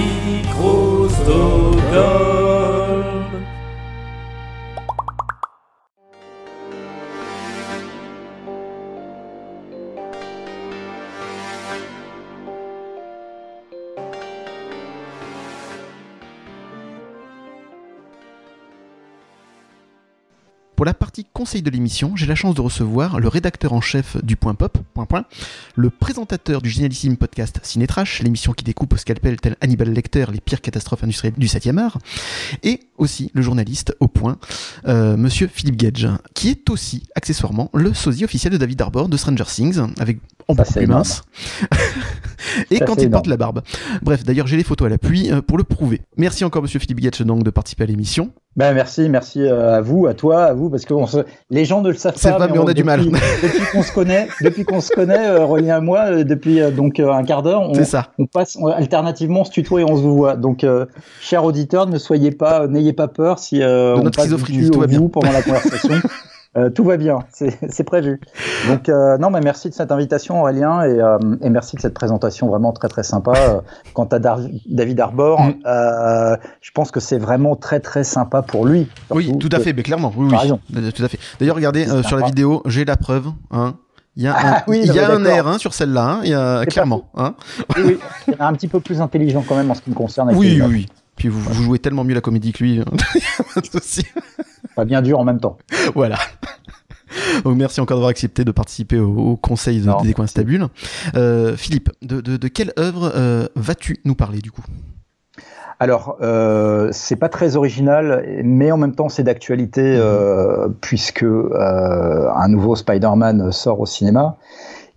Microsoft. Conseil de l'émission, j'ai la chance de recevoir le rédacteur en chef du Point Pop, Point Point, le présentateur du génialissime podcast Cinétrash, l'émission qui découpe au scalpel tel Hannibal Lecter les pires catastrophes industrielles du 7e art, et aussi le journaliste au Point, euh, Monsieur Philippe Gage, qui est aussi accessoirement le sosie officiel de David Arbor de Stranger Things, avec en beaucoup plus énorme. mince. et Ça, quand il porte la barbe. Bref, d'ailleurs j'ai les photos à l'appui euh, pour le prouver. Merci encore Monsieur Philippe Gage donc de participer à l'émission. Ben merci, merci euh, à vous, à toi, à vous, parce que on se- les gens ne le savent C'est pas. pas, mais on a du mal. depuis- depuis qu'on se connaît, depuis qu'on se connaît, euh, et moi, euh, depuis euh, donc euh, un quart d'heure, on, C'est ça. on passe on- alternativement, on se tutoie et on se voit. Donc, euh, chers auditeurs, ne soyez pas, n'ayez pas peur si euh, on passe du tout bien. vous pendant la conversation. Euh, tout va bien, c'est prévu. Donc euh, non, mais merci de cette invitation Aurélien et, euh, et merci de cette présentation vraiment très très sympa. Quant à Dar- David Arbor, Mm. je pense que c'est vraiment très très sympa pour lui. Oui, tout à fait, mais clairement, oui, oui. Euh, Tout à fait. D'ailleurs, regardez sur la vidéo, j'ai la preuve. Hein. Il y a un, Ah oui, il y a un air hein, sur celle-là, hein, clairement. Hein. Oui, oui. Un petit peu plus intelligent quand même en ce qui me concerne. avec Oui, oui, oui. Puis vous, vous jouez tellement mieux la comédie que lui. hein. Pas bien dur en même temps. voilà. Donc, merci encore d'avoir accepté de participer au, au conseil de, des coins merci. stables. Euh, Philippe, de, de, de quelle œuvre euh, vas-tu nous parler du coup? Alors, euh, c'est pas très original, mais en même temps, c'est d'actualité euh, puisque euh, un nouveau Spider-Man sort au cinéma.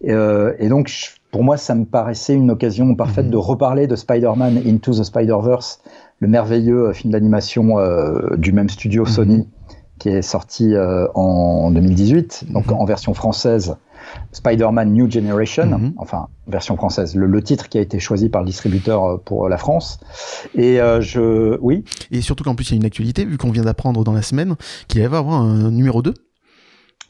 Et donc, je- pour moi, ça me paraissait une occasion parfaite Mhm. de reparler de Spider-Man Into the Spider-Verse, le merveilleux film d'animation euh, du même studio Sony, qui est sorti euh, en 2018, donc Mhm. en version française. Spider-Man New Generation, Mhm. enfin version française, le, le titre qui a été choisi par le distributeur euh, pour la France. Et euh, je, oui, Et surtout qu'en plus, il y a une actualité, vu qu'on vient d'apprendre dans la semaine qu'il va y avoir un numéro 2.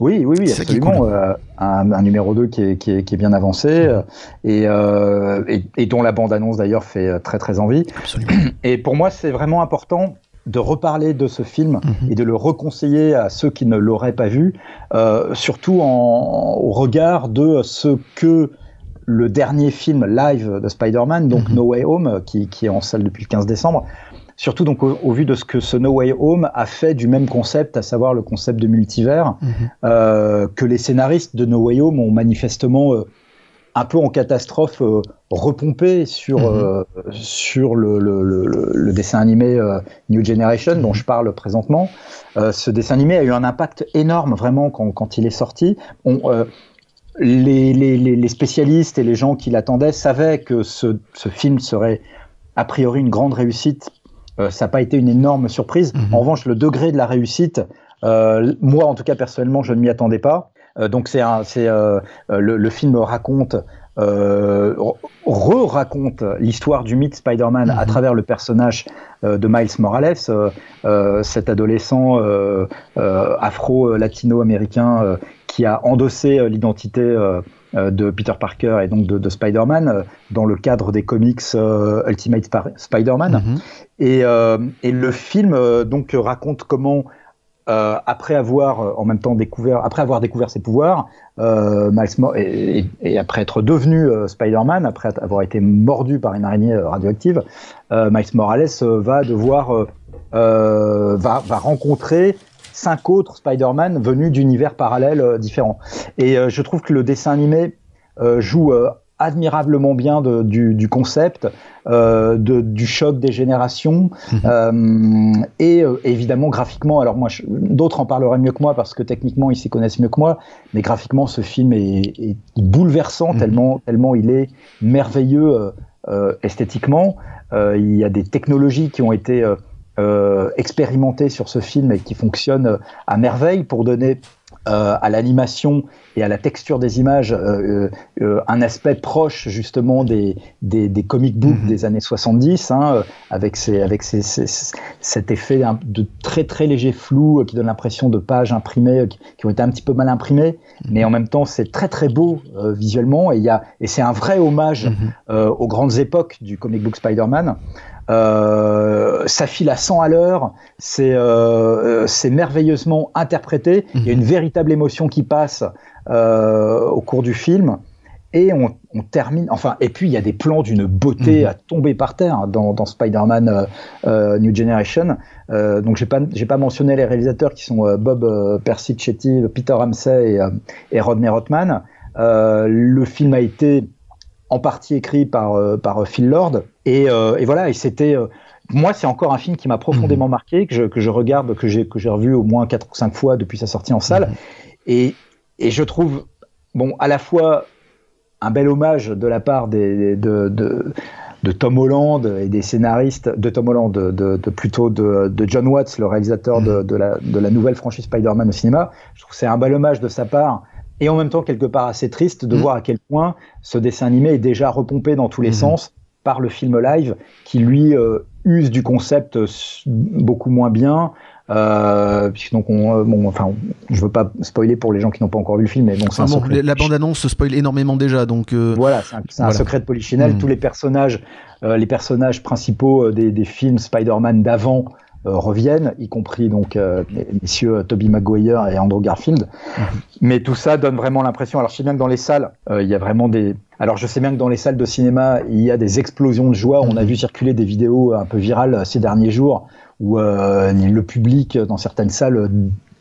Oui, oui, oui, absolument. euh, un, un numéro 2 qui est, qui est, qui est bien avancé euh, et, euh, et, et dont la bande-annonce d'ailleurs fait euh, très très envie. Absolument. Et pour moi, c'est vraiment important de reparler de ce film Mhm. et de le reconseiller à ceux qui ne l'auraient pas vu, euh, surtout en, au regard de ce que le dernier film live de Spider-Man, donc Mhm. No Way Home, euh, qui, qui est en salle depuis le 15 décembre, surtout donc au, au vu de ce que ce No Way Home a fait du même concept, à savoir le concept de multivers, Mhm. euh, que les scénaristes de No Way Home ont manifestement euh, un peu en catastrophe euh, repompé sur, Mhm. sur le, le, le, le- le dessin animé New Generation dont Mhm. je parle présentement. Ce dessin animé a eu un impact énorme vraiment quand, quand il est sorti. On, les, les, les, les spécialistes et les gens qui l'attendaient savaient que ce, ce film serait a priori une grande réussite. Euh, ça n'a pas été une énorme surprise. Mhm. En revanche, le degré de la réussite, euh, moi en tout cas personnellement, je ne m'y attendais pas. Euh, donc c'est un, c'est le, le film raconte, euh, re-raconte l'histoire du mythe Spider-Man à Mhm. travers le personnage euh, de Miles Morales, euh, cet adolescent euh, euh, afro-latino-américain euh, qui a endossé l'identité de Peter Parker et donc de, de Spider-Man euh, dans le cadre des comics euh, Ultimate Spider-Man. Mhm. Et, euh, et le film euh, donc raconte comment, euh, après avoir euh, en même temps découvert, après avoir découvert ses pouvoirs, euh, Miles et, et- et après être devenu euh, Spider-Man, après avoir été mordu par une araignée euh, radioactive, euh, Miles Morales euh, va devoir euh, euh, va, va rencontrer cinq autres Spider-Man venus d'univers parallèles euh, différents. Et euh, je trouve que le dessin animé euh, joue admirablement bien de- du, du concept, euh, de, du choc des générations, Mhm. euh, et euh, évidemment graphiquement. Alors moi, d'autres en parleraient mieux que moi parce que techniquement ils s'y connaissent mieux que moi, mais graphiquement ce film est, est bouleversant Mhm. tellement, tellement il est merveilleux esthétiquement. Il y a des technologies qui ont été euh, expérimentées sur ce film et qui fonctionnent euh, à merveille pour donner euh, à l'animation et à la texture des images euh, euh, un aspect proche justement des, des, des comic books Mhm. des années 70, hein, avec, ces, avec ces, ces- cet effet de très très léger flou qui donne l'impression de pages imprimées qui, ont été un petit peu mal imprimées, mais en même temps c'est très très beau visuellement et, il y a, et c'est un vrai hommage Mhm. aux grandes époques du comic book Spider-Man. Euh, ça file à 100 à l'heure, c'est euh, c'est merveilleusement interprété, il y a une véritable émotion qui passe euh, au cours du film. Et on, on termine, enfin, et puis il y a des plans d'une beauté Mhm. à tomber par terre hein, dans, dans Spider-Man euh, euh, New Generation. Euh, donc j'ai pas, j'ai pas mentionné les réalisateurs qui sont euh, Bob euh, Persichetti, Peter Ramsey et, euh, et Rodney Rothman. Euh, le film a été en partie écrit par, euh, par Phil Lord. Et, euh, et voilà, et c'était. euh, moi, c'est encore un film qui m'a profondément marqué, que je, que je regarde, que j'ai, que j'ai revu au moins 4 ou 5 fois depuis sa sortie en salle. Et, et je trouve, bon, à la fois un bel hommage de la part des, de, de, de Tom Holland et des scénaristes, de Tom Holland, de, plutôt de, John Watts, le réalisateur de, de, la, de la nouvelle franchise Spider-Man au cinéma. Je trouve que c'est un bel hommage de sa part. Et en même temps, quelque part assez triste de Mhm. voir à quel point ce dessin animé est déjà repompé dans tous les Mhm. sens par le film live, qui lui euh, use du concept euh, beaucoup moins bien. Euh, donc on, euh, bon, enfin, je veux pas spoiler pour les gens qui n'ont pas encore vu le film, mais bon, Enfin la bande-annonce spoil énormément déjà, donc euh, Voilà, c'est un, secret de Polichinelle. Mm. Tous les personnages, euh, les personnages principaux des, des films Spider-Man d'avant reviennent, y compris donc euh, messieurs euh, Tobey Maguire et Andrew Garfield. Mais tout ça donne vraiment l'impression. Alors je sais bien que dans les salles, euh, il y a vraiment des. Alors je sais bien que dans les salles de cinéma, il y a des explosions de joie. On a Mhm. vu circuler des vidéos un peu virales euh, ces derniers jours où euh, le public euh, dans certaines salles euh,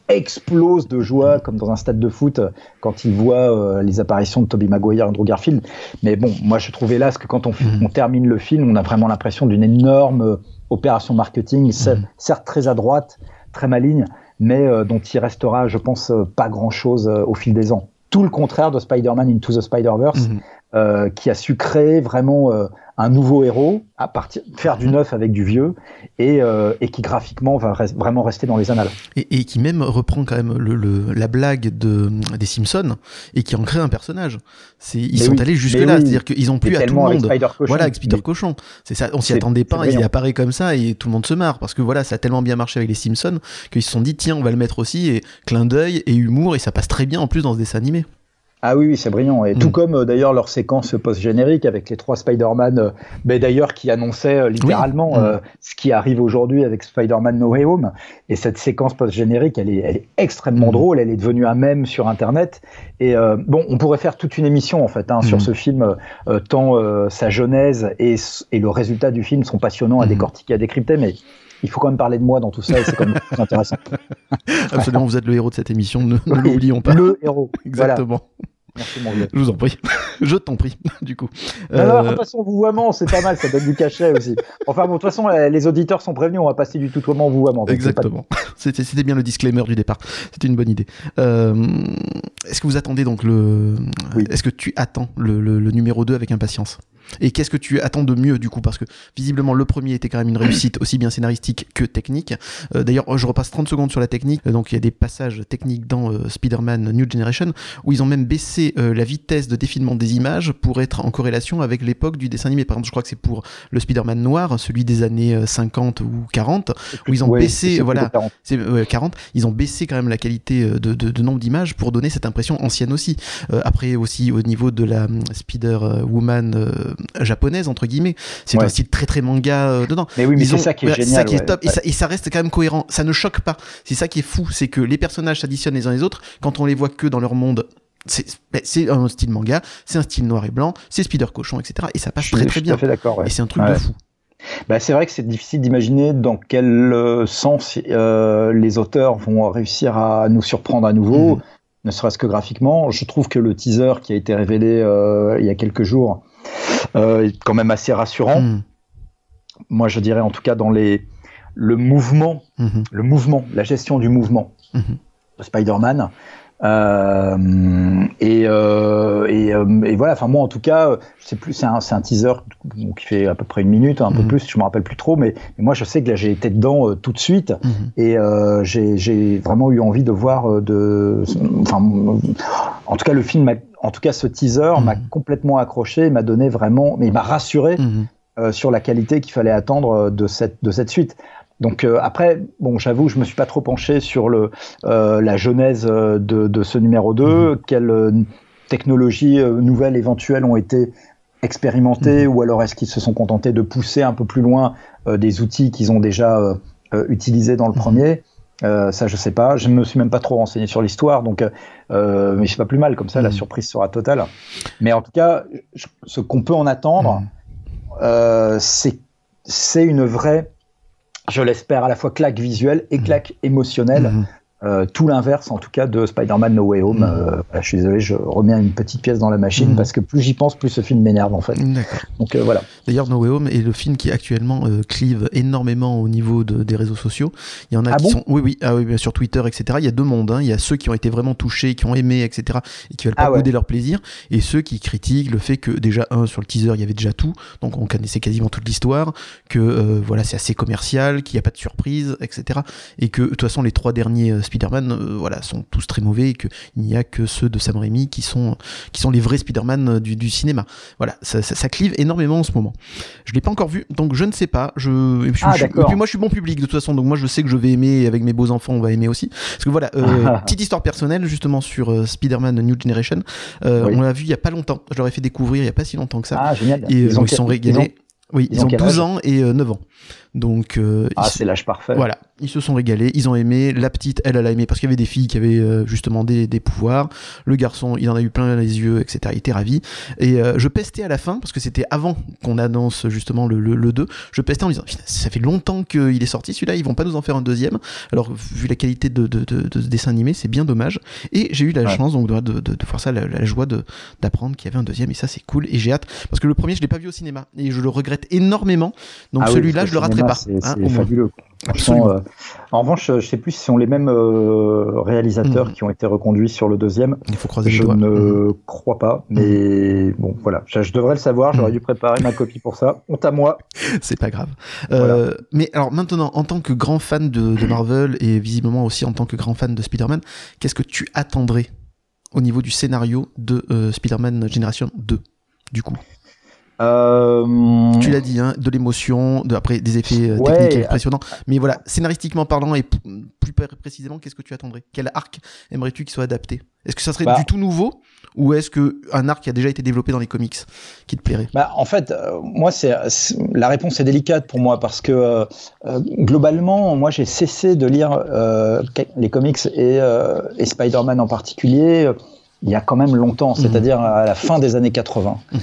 explose de joie comme dans un stade de foot euh, quand il voit euh, les apparitions de Tobey Maguire et Andrew Garfield. Mais bon, moi je trouve hélas que quand on, Mhm. on termine le film, on a vraiment l'impression d'une énorme euh, opération marketing, Mhm. certes très à droite, très maligne, mais euh, dont il restera, je pense, euh, pas grand-chose euh, au fil des ans. Tout le contraire de Spider-Man Into the Spider-Verse, mhm. Euh, qui a su créer vraiment euh, un nouveau héros, à partir, faire du neuf avec du vieux, et, euh, et qui graphiquement va res- vraiment rester dans les annales. et, et qui même reprend quand même le, le- la blague de, des Simpsons et qui en crée un personnage. Ils Mais sont oui, allés jusque mais là, oui. c'est-à-dire qu'ils ont plu à tout le avec monde. Spider Cochon. Voilà, avec Spider Mais- Cochon. C'est ça, on s'y attendait pas, il apparaît comme ça et tout le monde se marre parce que voilà, ça a tellement bien marché avec les Simpsons qu'ils se sont dit tiens, on va le mettre aussi et clin d'œil et humour et ça passe très bien en plus dans ce dessin animé. Ah oui, oui, c'est brillant. Et Mm. tout comme euh, d'ailleurs leur séquence post-générique avec les trois Spider-Man, euh, mais d'ailleurs qui annonçait euh, littéralement Oui. Mm. ce qui arrive aujourd'hui avec Spider-Man No Way Home. Et cette séquence post-générique, elle est, elle est extrêmement Mm. drôle. Elle est devenue un mème sur Internet. Et bon, on pourrait faire toute une émission en fait hein, sur Mm. ce film, tant sa genèse et, et le résultat du film sont passionnants à Mm. décortiquer, à décrypter. Mais il faut quand même parler de moi dans tout ça et c'est quand même plus intéressant. Absolument, vous êtes le héros de cette émission, ne, ne Oui, l'oublions pas. Le héros. Voilà. Exactement. Merci mon vieux. Je vous en prie. Je t'en prie, du coup. Non, non, Euh, de toute façon, vouvoiement, c'est pas mal, ça donne du cachet aussi. Enfin bon, de toute façon, euh, les auditeurs sont prévenus, on va passer du tutoiement au vouvoiement. Exactement. C'était bien le disclaimer du départ. C'était une bonne idée. Euh, Est-ce que vous attendez donc le. Oui. Est-ce que tu attends le, le- le numéro 2 avec impatience? Et qu'est-ce que tu attends de mieux du coup? Parce que visiblement le premier était quand même une réussite aussi bien scénaristique que technique. Euh, D'ailleurs, je repasse 30 secondes sur la technique. Euh, Donc il y a des passages techniques dans euh, Spider-Man New Generation où ils ont même baissé euh, la vitesse de défilement des images pour être en corrélation avec l'époque du dessin animé. Par exemple, je crois que c'est pour le Spider-Man noir, celui des années euh, 50 ou 40, où ils ont baissé, voilà, plutôt 40. c'est euh, 40, ils ont baissé quand même la qualité de, de, de nombre d'images pour donner cette impression ancienne aussi. Après aussi au niveau de la hum, Euh, japonaise entre guillemets, c'est Ouais. un style très très manga euh, dedans. Mais oui, mais c'est ça qui est voilà, génial. ça qui est top et, ça, et ça reste quand même cohérent. Ça ne choque pas. C'est ça qui est fou, c'est que les personnages s'additionnent les uns les autres quand on les voit que dans leur monde. C'est ben, un style manga, c'est un style noir et blanc, c'est Spider Cochon, etc. Et ça passe très très tout bien. à fait d'accord. ouais. Et c'est un truc Ouais. de fou. Bah, c'est vrai que c'est difficile d'imaginer dans quel euh, sens euh, les auteurs vont réussir à nous surprendre à nouveau, Mhm. ne serait-ce que graphiquement. Je trouve que le teaser qui a été révélé euh, il y a quelques jours euh, est quand même assez rassurant. Mhm. Moi, je dirais en tout cas dans les le mouvement, Mhm. le mouvement, la gestion du mouvement Mhm. de Spider-Man. Euh, et, euh, et, euh, et, voilà, enfin moi en tout cas, c'est plus c'est un, un, teaser qui fait à peu près une minute, un peu plus, je me rappelle plus trop, mais, mais moi je sais que là j'ai été dedans tout de suite et j'ai vraiment eu envie de voir de, enfin en tout cas le film, en tout cas ce teaser m'a mhm. complètement accroché, m'a donné vraiment, mais il m'a rassuré. sur la qualité qu'il fallait attendre de cette, de cette suite. Donc euh, après, bon, j'avoue, je me suis pas trop penché sur le, euh, la genèse euh, de, de, ce numéro 2, mhm. quelles technologies nouvelles éventuelles ont été expérimentées, mhm. ou alors est-ce qu'ils se sont contentés de pousser un peu plus loin des outils qu'ils ont déjà utilisés dans le mhm. Premier. ça, je sais pas. Je ne me suis même pas trop renseigné sur l'histoire, donc, mais c'est pas plus mal. Comme ça, la surprise sera totale. Mais en tout cas, ce qu'on peut en attendre, c'est c'est une vraie je l'espère, à la fois claque visuelle et claque émotionnelle. Euh, tout l'inverse en tout cas de Spider-Man No Way Home. Mm. Euh, je suis désolé, je remets une petite pièce dans la machine mm. parce que plus j'y pense, plus ce film m'énerve en fait. Donc euh, voilà. D'ailleurs, No Way Home est le film qui actuellement clive énormément au niveau de, des réseaux sociaux. Il y en a ah qui sont, oui, oui, ah oui, sur Twitter, etc. Il y a deux mondes. Hein. Il y a ceux qui ont été vraiment touchés, qui ont aimé, etc. et qui veulent pas ah leur plaisir, et ceux qui critiquent le fait que déjà un sur le teaser, il y avait déjà tout, donc on connaissait quasiment toute l'histoire, que voilà, c'est assez commercial, qu'il n'y a pas de surprise, etc. Et que de toute façon les trois derniers Spider-Man, euh, voilà, sont tous très mauvais et qu'il n'y a que ceux de Sam Raimi qui sont, qui sont les vrais Spider-Man euh, du, cinéma. Voilà, ça, ça, clive énormément en ce moment. Je l'ai pas encore vu, donc je ne sais pas. Je, et puis, ah, moi, je suis bon public de toute façon, donc moi, je sais que je vais aimer, avec mes beaux enfants, on va aimer aussi. Parce que voilà, euh, petite histoire personnelle justement sur Spider-Man New Generation. On l'a vu il y a pas longtemps. Je leur ai fait découvrir il y a pas si longtemps que ça. Ah, génial. Et ils, sont régalés. Oui, ils, ont, 12 ans et 9 ans. Donc euh, ah, c'est l'âge parfait. Voilà, ils se sont régalés, ils ont aimé. La petite, elle, elle a aimé parce qu'il y avait des filles qui avaient euh, justement des, des, pouvoirs. Le garçon, il en a eu plein les yeux, etc. Il était ravi. Et euh, je pestais à la fin parce que c'était avant qu'on annonce justement le, le, le, 2. Je pestais en disant ça fait longtemps qu'il est sorti celui-là, ils vont pas nous en faire un deuxième. Alors vu la qualité de, de, de, de ce dessin animé, c'est bien dommage. Et j'ai eu la chance donc de, de, de, voir ça, la, la joie d'apprendre qu'il y avait un deuxième et ça c'est cool. Et j'ai hâte parce que le premier je l'ai pas vu au cinéma et je le regrette énormément. Donc ah celui-là je le pas. C'est hein, fabuleux. Euh, en revanche, je sais plus si ce sont les mêmes euh, réalisateurs mm. qui ont été reconduits sur le deuxième. Il faut croiser je ne mm. crois pas, mais bon, voilà. Je, devrais le savoir. J'aurais dû préparer ma copie pour ça. Honte à moi. C'est pas grave. Euh, mais alors maintenant, en tant que grand fan de, de, Marvel et visiblement aussi en tant que grand fan de Spider-Man, qu'est-ce que tu attendrais au niveau du scénario de Spider-Man Generation 2 du coup? Euh... Tu l'as dit, hein, de l'émotion, de, après des effets euh, techniques impressionnants. Mais voilà, scénaristiquement parlant et plus précisément, qu'est-ce que tu attendrais? Quel arc aimerais-tu qu'il soit adapté? Est-ce que ça serait bah. du tout nouveau ou est-ce que un arc qui a déjà été développé dans les comics qui te plairait? Bah, En fait, euh, moi, c'est la réponse est délicate pour moi parce que globalement, moi, j'ai cessé de lire les comics et, et Spider-Man en particulier il y a quand même longtemps, mhm. c'est-à-dire à la fin des années 80. Mhm.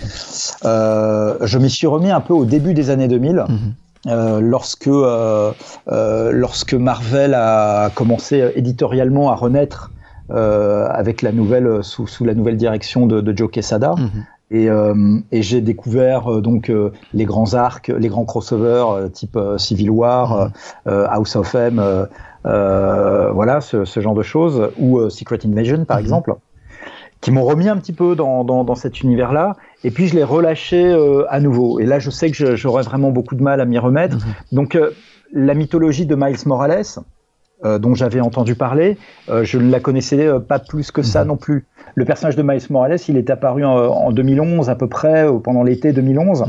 Euh, je m'y suis remis un peu au début des années 2000. Mhm. Euh, lorsque euh, lorsque Marvel a commencé éditorialement à renaître avec la nouvelle sous, sous, la nouvelle direction de, de Joe Quesada et, et j'ai découvert donc les grands arcs, les grands crossovers type Civil War, House of M, voilà ce, ce, genre de choses ou Secret Invasion par exemple qui m'ont remis un petit peu dans, dans, dans cet univers-là. Et puis je l'ai relâché euh, à nouveau. Et là, je sais que j'aurais vraiment beaucoup de mal à m'y remettre. Mhm. Donc euh, la mythologie de Miles Morales, euh, dont j'avais entendu parler, euh, je ne la connaissais pas plus que ça mhm. non plus. Le personnage de Miles Morales, il est apparu en, en 2011 à peu près, pendant l'été 2011.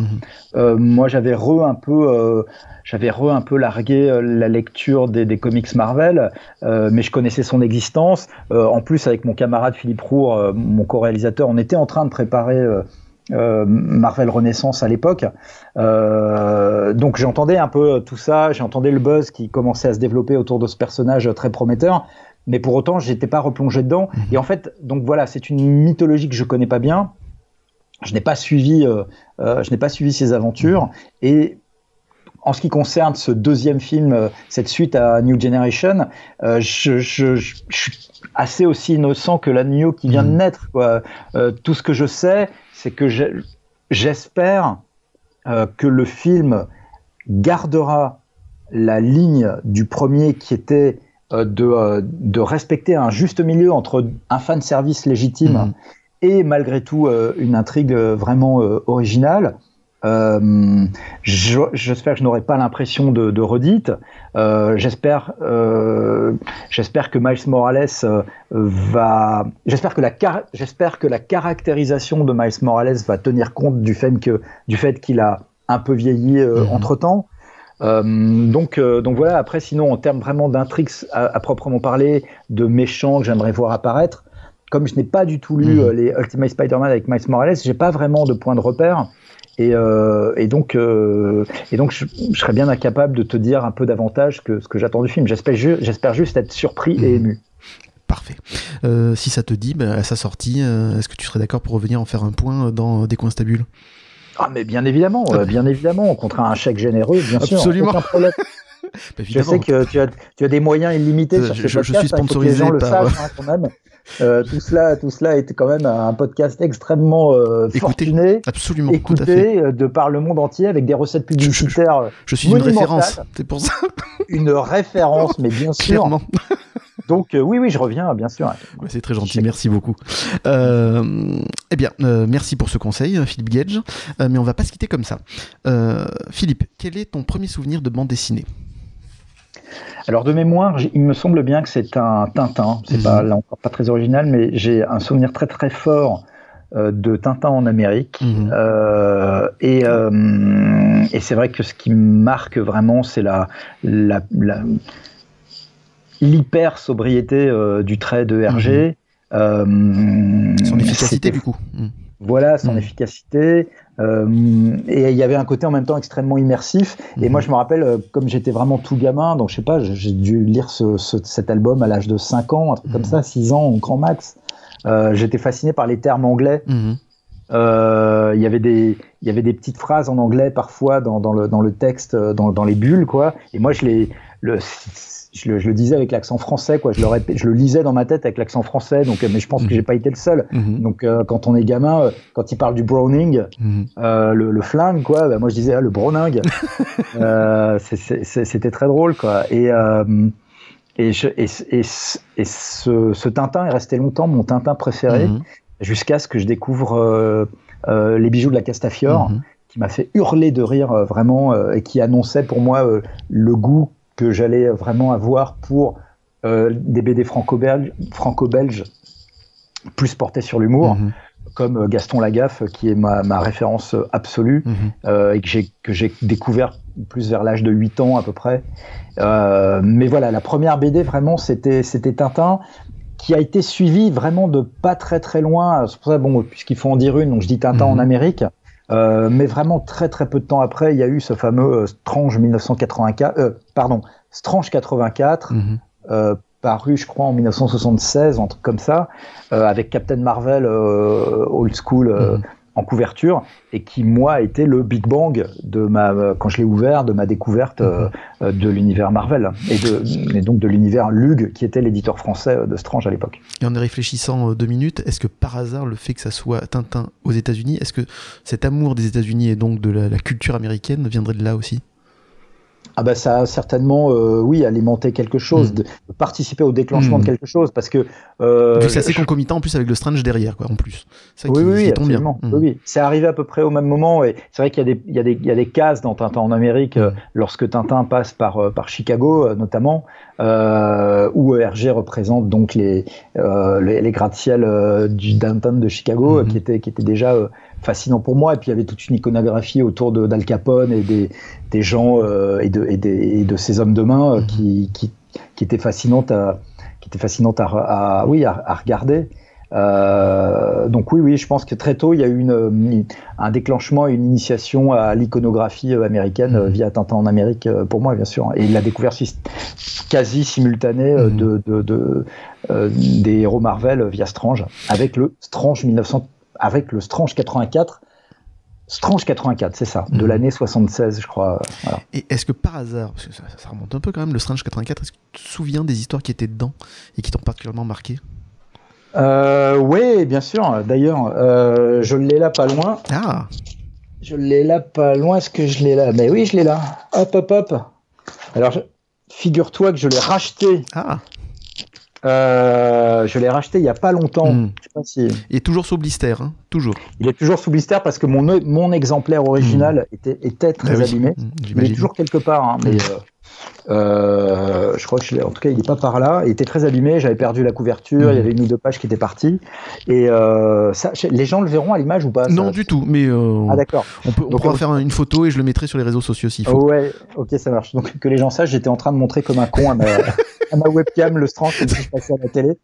Mhm. moi, j'avais re un peu j'avais re un peu largué euh, la lecture des, des comics Marvel, euh, mais je connaissais son existence. Euh, en plus, avec mon camarade Philippe Roux, mon co-réalisateur, on était en train de préparer Marvel Renaissance à l'époque. donc j'entendais un peu tout ça, j'entendais le buzz qui commençait à se développer autour de ce personnage très prometteur. Mais pour autant, j'étais pas replongé dedans. Mhm. Et en fait, donc voilà, c'est une mythologie que je connais pas bien. Je n'ai pas suivi, je n'ai pas suivi ses aventures. Et en ce qui concerne ce deuxième film, euh, cette suite à New Generation, euh, je, je, je, suis assez aussi innocent que l'agneau qui vient de mhm. naître. Quoi. Euh, tout ce que je sais, c'est que j'espère euh, que le film gardera la ligne du premier qui était de, de respecter un juste milieu entre un fan service légitime Mhm. et malgré tout une intrigue vraiment originale. Euh, J'espère que je n'aurai pas l'impression de, de redite. Euh, J'espère, euh, j'espère que Miles Morales va. J'espère que la j'espère que la caractérisation de Miles Morales va tenir compte du fait que du fait qu'il a un peu vieilli. -hmm. entre temps. donc, donc voilà. Après, sinon, en termes vraiment d'intrigues à, à, proprement parler, de méchants que j'aimerais voir apparaître, comme je n'ai pas du tout lu Mhm. les Ultimate Spider-Man avec Miles Morales, j'ai pas vraiment de point de repère. Et, euh, et, donc, euh, et donc je, je, serais bien incapable de te dire un peu davantage que ce que j'attends du film. J'espère ju juste être surpris Mhm. et ému. Parfait. Euh, si ça te dit, bah, à sa sortie, est-ce que tu serais d'accord pour revenir en faire un point dans Des coins stabules? Ah, mais bien évidemment, bien évidemment, contre un chèque généreux, bien sûr. Absolument. Aucun problème. Bah, je sais que tu as, tu as des moyens illimités Euh, sur ce je, podcast. je suis sponsorisé hein, que les gens par... le sachent, hein, quand même. Euh, tout cela, tout cela est quand même un podcast extrêmement euh, Écoutez, fortuné, absolument, écouté euh, de par le monde entier avec des recettes publicitaires. Je, je suis une référence, c'est pour ça. Une référence, mais bien sûr. Clairement. Donc euh, oui, oui, je reviens, bien sûr. C'est très gentil, merci beaucoup. Euh, eh bien, euh, merci pour ce conseil, Philippe Gage. Mais on va pas se quitter comme ça. Philippe, quel est ton premier souvenir de bande dessinée? Alors de mémoire, il me semble bien que c'est un Tintin. C'est Mhm. pas là encore pas très original, mais j'ai un souvenir très très fort euh, de Tintin en Amérique. Mhm. Euh, et euh, et c'est vrai que ce qui me marque vraiment, c'est la la, la l'hyper sobriété du trait de Hergé. Euh, Son efficacité du coup. Voilà, son Mhm. efficacité. Euh, et il y avait un côté en même temps extrêmement immersif. Et Mhm. moi, je me rappelle, euh, comme j'étais vraiment tout gamin, donc je sais pas, j'ai- dû lire ce, ce- cet album à l'âge de 5 ans, un truc comme Mhm. ça, 6 ans au grand max. Euh, j'étais fasciné par les termes anglais. Mhm. Euh, Il y avait des, il y avait des petites phrases en anglais parfois dans, dans le, dans le texte, dans, dans les bulles, quoi. Et moi, je les, le, je le, je le disais avec l'accent français, quoi. Je le, répé- je le lisais dans ma tête avec l'accent français. Donc, mais je pense que Mhm. j'ai pas été le seul. Mhm. Donc, euh, quand on est gamin, euh, quand il parle du Browning, Mhm. euh, le, le flingue, quoi, bah, moi je disais ah, le Browning. C'était très drôle, quoi. Et, et, je, et, et, et ce, ce Tintin est resté longtemps mon Tintin préféré, jusqu'à ce que je découvre Les bijoux de la Castafiore, qui m'a fait hurler de rire vraiment, et qui annonçait pour moi le goût que j'allais vraiment avoir pour euh, des BD franco-belges franco plus portés sur l'humour Mhm. comme euh, Gaston Lagaffe, qui est ma, ma référence absolue, Mhm. euh, et que j'ai, que j'ai découvert plus vers l'âge de 8 ans à peu près. Euh, mais voilà, la première BD, vraiment, c'était, c'était Tintin, qui a été suivi vraiment de pas très très loin. C'est pour ça, bon, puisqu'il faut en dire une, donc je dis Tintin Mhm. en Amérique. Euh, mais vraiment très très peu de temps après, il y a eu ce fameux euh, Strange 1984, euh, pardon, Strange 84, Mhm. euh, paru, je crois, en 1976, un truc comme ça, euh, avec Captain Marvel euh, old school euh, Mhm. En couverture, et qui, moi, a été le Big Bang de ma, quand je l'ai ouvert, de ma découverte euh, euh, de l'univers Marvel, et, de, et donc de l'univers Lug, qui était l'éditeur français euh, de Strange à l'époque. Et en y réfléchissant euh, deux minutes, est-ce que par hasard le fait que ça soit Tintin aux États-Unis, est-ce que cet amour des États-Unis et donc de la, la culture américaine viendrait de là aussi? Ah bah ça a certainement, euh, oui, alimenté quelque chose, de, de participer au déclenchement de quelque chose, parce que... euh, c'est assez je- concomitant en plus avec le Strange derrière, quoi, en plus. Ça Oui, qui, oui, qui tombe bien. Mhm. Oui, oui. C'est arrivé à peu près au même moment. Et c'est vrai qu'il y, a des- il y, y a des cases dans Tintin en Amérique, euh, lorsque Tintin passe par, euh, par Chicago, notamment, où Hergé représente donc les, les, les gratte-ciel du downtown de Chicago, qui, était, qui était déjà fascinant pour moi. Et puis il y avait toute une iconographie autour d'Al Capone et des, des gens euh, et, de, et, des, et de ces hommes de main euh, Mhm. qui, qui, qui étaient fascinantes à, qui étaient fascinantes à, à- oui, à, à regarder. Euh, donc oui, oui, je pense que très tôt, il y a eu une, un déclenchement et une initiation à l'iconographie américaine Mhm. via Tintin en Amérique, pour moi, bien sûr. Et la découverte quasi simultanée Mhm. de, de, de, euh, des héros Marvel via Strange, avec le Strange 1900, avec le Strange 84. Strange 84, c'est ça, de Mhm. l'année 76, je crois. Voilà. Et est-ce que par hasard, parce que ça, ça remonte un peu quand même, le Strange 84, est-ce que tu te souviens des histoires qui étaient dedans et qui t'ont particulièrement marqué? Euh, oui, bien sûr. D'ailleurs, euh, je l'ai là pas loin. Ah Je l'ai là pas loin. Est-ce que je l'ai là? Mais oui, je l'ai là. Hop, hop, hop. Alors, je- figure-toi que je l'ai racheté. Ah. Euh, je l'ai racheté il y a pas longtemps. Mm. Je sais pas si... Il est toujours sous blister, hein toujours. Il est toujours sous blister parce que mon, mon exemplaire original était, était très oui. abîmé. Mm, Il est toujours quelque part, hein, mais euh, euh, je crois que je en tout cas il est pas par là. Il était très abîmé. J'avais perdu la couverture. Il y avait une ou deux pages qui étaient parties. Et euh, ça, les gens le verront à l'image ou pas ça Non, du tout, mais euh, Ah d'accord. on, peut, on Donc, pourra on- faire une photo et je le mettrai sur les réseaux sociaux s'il faut. Ouais, ok, ça marche. Donc que les gens sachent, j'étais en train de montrer comme un con à ma, à ma webcam le je passais à la télé.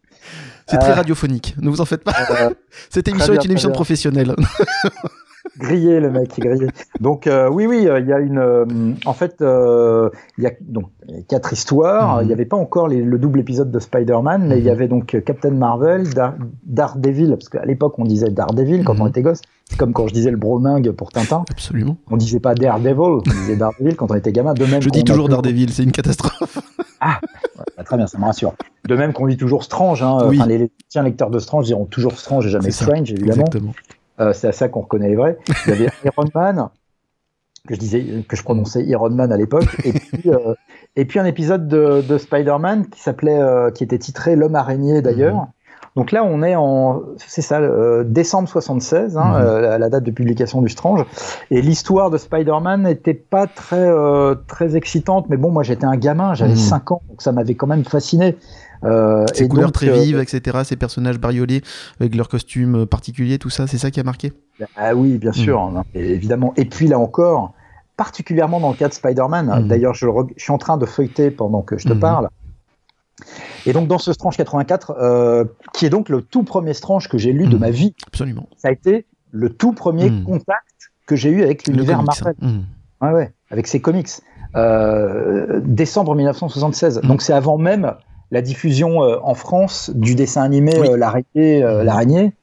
C'est très Euh, radiophonique, ne vous en faites pas. Euh, Cette émission bien, est une émission professionnelle. grillé le mec, grillé. Donc euh, oui, oui, euh, il y a une. euh, en fait, il y a donc quatre histoires. Mhm. Il n'y avait pas encore les- le double épisode de Spider-Man, mais il y Mhm. avait donc Captain Marvel, Dar- Daredevil, parce qu'à l'époque on disait Daredevil quand Mhm. on était gosse. C'est comme quand je disais le bromingue pour Tintin. Absolument. On disait pas Daredevil, on disait Daredevil quand on était gamin. De même Je dis toujours Daredevil, c'est une catastrophe. Bah, très bien, ça me rassure. De même qu'on dit toujours Strange. Hein. Oui. Enfin, les anciens lecteurs de Strange diront toujours Strange et jamais ça. Strange, évidemment. Exactement. Euh, c'est à ça qu'on reconnaît les vrais. Il y avait Iron Man, que je disais, que je prononçais Iron Man à l'époque, et puis, euh, et puis un épisode de, de Spider-Man qui s'appelait, euh, qui était titré L'homme araignée d'ailleurs. Mhm. Donc là, on est en, c'est ça, euh, décembre 76, hein, Mhm. euh, la, la date de publication du Strange. Et l'histoire de Spider-Man n'était pas très, euh, très excitante, mais bon, moi j'étais un gamin, j'avais Mhm. 5 ans, donc ça m'avait quand même fasciné. Ces couleurs donc, très vives, etc. Ces personnages bariolés avec leurs costumes particuliers, tout ça, c'est ça qui a marqué? Ah oui, bien sûr, Mm. hein, évidemment. Et puis là encore, particulièrement dans le cas de Spider-Man, Mm. d'ailleurs je, suis en train de feuilleter pendant que je te parle. Et donc dans ce Strange 84, euh, qui est donc le tout premier Strange que j'ai lu de Mm. ma vie, Absolument. ça a été le tout premier Mm. contact que j'ai eu avec l'univers Marvel. hein. Mm. Ouais, ouais, avec ses comics. Euh, décembre 1976. Mm. Donc c'est avant même la diffusion euh, en France du dessin animé Oui. L'araignée. L'araignée.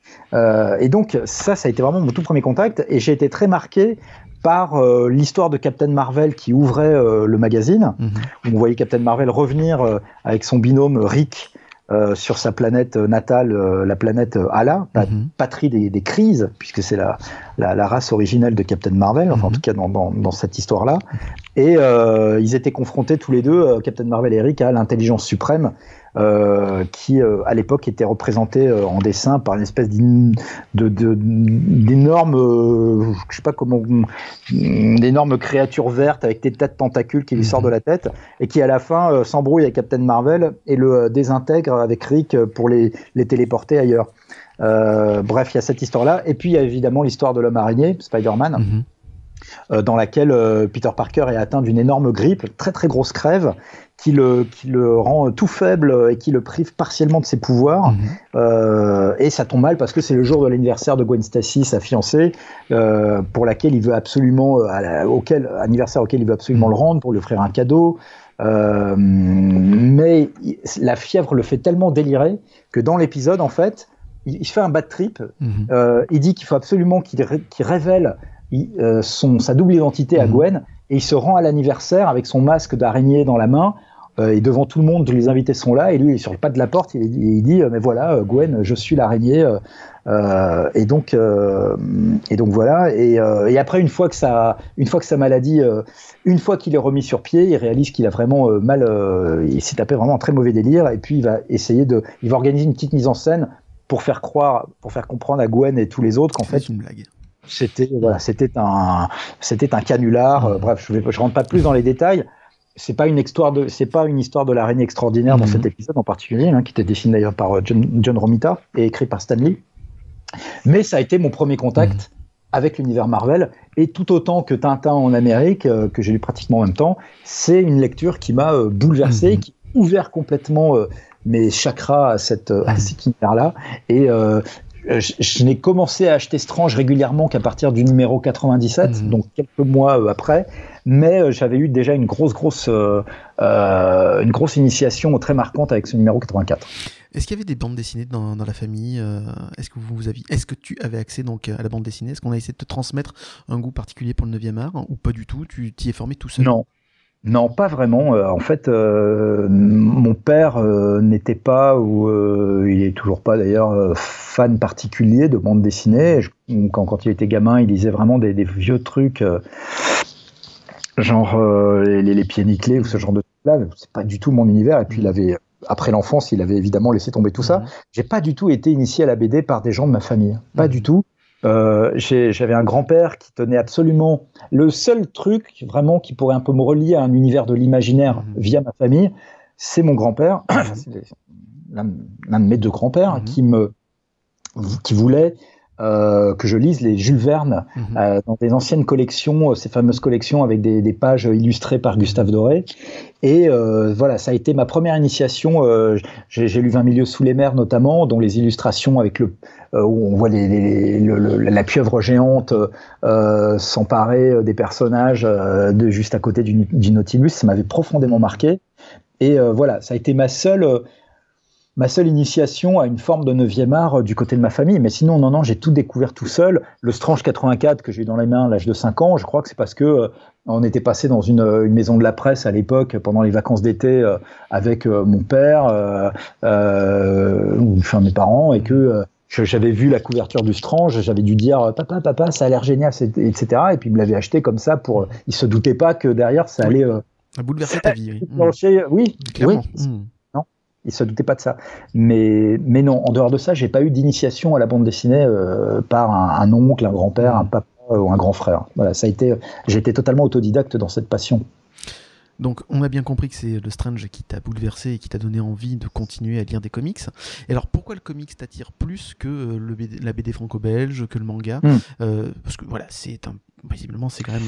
Et donc ça, ça a été vraiment mon tout premier contact. Et j'ai été très marqué par euh, l'histoire de Captain Marvel qui ouvrait euh, le magazine. Mhm. où On voyait Captain Marvel revenir euh, avec son binôme Rick sur sa planète natale, la planète Ala, Mhm. patrie des, des crises, puisque c'est la, la, la race originelle de Captain Marvel, enfin en Mhm. tout cas dans, dans, dans cette histoire-là. Et euh, ils étaient confrontés tous les deux, euh, Captain Marvel et Rick, à l'intelligence suprême, euh, qui euh, à l'époque était représentée euh, en dessin par une espèce d'énorme, euh, je sais pas comment, d'énormes créatures vertes avec des tas de tentacules qui lui sortent de la tête et qui à la fin s'embrouille avec Captain Marvel et le désintègre avec Rick pour les, les téléporter ailleurs. Bref, il y a cette histoire-là. Et puis il y a évidemment l'histoire de l'homme araignée, Spider-Man, Mhm. euh, dans laquelle euh, Peter Parker est atteint d'une énorme grippe, très très grosse crève, qui le, qui le rend tout faible euh, et qui le prive partiellement de ses pouvoirs. Mhm. Euh, et ça tombe mal parce que c'est le jour de l'anniversaire de Gwen Stacy, sa fiancée, euh, pour laquelle il veut absolument, euh, à la- auquel anniversaire auquel il veut absolument le rendre pour lui offrir un cadeau. Euh, mais la fièvre le fait tellement délirer que dans l'épisode, en fait, il, se fait un bad trip. Mhm. Euh, il dit qu'il faut absolument qu'il ré- qu'il révèle il- euh, son, sa double identité à Mhm. Gwen et il se rend à l'anniversaire avec son masque d'araignée dans la main. Euh, et devant tout le monde, les invités sont là, et lui, il est sur le pas de la porte, il, il dit, euh, mais voilà, Gwen, je suis l'araignée, euh, et donc, et donc voilà. Et, et après, une fois que ça, une fois que sa maladie, une fois qu'il est remis sur pied, il réalise qu'il a vraiment mal, il s'est tapé vraiment un très mauvais délire, et puis il va essayer de, il va organiser une petite mise en scène pour faire croire, pour faire comprendre à Gwen et tous les autres qu'en fait, une blague. C'était voilà, c'était un c'était un canular. Euh, bref, je ne je rentre pas plus dans les détails. C'est pas une histoire de c'est pas une histoire de l'araignée extraordinaire dans Mhm. cet épisode en particulier, hein, qui était dessiné d'ailleurs par euh, John, John Romita et écrit par Stanley. Mais ça a été mon premier contact avec l'univers Marvel et tout autant que Tintin en Amérique euh, que j'ai lu pratiquement en même temps, c'est une lecture qui m'a euh, bouleversé, Mhm. qui a ouvert complètement euh, mes chakras à cette euh, à Mhm. cet univers-là et euh, je, je n'ai commencé à acheter Strange régulièrement qu'à partir du numéro 97, Mhm. donc quelques mois euh, après. Mais euh, j'avais eu déjà une grosse, grosse, euh, euh, une grosse initiation très marquante avec ce numéro 84. Est-ce qu'il y avait des bandes dessinées dans, dans la famille euh, Est-ce que vous aviez, est-ce que tu avais accès donc à la bande dessinée? Est-ce qu'on a essayé de te transmettre un goût particulier pour le 9e art ou pas du tout? Tu t'y es formé tout seul? Non. Non, pas vraiment. Euh, en fait, euh, mon père euh, n'était pas, ou euh, il est toujours pas d'ailleurs, fan particulier de bande dessinée. Je- quand, quand il était gamin, il lisait vraiment des, des vieux trucs, genre les, les, pieds nickelés ou ce genre de là, c'est pas du tout mon univers. Et puis il avait, après l'enfance, il avait évidemment laissé tomber tout ça. J'ai pas du tout été initié à la BD par des gens de ma famille, pas du tout. Euh, j'avais un grand-père qui tenait absolument le seul truc vraiment qui pourrait un peu me relier à un univers de l'imaginaire via ma famille, c'est mon grand-père, l'un de mes deux grands-pères, qui me qui voulait euh, que je lise les Jules Verne mhm. euh, dans des anciennes collections, ces fameuses collections avec des, des, pages illustrées par Gustave Doré. Et euh, voilà, ça a été ma première initiation. Euh, J'ai lu 20 milieux sous les mers notamment, dont les illustrations avec le où on voit la pieuvre géante s'emparer des personnages de juste à côté du, Nautilus. Ça m'avait profondément marqué. Et voilà, ça a été ma seule ma seule initiation à une forme de 9e art euh, du côté de ma famille. Mais sinon, non, non, j'ai tout découvert tout seul. Le Strange 84 que j'ai eu dans les mains à l'âge de 5 ans, je crois que c'est parce que euh, on était passé dans une, une, maison de la presse à l'époque pendant les vacances d'été euh, avec mon père ou enfin mes parents et que j'avais vu la couverture du Strange, j'avais dû dire papa papa ça a l'air génial etc et puis il me l'avait acheté comme ça pour il se doutait pas que derrière ça allait ça bouleverser ta vie oui, oui, oui. Hmm il se doutait pas de ça. Mais, mais non, en dehors de ça, j'ai pas eu d'initiation à la bande dessinée euh, par un, oncle, un grand-père, un papa ou un grand frère. Voilà, ça a été, j'ai été totalement autodidacte dans cette passion. Donc, on a bien compris que c'est le Strange qui t'a bouleversé et qui t'a donné envie de continuer à lire des comics. Et alors, pourquoi le comics t'attire plus que euh, la BD franco-belge, que le manga? Hmm. euh, Parce que voilà, c'est un, visiblement, c'est quand même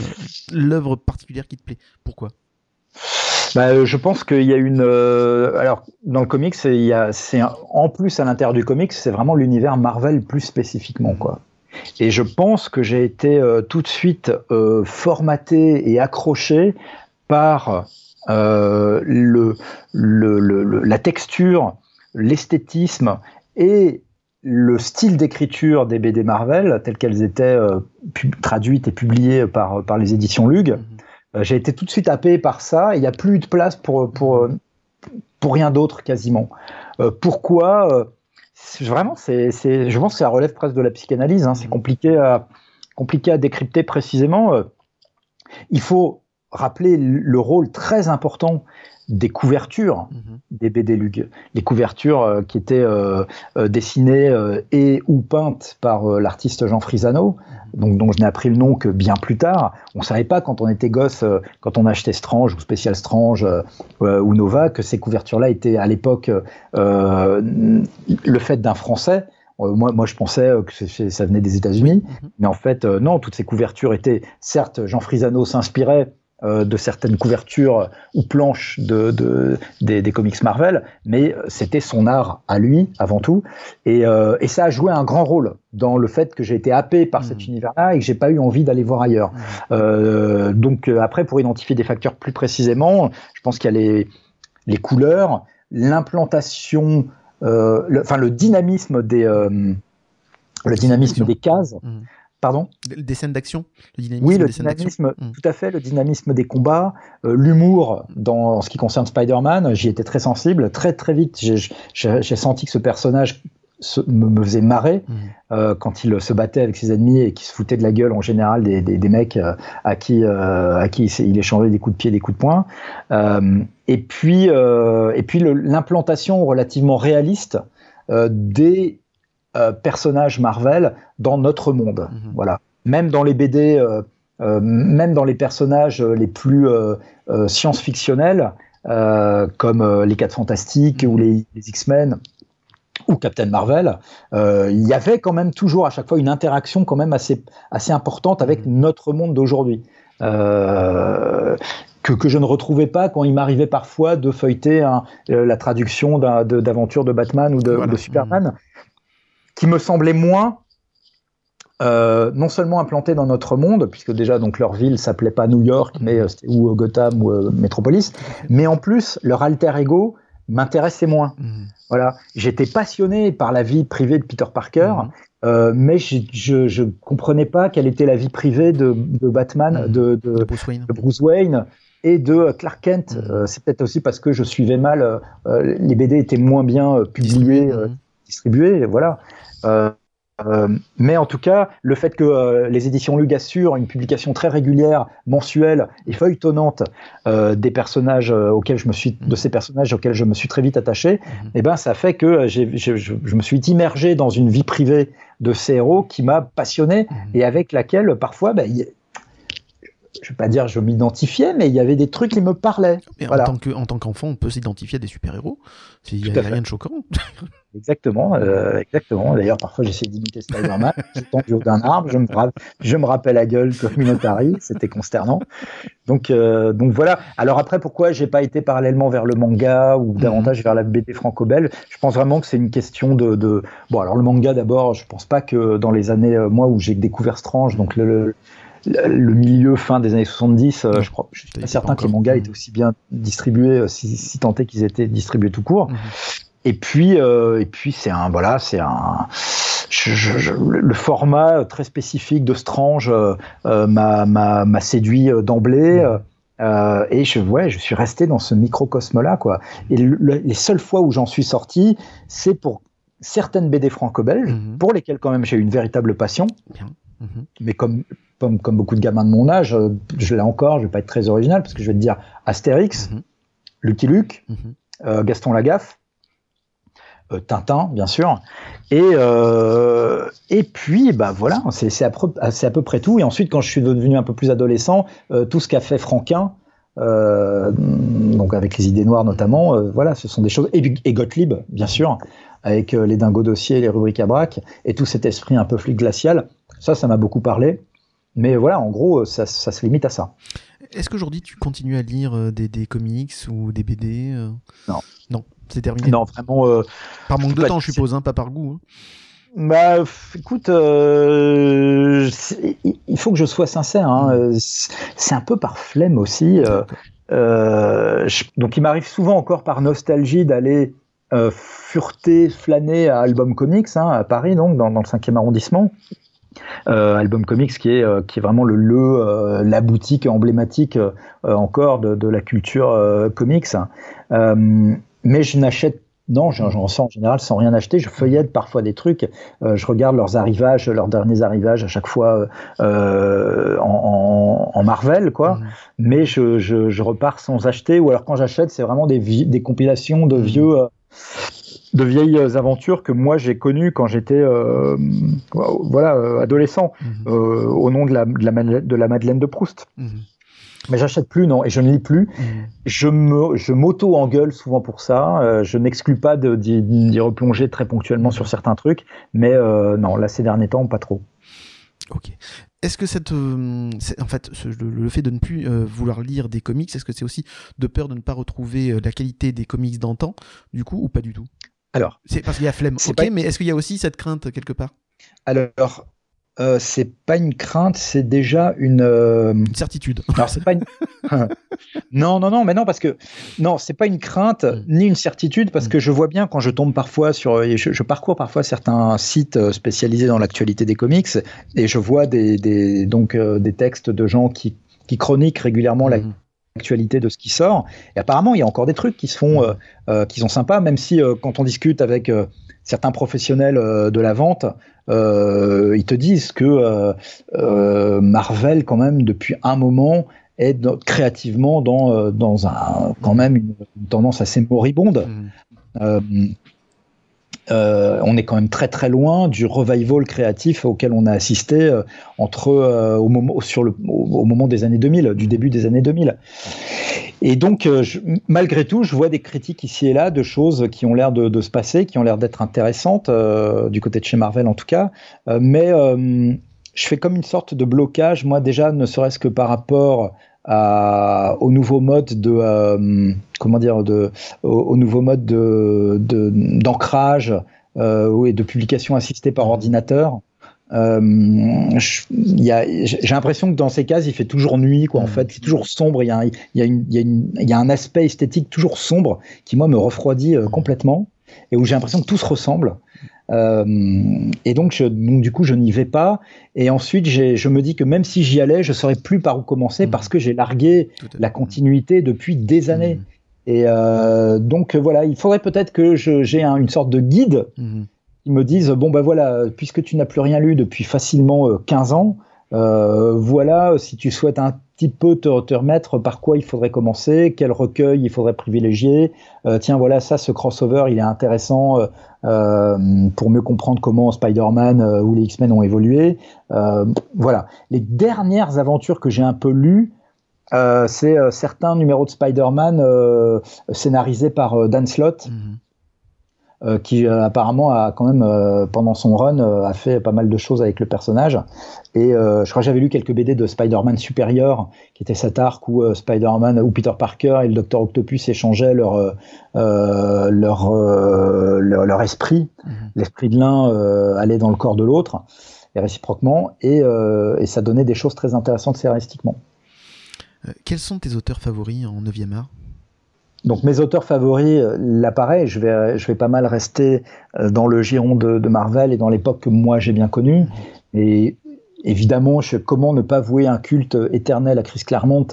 l'œuvre particulière qui te plaît. Pourquoi? Bah, euh, je pense qu'il y a une. Euh, alors, dans le comics, il y a, c'est en plus à l'intérieur du comics, c'est vraiment l'univers Marvel plus spécifiquement, quoi. Et je pense que j'ai été euh, tout de suite formaté et accroché par le, le, le, la texture, l'esthétisme et le style d'écriture des BD Marvel, telles qu'elles étaient traduites et publiées par, par les éditions Lug. Euh, j'ai été tout de suite happé par ça. Il n'y a plus de place pour, pour, pour rien d'autre quasiment. Euh, pourquoi euh, Vraiment, c'est, je pense que ça relève presque de la psychanalyse. Hein. C'est compliqué à, compliqué à décrypter précisément. Il faut rappeler le rôle très important des couvertures mhm. des BD Lug, les couvertures euh, qui étaient euh, euh, dessinées et ou peintes par l'artiste Jean Frisano, mhm. donc dont je n'ai appris le nom que bien plus tard. On savait pas quand on était gosse, quand on achetait Strange ou Spécial Strange ou Nova, que ces couvertures-là étaient à l'époque le fait d'un Français. moi, moi, je pensais que ça venait des États-Unis, mhm. mais en fait, non. Toutes ces couvertures étaient, certes, Jean Frisano s'inspirait de certaines couvertures ou planches de, des, comics Marvel, mais c'était son art à lui avant tout, et, euh, ça a joué un grand rôle dans le fait que j'ai été happé par cet mmh. univers-là et que j'ai pas eu envie d'aller voir ailleurs. Mmh. Euh, donc après, pour identifier des facteurs plus précisément, je pense qu'il y a les, les couleurs, l'implantation, enfin le, dynamisme des le dynamisme des cases. Mmh. Pardon Des scènes d'action Oui, le dynamisme, hmm. tout à fait, le dynamisme des combats, euh, l'humour dans en ce qui concerne Spider-Man, j'y étais très sensible. Très très vite, j'ai senti que ce personnage me, faisait marrer hmm. euh, quand il se battait avec ses ennemis et qui se foutait de la gueule en général des, des, mecs euh, à qui, à qui il échangeait des coups de pied, des coups de poing. et puis, et puis l'implantation relativement réaliste des euh, personnages Marvel dans notre monde. Mhm. Voilà. Même dans les BD, euh, euh, même dans les personnages les plus science-fictionnels, comme les 4 Fantastiques ou les, X-Men ou Captain Marvel, il y avait quand même toujours à chaque fois une interaction quand même assez, assez importante avec mhm. notre monde d'aujourd'hui. que, que, je ne retrouvais pas quand il m'arrivait parfois de feuilleter la traduction d'aventures de, Batman ou de, Superman. Qui me semblait moins euh, non seulement implanté dans notre monde, puisque déjà donc leur ville s'appelait pas New York, mais euh, ou Gotham ou euh, Metropolis, mais en plus leur alter ego m'intéressait moins. Mmh. Voilà, j'étais passionné par la vie privée de Peter Parker, mmh. mais je, je, comprenais pas quelle était la vie privée de, Batman, mmh. de, de, Bruce Wayne. et de Clark Kent. c'est peut-être aussi parce que je suivais mal, les BD étaient moins bien publiés, distribués, voilà. Euh, Euh, mais en tout cas, le fait que euh, les éditions Lug assurent une publication très régulière, mensuelle et feuilletonnante euh, des personnages auxquels je me suis, de ces personnages auxquels je me suis très vite attaché, mm-hmm. eh ben ça fait que je, je, me suis immergé dans une vie privée de ces héros qui m'a passionné mm-hmm. et avec laquelle parfois, ben, je vais pas dire je m'identifiais, mais il y avait des trucs qui me parlaient. en tant que, en tant qu'enfant, on peut s'identifier à des super-héros. Il n'y a, rien de choquant. exactement, euh, exactement. D'ailleurs, parfois, j'essaie d'imiter Spider-Man. je tombe du haut d'un arbre, je me, je me rappelle la gueule comme une otarie. C'était consternant. Donc, euh, donc voilà. Alors après, pourquoi j'ai pas été parallèlement vers le manga ou mhm. davantage vers la BD franco-belge Je pense vraiment que c'est une question de, de, Bon, alors le manga d'abord, je pense pas que dans les années, euh, moi, où j'ai découvert Strange, donc le le milieu fin des années 70, euh, je crois, je suis pas certain que les mangas étaient aussi bien distribués, euh, si, si tant est qu'ils étaient distribués tout court. Mhm. Et puis, euh, et puis c'est un, voilà, c'est un, le format très spécifique de Strange m'a séduit d'emblée. Mhm. et je, ouais, je suis resté dans ce microcosme-là, quoi. Et les seules fois où j'en suis sorti, c'est pour certaines BD franco-belges, pour lesquelles quand même j'ai eu une véritable passion. Mais comme comme, beaucoup de gamins de mon âge, euh, je l'ai encore, je vais pas être très original parce que je vais te dire Astérix, mhm. Lucky Luke, mhm. euh, Gaston Lagaffe, euh, Tintin, bien sûr, et et puis bah voilà, c'est à, à, peu près tout. Et ensuite, quand je suis devenu un peu plus adolescent, tout ce qu'a fait Franquin. donc avec les idées noires notamment, voilà, ce sont des choses et, et Gottlieb bien sûr, avec les dingos dossiers, les rubriques à braque et tout cet esprit un peu flic glacial. Ça, ça m'a beaucoup parlé. Mais voilà, en gros, ça, se limite à ça. Est-ce qu'aujourd'hui tu continues à lire euh, des, comics ou des BD euh Non. Non, c'est terminé. Non, vraiment. Euh, par manque de temps, je suppose, hein, pas par goût. Hein. Bah, écoute, il faut que je sois sincère. Hein, mm. c'est un peu par flemme aussi. donc, il m'arrive souvent encore par nostalgie d'aller fureter, flâner à Album Comics à Paris, donc dans, dans le 5e arrondissement. Euh, album Comics qui est euh, qui est vraiment le, le euh, la boutique emblématique encore de, de, la culture comics. mais je n'achète non, j'en ressens en général sans rien acheter. Je feuillette parfois des trucs. je regarde leurs arrivages, leurs derniers arrivages à chaque fois euh, en, en, Marvel, quoi. Mmh. Mais je, je, je, repars sans acheter. Ou alors quand j'achète, c'est vraiment des, des compilations de mmh. vieux de vieilles aventures que moi j'ai connues quand j'étais euh, voilà euh, adolescent mhm. euh, au nom de la, de la, de la Madeleine de Proust. Mhm. Mais j'achète plus, non, et je ne lis plus. Mhm. Je me, je m'auto-engueule souvent pour ça. je n'exclus pas d'y replonger très ponctuellement sur certains trucs, mais non, là ces derniers temps, pas trop. Ok. Est-ce que cette, en fait, le, fait de ne plus vouloir lire des comics, est-ce que c'est aussi de peur de ne pas retrouver la qualité des comics d'antan, du coup, ou pas du tout? Alors, c'est parce qu'il y a flemme. Ok, mais est-ce qu'il y a aussi cette crainte quelque part? Alors, euh, c'est pas une crainte, c'est déjà une, euh, certitude. Alors c'est pas une... non non non, mais non parce que non, c'est pas une crainte mm. ni une certitude parce mm. que je vois bien quand je tombe parfois sur, je, parcours parfois certains sites euh, spécialisés dans l'actualité des comics et je vois des, donc des textes de gens qui, qui chroniquent régulièrement la mm actualité de ce qui sort. Et apparemment, il y a encore des trucs qui se font, euh, euh, qui sont sympas, même si euh, quand on discute avec certains professionnels de la vente, ils te disent que Marvel, quand même, depuis un moment, est créativement dans, dans un, quand même une, tendance assez moribonde. Mmh. Euh, on est quand même très très loin du revival créatif auquel on a assisté euh, entre euh, au moment sur le au, moment des années 2000, du début des années 2000. Et donc malgré tout, je vois des critiques ici et là de choses qui ont l'air de, se passer, qui ont l'air d'être intéressantes du côté de chez Marvel en tout cas, mais je fais comme une sorte de blocage, moi déjà, ne serait-ce que par rapport au nouveau mode de euh, comment dire de au, nouveau mode de d'ancrage euh, et de publication assistée par ordinateur. Euh, j'ai l'impression que dans ces cases, il fait toujours nuit, quoi. En mmh. fait, c'est toujours sombre. Il y, a, il, y a une, il, y a une, il y a un aspect esthétique toujours sombre qui moi me refroidit euh, complètement et où j'ai l'impression que tout se ressemble. Euh, et donc, du coup, je n'y vais pas. Et ensuite, je me dis que même si j'y allais, je saurais plus par où commencer mmh. parce que j'ai largué la continuité depuis des mmh. années. Et euh, donc voilà, il faudrait peut-être que j'ai une sorte de guide mmh. qui me disent bon ben voilà, puisque tu n'as plus rien lu depuis facilement 15 ans, voilà, si tu souhaites un petit peu te, remettre par quoi il faudrait commencer, quel recueil il faudrait privilégier. tiens, voilà, ça, ce crossover, il est intéressant pour mieux comprendre comment Spider-Man ou les X-Men ont évolué. voilà, les dernières aventures que j'ai un peu lues, euh, c'est euh, certains numéros de Spider-Man euh, scénarisés par Dan Slott. Mhm. qui apparemment a quand même pendant son run a fait pas mal de choses avec le personnage et je crois que j'avais lu quelques BD de Spider-Man supérieur qui était cet arc où Spider-Man ou Peter Parker et le Docteur Octopus échangeaient leur leur, leur, esprit mhm. l'esprit de l'un allait dans le corps de l'autre et réciproquement et, et ça donnait des choses très intéressantes scénaristiquement euh, quels sont tes auteurs favoris en 9e art? Donc mes auteurs favoris, euh, là pareil, je vais, je vais pas mal rester euh, dans le giron de, Marvel et dans l'époque que moi j'ai bien connue. Et évidemment, comment ne pas vouer un culte éternel à Chris Claremont?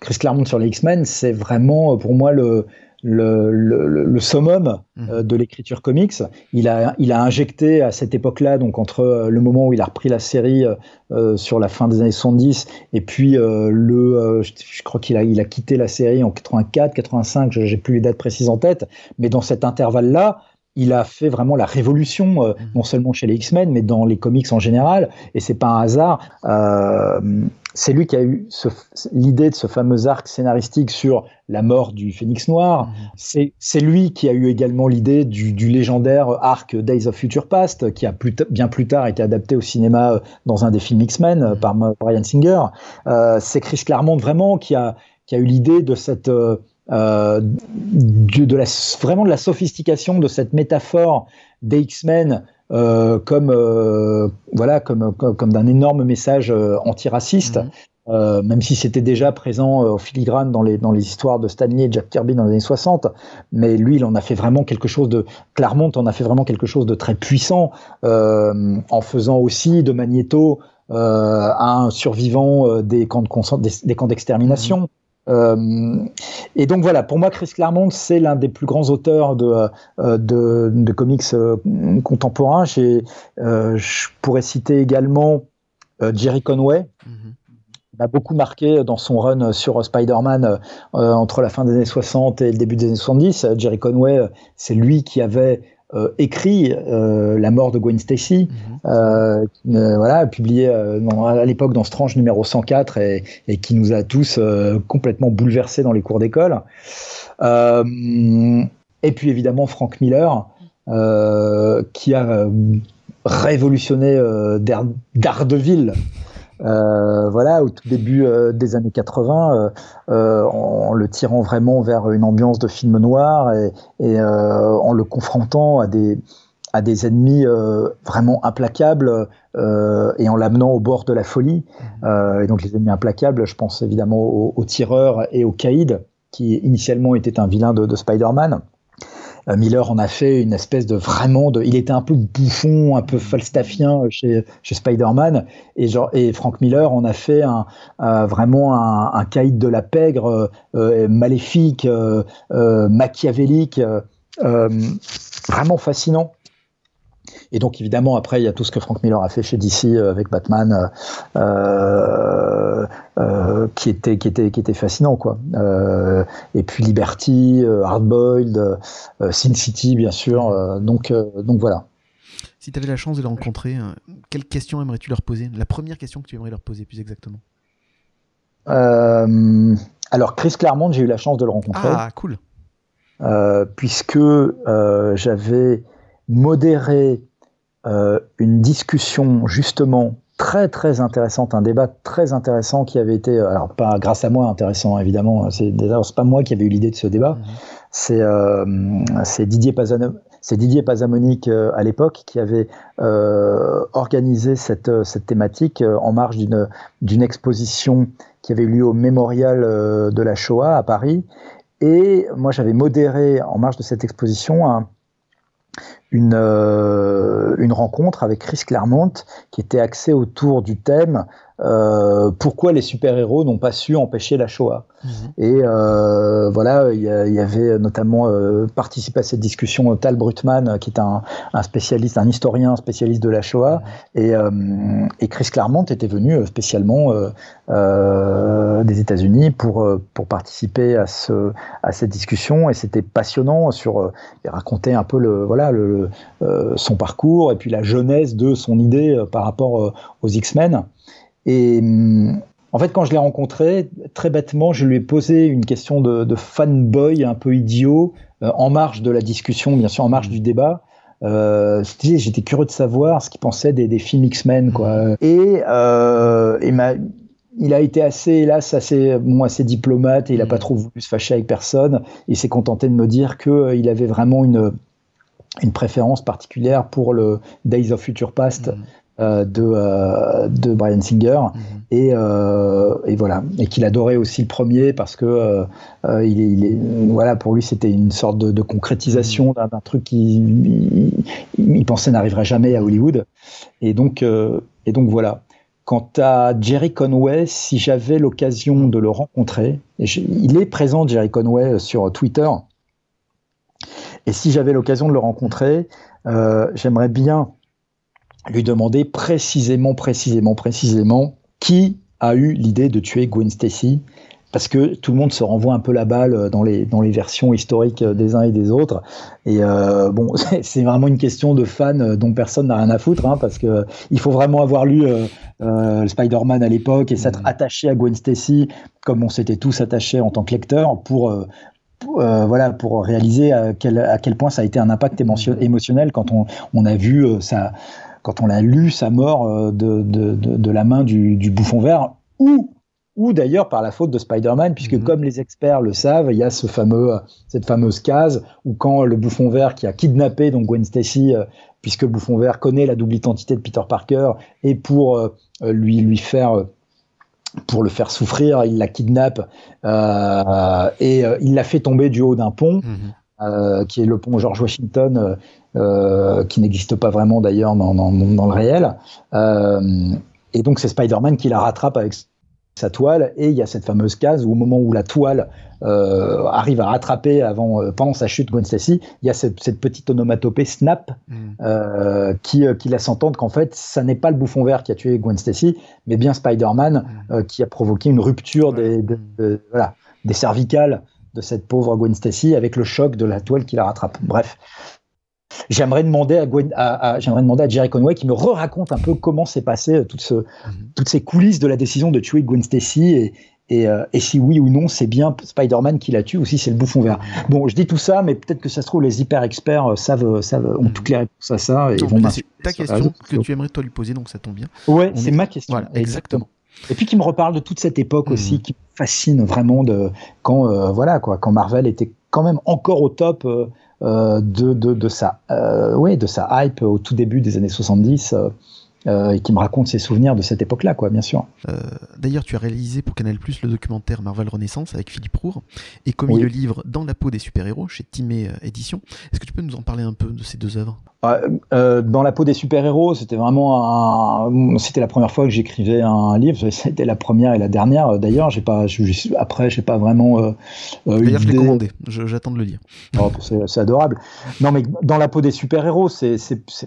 Chris Claremont sur les X-Men, c'est vraiment pour moi le, le, le, le summum mmh. euh, de l'écriture comics. Il a, il a injecté à cette époque-là, donc entre euh, le moment où il a repris la série euh, sur la fin des années 70 et puis le, je, crois qu'il a, il a quitté la série en 84, 85, j'ai plus les dates précises en tête, mais dans cet intervalle-là, il a fait vraiment la révolution, mmh. non seulement chez les X-Men, mais dans les comics en général. Et c'est pas un hasard. Euh, c'est lui qui a eu l'idée de ce fameux arc scénaristique sur la mort du Phénix Noir. Mhm. C'est lui qui a eu également l'idée du, légendaire arc Days of Future Past, qui a bien plus tard été adapté au cinéma euh, dans un des films X-Men euh, par Brian Singer. Euh, c'est Chris Claremont vraiment qui a, qui a eu l'idée de cette... de, la, vraiment de la sophistication de cette métaphore des X-Men euh, comme euh, voilà comme comme, d'un énorme message euh, antiraciste. Mhm. même si c'était déjà présent au filigrane dans les, dans les histoires de Stanley et Jack Kirby dans les années 60, mais lui, il en a fait vraiment quelque chose de, Claremont en a fait vraiment quelque chose de très puissant, en faisant aussi de Magneto un survivant des camps des, camps d'extermination. Mhm. Euh, et donc voilà, pour moi, Chris Claremont, c'est l'un des plus grands auteurs de, euh, de, de comics euh, contemporains. je pourrais citer également Jerry Conway. Mm m'a beaucoup marqué dans son run sur Spider-Man entre la fin des années 60 et le début des années 70. Jerry Conway, c'est lui qui avait écrit euh, La mort de Gwen Stacy, mhm. euh, voilà, publié à l'époque dans Strange numéro 104 et, et qui nous a tous complètement bouleversés dans les cours d'école. et puis évidemment Frank Miller, qui a révolutionné Daredevil euh, voilà, au tout début euh, des années 80, euh, en le tirant vraiment vers une ambiance de film noir et, en le confrontant à des, à des ennemis vraiment implacables et en l'amenant au bord de la folie. Mmh. et donc les ennemis implacables, je pense évidemment aux, tireurs et aux caïds, qui initialement étaient un vilain de, de Spider-Man. Euh, Miller en a fait une espèce de vraiment de. Il était un peu bouffon, un peu falstaffien chez, chez Spider-Man. Et, et Frank Miller en a fait un, euh, vraiment un, caïd de la pègre, euh, maléfique, machiavélique, vraiment fascinant. Et donc évidemment après il y a tout ce que Frank Miller a fait chez DC euh, avec Batman, euh, euh, qui était qui était qui était fascinant quoi. et puis Liberty, Hardboiled, Sin City bien sûr. donc donc voilà. Si tu avais la chance de les rencontrer, quelle question aimerais-tu leur poser? La première question que tu aimerais leur poser plus exactement. alors Chris Claremont, j'ai eu la chance de le rencontrer. Ah cool. puisque j'avais modéré euh, une discussion justement très très intéressante, un débat très intéressant qui avait été, alors pas grâce à moi intéressant évidemment, c'est d'ailleurs c'est pas moi qui avait eu l'idée de ce débat, mhm. c'est euh, c'est Didier Pazano, c'est Didier Pazamonique euh, à l'époque qui avait euh, organisé cette, cette thématique en marge d'une d'une exposition qui avait eu lieu au mémorial de la Shoah à Paris. Et moi, j'avais modéré en marge de cette exposition un, une, euh, une rencontre avec Chris Claremont qui était axée autour du thème euh, pourquoi les super-héros n'ont pas su empêcher la Shoah? Mhm. Et euh, voilà, il y, avait notamment euh, participé à cette discussion Tal Brutman, qui est un, spécialiste, un historien spécialiste de la Shoah, mhm. et, Chris Claremont était venu spécialement des États-Unis pour pour participer à ce à cette discussion, et c'était passionnant sur il racontait un peu le voilà le, son parcours et puis la jeunesse de son idée par rapport aux X-Men. Et en fait, quand je l'ai rencontré, très bêtement, je lui ai posé une question de, fanboy un peu idiot, euh, en marge de la discussion, bien sûr, en marge du débat. Euh, J'étais curieux de savoir ce qu'il pensait des, des, films X-Men, quoi. Et, euh, il a été assez, hélas, assez, bon, assez diplomate et il n'a pas trop voulu se fâcher avec personne. Il s'est contenté de me dire qu'il il avait vraiment une, une préférence particulière pour le Days of Future Past, mmh. Euh, de, euh, de Brian Singer. Mhm. et, euh, et, voilà. Et qu'il adorait aussi le premier parce que il, est, il, est, voilà pour lui c'était une sorte de, concrétisation mhm. d'un truc qu'il il, pensait n'arriverait jamais à Hollywood. Et donc et donc voilà. Quant à Jerry Conway, si j'avais l'occasion de le rencontrer, et il est présent Jerry Conway sur Twitter, et si j'avais l'occasion de le rencontrer, j'aimerais bien lui demander précisément, précisément, précisément qui a eu l'idée de tuer Gwen Stacy parce que tout le monde se renvoie un peu la balle dans les, dans les versions historiques des uns et des autres. Et euh, bon, c'est vraiment une question de fan dont personne n'a rien à foutre, hein, parce que il faut vraiment avoir lu euh, euh, Spider-Man à l'époque et s'être mmh. attaché à Gwen Stacy, comme on s'était tous attachés en tant que lecteur, pour, euh, voilà, pour réaliser à quel, à quel point ça a été un impact mmh. émotionnel quand on, on a vu ça quand on l'a lu, sa mort euh, de, de, de, la main du, du, bouffon vert, ou, ou d'ailleurs par la faute de Spider-Man, puisque mhm. comme les experts le savent, il y a ce fameux, cette fameuse case où quand le bouffon vert qui a kidnappé donc Gwen Stacy, euh, puisque le bouffon vert connaît la double identité de Peter Parker, et pour euh, lui, lui faire pour le faire souffrir, il la kidnappe et il la fait tomber du haut d'un pont. Mhm. Qui est le pont George Washington, euh, euh, qui n'existe pas vraiment d'ailleurs dans, dans, dans, le réel. et donc c'est Spider-Man qui la rattrape avec sa toile et il y a cette fameuse case où au moment où la toile euh, arrive à rattraper avant pendant sa chute Gwen Stacy, il y a cette, cette petite onomatopée snap mm. euh, qui, qui laisse entendre qu'en fait ça n'est pas le bouffon vert qui a tué Gwen Stacy, mais bien Spider-Man mm. qui a provoqué une rupture des, de, voilà, des cervicales de cette pauvre Gwen Stacy avec le choc de la toile qui la rattrape. Bref. J'aimerais demander à, Gwen, à, j'aimerais demander à Jerry Conway qui me re-raconte un peu comment s'est passé euh, ce, mhm. toutes ces coulisses de la décision de tuer Gwen Stacy et, et, euh, et, si oui ou non c'est bien Spider-Man qui la tue ou si c'est le bouffon vert. Mhm. Bon, je dis tout ça, mais peut-être que ça se trouve les hyper experts euh, savent, savent ont mhm. toutes les réponses à ça et vont. C'est ta question que tu aimerais toi lui poser, donc ça tombe bien. Ouais, c'est ma question. exactement. Et puis qui me reparle de toute cette époque aussi, qui me fascine vraiment de quand euh, voilà quoi, quand Marvel était quand même encore au top de, de, de, sa euh, ouais, de sa hype au tout début des années 70 euh, et qui me raconte ses souvenirs de cette époque-là, quoi, bien sûr. Euh, D'ailleurs, tu as réalisé pour Canal Plus le documentaire Marvel Renaissance avec Philippe Roure et commis le livre Dans la peau des super-héros chez Timé Édition. Est-ce que tu peux nous en parler un peu de ces deux œuvres? Euh, Dans la peau des super-héros, c'était vraiment un... c'était la première fois que j'écrivais un livre. C'était la première et la dernière. D'ailleurs, j'ai pas, je, après, j'ai pas vraiment. Euh, D'ailleurs, je l'ai commandé. J'attends de le lire. Oh, c'est adorable. Non, mais dans la peau des super-héros, c'est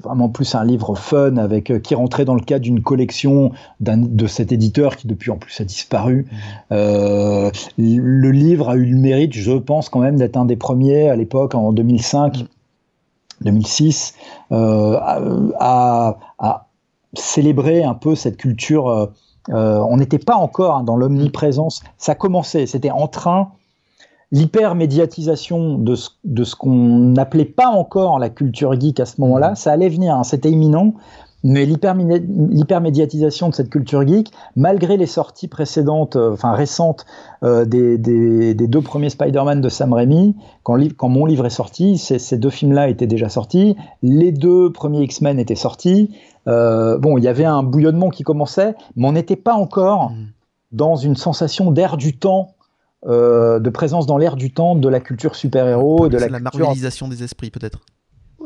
vraiment plus un livre fun avec qui rend dans le cadre d'une collection de cet éditeur qui depuis en plus a disparu. Mmh. Euh, le livre a eu le mérite, je pense quand même, d'être un des premiers à l'époque, en 2005, 2006, mmh. euh, à, célébrer un peu cette culture. Euh, on n'était pas encore hein, dans l'omniprésence. Ça commençait, c'était en train l'hypermédiatisation de ce, de ce qu'on n'appelait pas encore la culture geek à ce moment-là, mmh. ça allait venir, hein, c'était imminent, mais l'hypermédiatisation de cette culture geek, malgré les sorties précédentes, euh, enfin récentes, euh, des, des, des, deux premiers Spider-Man de Sam Raimi, quand, quand mon livre est sorti, ces deux films-là étaient déjà sortis, les deux premiers X-Men étaient sortis. Euh, bon, il y avait un bouillonnement qui commençait, mais on n'était pas encore mm. dans une sensation d'air du temps euh, de présence dans l'air du temps de la culture super-héros, de la, la marvelisation des esprits peut-être.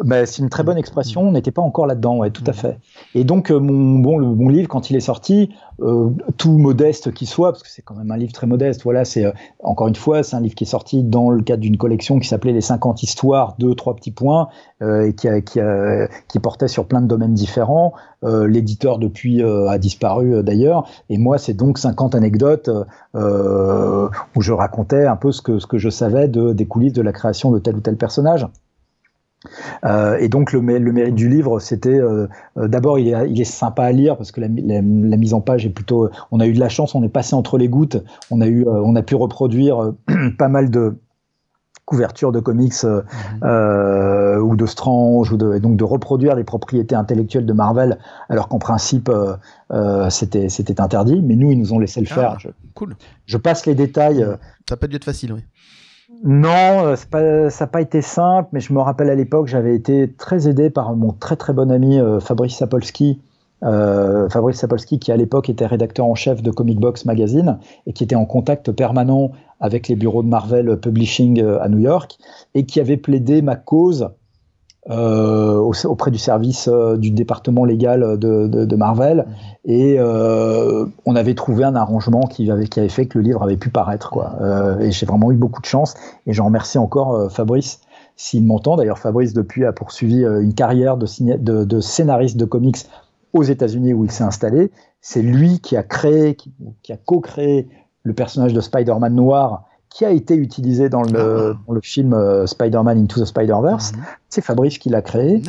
Bah, c'est une très bonne expression. On n'était pas encore là-dedans, ouais, tout à fait. Et donc, euh, mon, bon, le bon livre, quand il est sorti, euh, tout modeste qu'il soit, parce que c'est quand même un livre très modeste, voilà, c'est euh, encore une fois, c'est un livre qui est sorti dans le cadre d'une collection qui s'appelait Les 50 histoires, deux, trois petits points, et qui, a, qui, a, qui, portait sur plein de domaines différents. L'éditeur, depuis, a disparu d'ailleurs. Et moi, c'est donc 50 anecdotes où je racontais un peu ce que, ce que je savais de, des coulisses de la création de tel ou tel personnage. Euh, et donc le, le, mérite du livre, c'était euh, euh, d'abord il est, il est, sympa à lire parce que la, la, mise en page est plutôt. On a eu de la chance, on est passé entre les gouttes, on a eu, on a pu reproduire pas mal de couvertures de comics mhm. ou de Strange ou de, et donc de reproduire les propriétés intellectuelles de Marvel alors qu'en principe c'était c'était interdit mais nous ils nous ont laissé le ah, faire je, cool je passe les détails ça n'a pas dû être facile oui non, euh, pas, ça n'a pas été simple, mais je me rappelle à l'époque, j'avais été très aidé par mon très très bon ami euh, Fabrice Sapolsky. Euh, Fabrice Sapolsky, qui à l'époque était rédacteur en chef de Comic Box Magazine et qui était en contact permanent avec les bureaux de Marvel Publishing à New York et qui avait plaidé ma cause auprès du service euh, du département légal de, de, de Marvel mhm. et euh, on avait trouvé un arrangement qui avait, qui avait fait que le livre avait pu paraître quoi. Euh, et j'ai vraiment eu beaucoup de chance et j'en remercie encore euh, Fabrice s'il m'entend. D'ailleurs Fabrice depuis a poursuivi une carrière de, de, de scénariste de comics aux États-Unis où il s'est installé. C'est lui qui a créé, qui, qui a co-créé le personnage de Spider-Man noir qui a été utilisé dans le, ah. dans le film euh, Spider-Man Into the Spider-Verse. Mhm. C'est Fabrice qui l'a créé.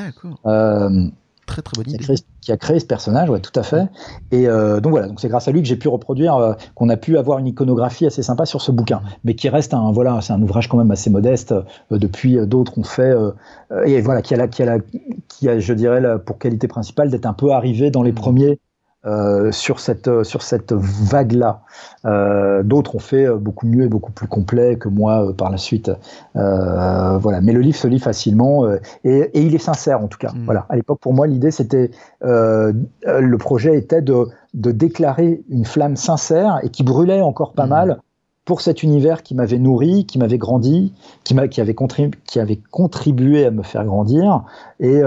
Euh, très très bonne idée. Qui a, créé, qui a créé ce personnage, ouais, tout à fait. Et euh, donc voilà, donc c'est grâce à lui que j'ai pu reproduire, euh, qu'on a pu avoir une iconographie assez sympa sur ce bouquin, mais qui reste un voilà, c'est un ouvrage quand même assez modeste. Depuis d'autres ont fait et voilà, qui a la, qui a la, qui a, je dirais, la, pour qualité principale d'être un peu arrivé dans les mhm. premiers euh, sur cette euh, sur cette vague là. Euh, D'autres ont fait beaucoup mieux et beaucoup plus complet que moi euh, par la suite. voilà, mais le livre se lit facilement et, et, il est sincère en tout cas. Mm. Voilà, à l'époque pour moi l'idée c'était le projet était de de déclarer une flamme sincère et qui brûlait encore pas mm. mal pour cet univers qui m'avait nourri, qui m'avait grandi, qui, qui, avait qui avait contribué à me faire grandir. Et,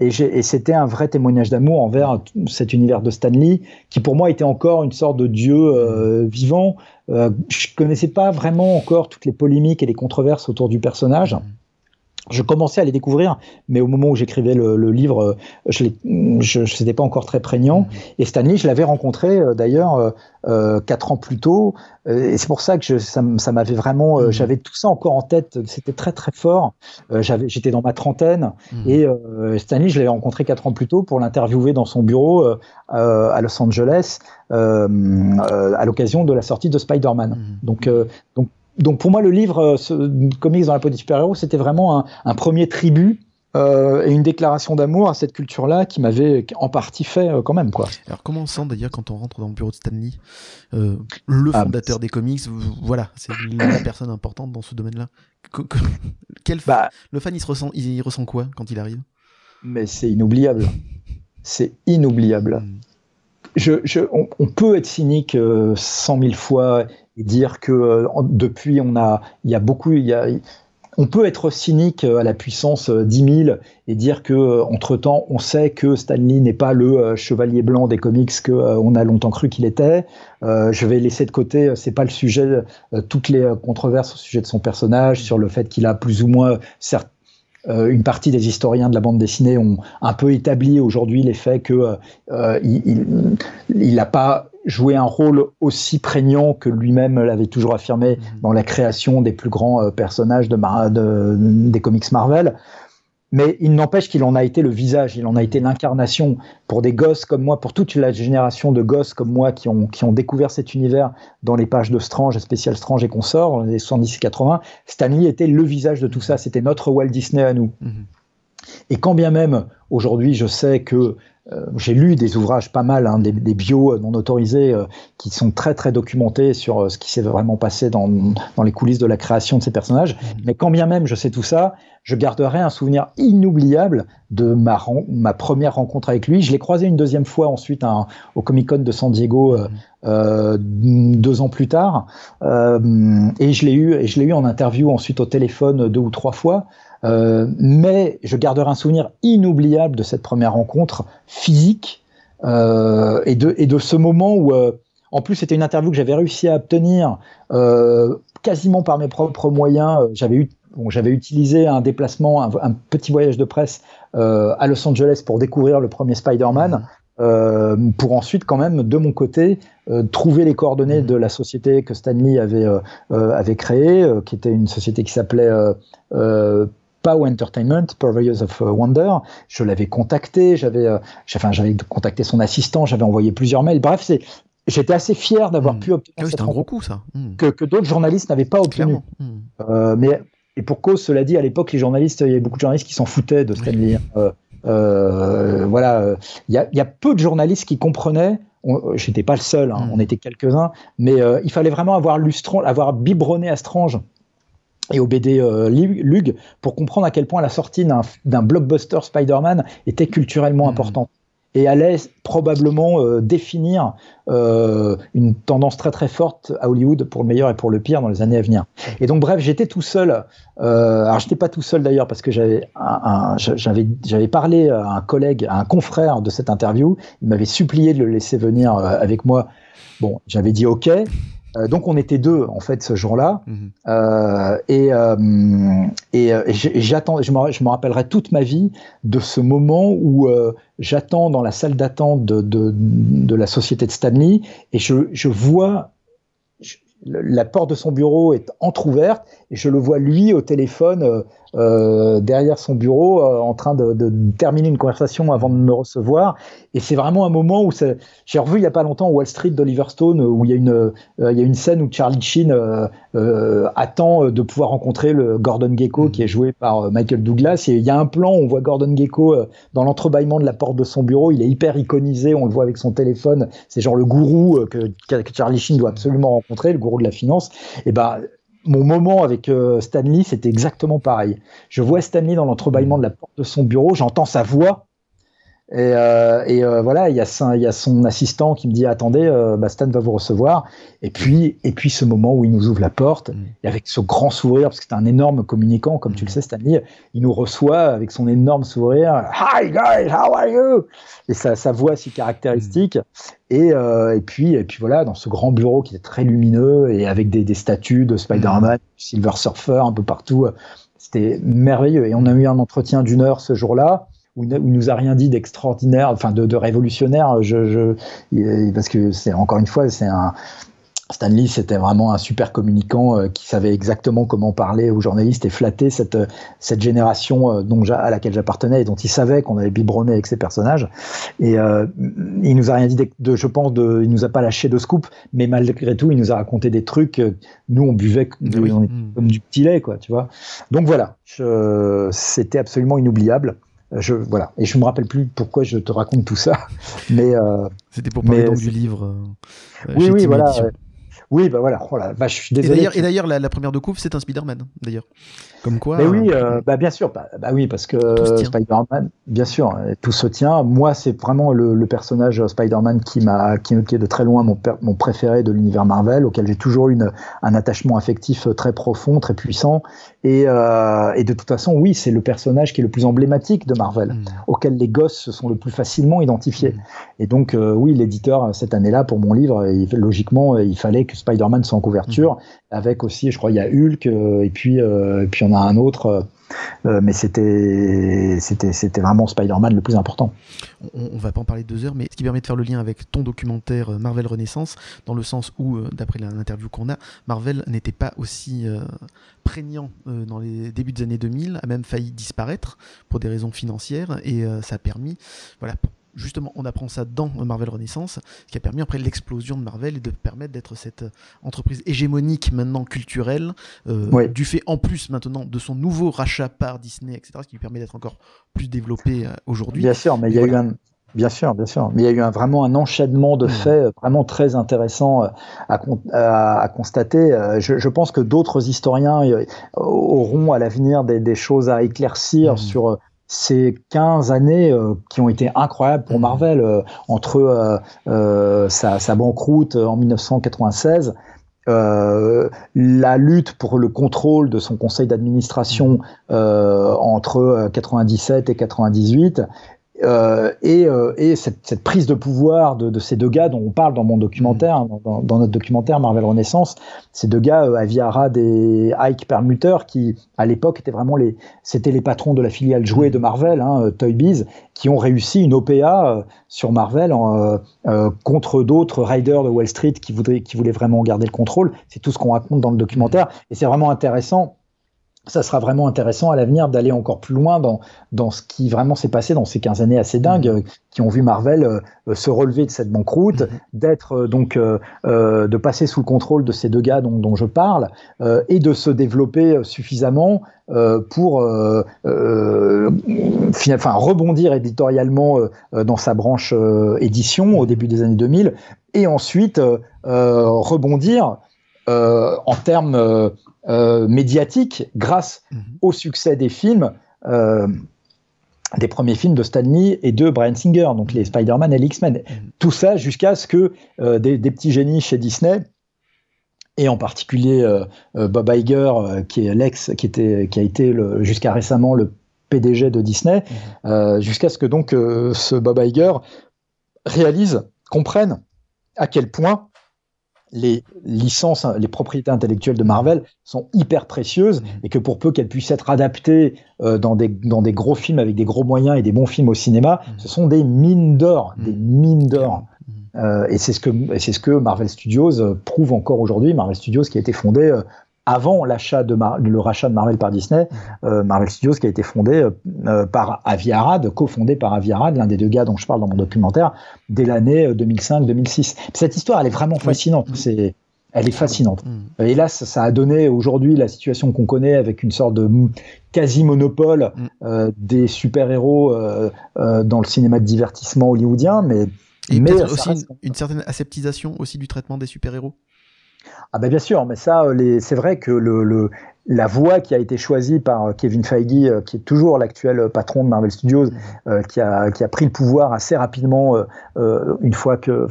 euh, et, c'était un vrai témoignage d'amour envers cet univers de Stanley, qui pour moi était encore une sorte de dieu euh, vivant. Euh, je connaissais pas vraiment encore toutes les polémiques et les controverses autour du personnage je commençais à les découvrir, mais au moment où j'écrivais le, le, livre, je n'étais pas encore très prégnant. Et Stanley, je l'avais rencontré euh, d'ailleurs euh, euh, quatre ans plus tôt, et c'est pour ça que je, ça, ça m'avait vraiment, mmh. j'avais tout ça encore en tête. C'était très très fort. j'avais, j'étais dans ma trentaine, mmh. et Stanley, je l'avais rencontré quatre ans plus tôt pour l'interviewer dans son bureau à Los Angeles à l'occasion de la sortie de Spider-Man. Donc, donc donc pour moi, le livre euh, ce, Comics dans la peau des super-héros, c'était vraiment un, un, premier tribut euh, et une déclaration d'amour à cette culture-là qui m'avait en partie fait euh, quand même. Quoi. Alors comment on sent d'ailleurs quand on rentre dans le bureau de Stanley, euh, le ah, fondateur des comics, voilà, c'est la personne importante dans ce domaine-là. Quel bah, le fan, il, se ressent, il, ressent quoi quand il arrive? Mais c'est inoubliable. C'est inoubliable. Hmm. Je, je, on, on, peut être cynique cent mille fois et dire que euh, depuis on a, il y a beaucoup, il y a, on peut être cynique euh, à la puissance 10 euh, 000 et dire que entre temps on sait que Stanley n'est pas le chevalier blanc des comics que on a longtemps cru qu'il était. je vais laisser de côté, c'est pas le sujet, toutes les controverses au sujet de son personnage, sur le fait qu'il a plus ou moins certes une partie des historiens de la bande dessinée ont un peu établi aujourd'hui les faits que euh, il n'a pas jouer un rôle aussi prégnant que lui-même l'avait toujours affirmé mhm. dans la création des plus grands euh, personnages de, de, des comics Marvel. Mais il n'empêche qu'il en a été le visage, il en a été l'incarnation pour des gosses comme moi, pour toute la génération de gosses comme moi qui ont, qui ont découvert cet univers dans les pages de Strange, Spécial Strange et consorts, dans les 70 et 80. Stanley était le visage de tout ça, c'était notre Walt Disney à nous. Mhm. Et quand bien même aujourd'hui je sais que euh, j'ai lu des ouvrages pas mal, hein, des, des, bios non autorisés euh, qui sont très très documentés sur euh, ce qui s'est vraiment passé dans, dans, les coulisses de la création de ces personnages. Mmh. Mais quand bien même je sais tout ça, je garderai un souvenir inoubliable de ma, ma première rencontre avec lui. Je l'ai croisé une deuxième fois ensuite hein, au Comic Con de San Diego mmh. deux ans plus tard, et je l'ai eu et je l'ai eu en interview ensuite au téléphone deux ou trois fois. Mais je garderai un souvenir inoubliable de cette première rencontre physique et, de, et de ce moment où, en plus, c'était une interview que j'avais réussi à obtenir quasiment par mes propres moyens. J'avais eu j'avais utilisé un déplacement, un, petit voyage de presse euh, à Los Angeles pour découvrir le premier Spider-Man. Euh, pour ensuite quand même de mon côté euh, trouver les coordonnées de la société que Stanley avait euh, avait créée, qui était une société qui s'appelait Pow Entertainment, Purveyors of Wonder. Je l'avais contacté, j'avais enfin, j'avais contacté son assistant, j'avais envoyé plusieurs mails. Bref, c'est J'étais assez fier d'avoir hmm. pu obtenir ah un gros coup, ça. Hmm. que, que d'autres journalistes n'avaient pas obtenu. Hmm. mais et pour cause, cela dit, à l'époque, les journalistes, il y avait beaucoup de journalistes qui s'en foutaient de Stanley. Euh, euh, voilà, il y, a, peu de journalistes qui comprenaient. J'étais pas le seul, hein, mm. on était quelques-uns, mais euh, il fallait vraiment avoir lustron, avoir biberonné à Strange et au BD Lug pour comprendre à quel point la sortie d'un blockbuster Spider-Man était culturellement mm. importante et allait probablement euh, définir euh, une tendance très très forte à Hollywood pour le meilleur et pour le pire dans les années à venir. Et donc bref, j'étais tout seul. Euh, alors j'étais pas tout seul d'ailleurs parce que j'avais j'avais j'avais parlé à un collègue, à un confrère de cette interview. Il m'avait supplié de le laisser venir euh, avec moi. Bon, j'avais dit OK. Euh, donc on était deux en fait ce jour-là mhm. euh, et, euh, et, j'attends je me, je me rappellerai toute ma vie de ce moment où j'attends dans la salle d'attente de, de, de, la société de Stanley et je, je vois la porte de son bureau est entr'ouverte et je le vois lui au téléphone euh, derrière son bureau euh, en train de, de, terminer une conversation avant de me recevoir. Et c'est vraiment un moment où j'ai revu il y a pas longtemps Wall Street d'Oliver Stone où il y a une euh, il y a une scène où Charlie Sheen attend de pouvoir rencontrer le Gordon Gecko qui est joué par Michael Douglas. Et il y a un plan où on voit Gordon Gecko dans l'entrebâillement de la porte de son bureau. Il est hyper iconisé, on le voit avec son téléphone. C'est genre le gourou que, que Charlie Sheen doit absolument rencontrer, le gourou de la finance. Et ben mon moment avec euh, Stanley, c'était exactement pareil. Je vois Stanley dans l'entrebâillement de la porte de son bureau, j'entends sa voix. Et, euh, et euh, voilà, il y, a son, il y a son assistant qui me dit attendez, bah Stan va vous recevoir. Et puis, et puis ce moment où il nous ouvre la porte, mm. et avec ce grand sourire, parce que c'est un énorme communicant, comme tu le mm. sais, Stanley, il nous reçoit avec son énorme sourire. Hi guys, how are you? Et sa, sa voix si caractéristique. Et, euh, et, puis, et puis voilà, dans ce grand bureau qui est très lumineux et avec des, des statues de Spider-Man, mm. Silver Surfer un peu partout. C'était merveilleux. Et on a eu un entretien d'une heure ce jour-là où il nous a rien dit d'extraordinaire, enfin de, de révolutionnaire. Je, je, parce que c'est encore une fois, c'est un, Stanley, c'était vraiment un super communicant euh, qui savait exactement comment parler aux journalistes et flatter cette, euh, cette génération euh, dont à laquelle j'appartenais et dont il savait qu'on avait biberonné avec ses personnages. Et euh, il nous a rien dit de, je pense, de, il nous a pas lâché de scoop, mais malgré tout, il nous a raconté des trucs. Nous, on buvait on hmm. comme du petit lait, quoi, tu vois. Donc voilà, c'était absolument inoubliable. Je, voilà. Et je me rappelle plus pourquoi je te raconte tout ça, mais c'était pour parler donc du livre. oui, oui, voilà. Oui, bah voilà, oh la vache, je suis désolé. Et d'ailleurs, la, première de couve, c'est un Spider-Man, d'ailleurs. Comme quoi. Mais oui, euh, euh, bah bien sûr, bah, bah, oui, parce que Spider-Man, bien sûr, euh, tout se tient. Moi, c'est vraiment le, personnage Spider-Man qui m'a, qui, est de très loin mon, mon préféré de l'univers Marvel, auquel j'ai toujours eu une, un attachement affectif très profond, très puissant. Et, euh, et de toute façon, oui, c'est le personnage qui est le plus emblématique de Marvel, mm. auquel les gosses se sont le plus facilement identifiés. Mm. Et donc, oui, l'éditeur cette année-là pour mon livre, logiquement, il fallait que Spider-Man soit en couverture, mm. Avec aussi, je crois, il y a Hulk, et puis, et puis on a un autre. Euh, mais c'était c'était vraiment Spider-Man le plus important. On, va pas en parler deux heures, mais ce qui permet de faire le lien avec ton documentaire euh, Marvel Renaissance, dans le sens où, euh, d'après l'interview qu'on a, Marvel n'était pas aussi prégnant dans les débuts des années 2000, a même failli disparaître pour des raisons financières, et ça a permis, voilà, justement, on apprend ça dans Marvel Renaissance, ce qui a permis après l'explosion de Marvel et de permettre d'être cette entreprise hégémonique maintenant culturelle, euh, du fait en plus maintenant de son nouveau rachat par Disney, etc., ce qui lui permet d'être encore plus développé euh, aujourd'hui. Bien sûr, mais il y a eu un, Bien sûr, bien sûr. Mais il y a eu un, vraiment un enchaînement de mmh. faits euh, vraiment très intéressant à, constater. Je, pense que d'autres historiens auront à l'avenir des, choses à éclaircir mmh. sur ces 15 années euh, qui ont été incroyables pour mmh. Marvel, euh, entre euh, sa, sa, banqueroute en 1996 la lutte pour le contrôle de son conseil d'administration entre 97 et 98 euh, et, euh, et cette, cette, prise de pouvoir de, de, ces deux gars dont on parle dans mon documentaire, hein, dans, dans, notre documentaire Marvel Renaissance, ces deux gars, euh, Avi Arad et Ike Perlmutter, qui à l'époque étaient vraiment les, c'était les patrons de la filiale jouée de Marvel, hein, euh, Toy Biz, qui ont réussi une OPA euh, sur Marvel contre d'autres riders de Wall Street qui voudraient, qui voulaient vraiment garder le contrôle. C'est tout ce qu'on raconte dans le documentaire, et c'est vraiment intéressant ça sera vraiment intéressant à l'avenir d'aller encore plus loin dans, dans ce qui vraiment s'est passé dans ces 15 années assez dingues mm-hmm. euh, qui ont vu Marvel euh, euh, se relever de cette banqueroute, mm-hmm. d'être donc de passer sous le contrôle de ces deux gars dont, dont je parle et de se développer suffisamment pour enfin rebondir éditorialement dans sa branche édition au début des années 2000 et ensuite rebondir en termes euh, médiatique grâce mhm. au succès des films, euh, des premiers films de Stanley et de Brian Singer, donc les Spider-Man et les X-Men. Mhm. Tout ça jusqu'à ce que euh, des, petits génies chez Disney et en particulier Bob Iger, qui est l'ex, qui était, qui a été jusqu'à récemment le PDG de Disney, mhm. jusqu'à ce que donc ce Bob Iger réalise, comprenne à quel point les licences, les propriétés intellectuelles de Marvel sont hyper précieuses mhm. et que pour peu qu'elles puissent être adaptées euh, dans, des, dans des gros films avec des gros moyens et des bons films au cinéma, mhm. ce sont des mines d'or, des mhm. mines d'or. Euh, et c'est ce que c'est ce que Marvel Studios euh, prouve encore aujourd'hui. Marvel Studios qui a été fondé avant l'achat de le rachat de Marvel par Disney, euh, Marvel Studios qui a été fondé euh, euh, par Avi Arad, cofondé par Avi Arad, l'un des deux gars dont je parle dans mon documentaire, dès l'année 2005-2006. Cette histoire, elle est vraiment fascinante. C'est elle est fascinante. Mmh. Hélas, ça a donné aujourd'hui la situation qu'on connaît avec une sorte de quasi-monopole mmh. des super-héros dans le cinéma de divertissement hollywoodien, mais... Et mais aussi une, une, certaine aseptisation aussi du traitement des super-héros? Ah ben bien sûr, mais ça, euh, c'est vrai que le, la voie qui a été choisie par euh, Kevin Feige, euh, qui est toujours l'actuel patron de Marvel Studios, qui, a, qui, a, pris le pouvoir assez rapidement une fois que,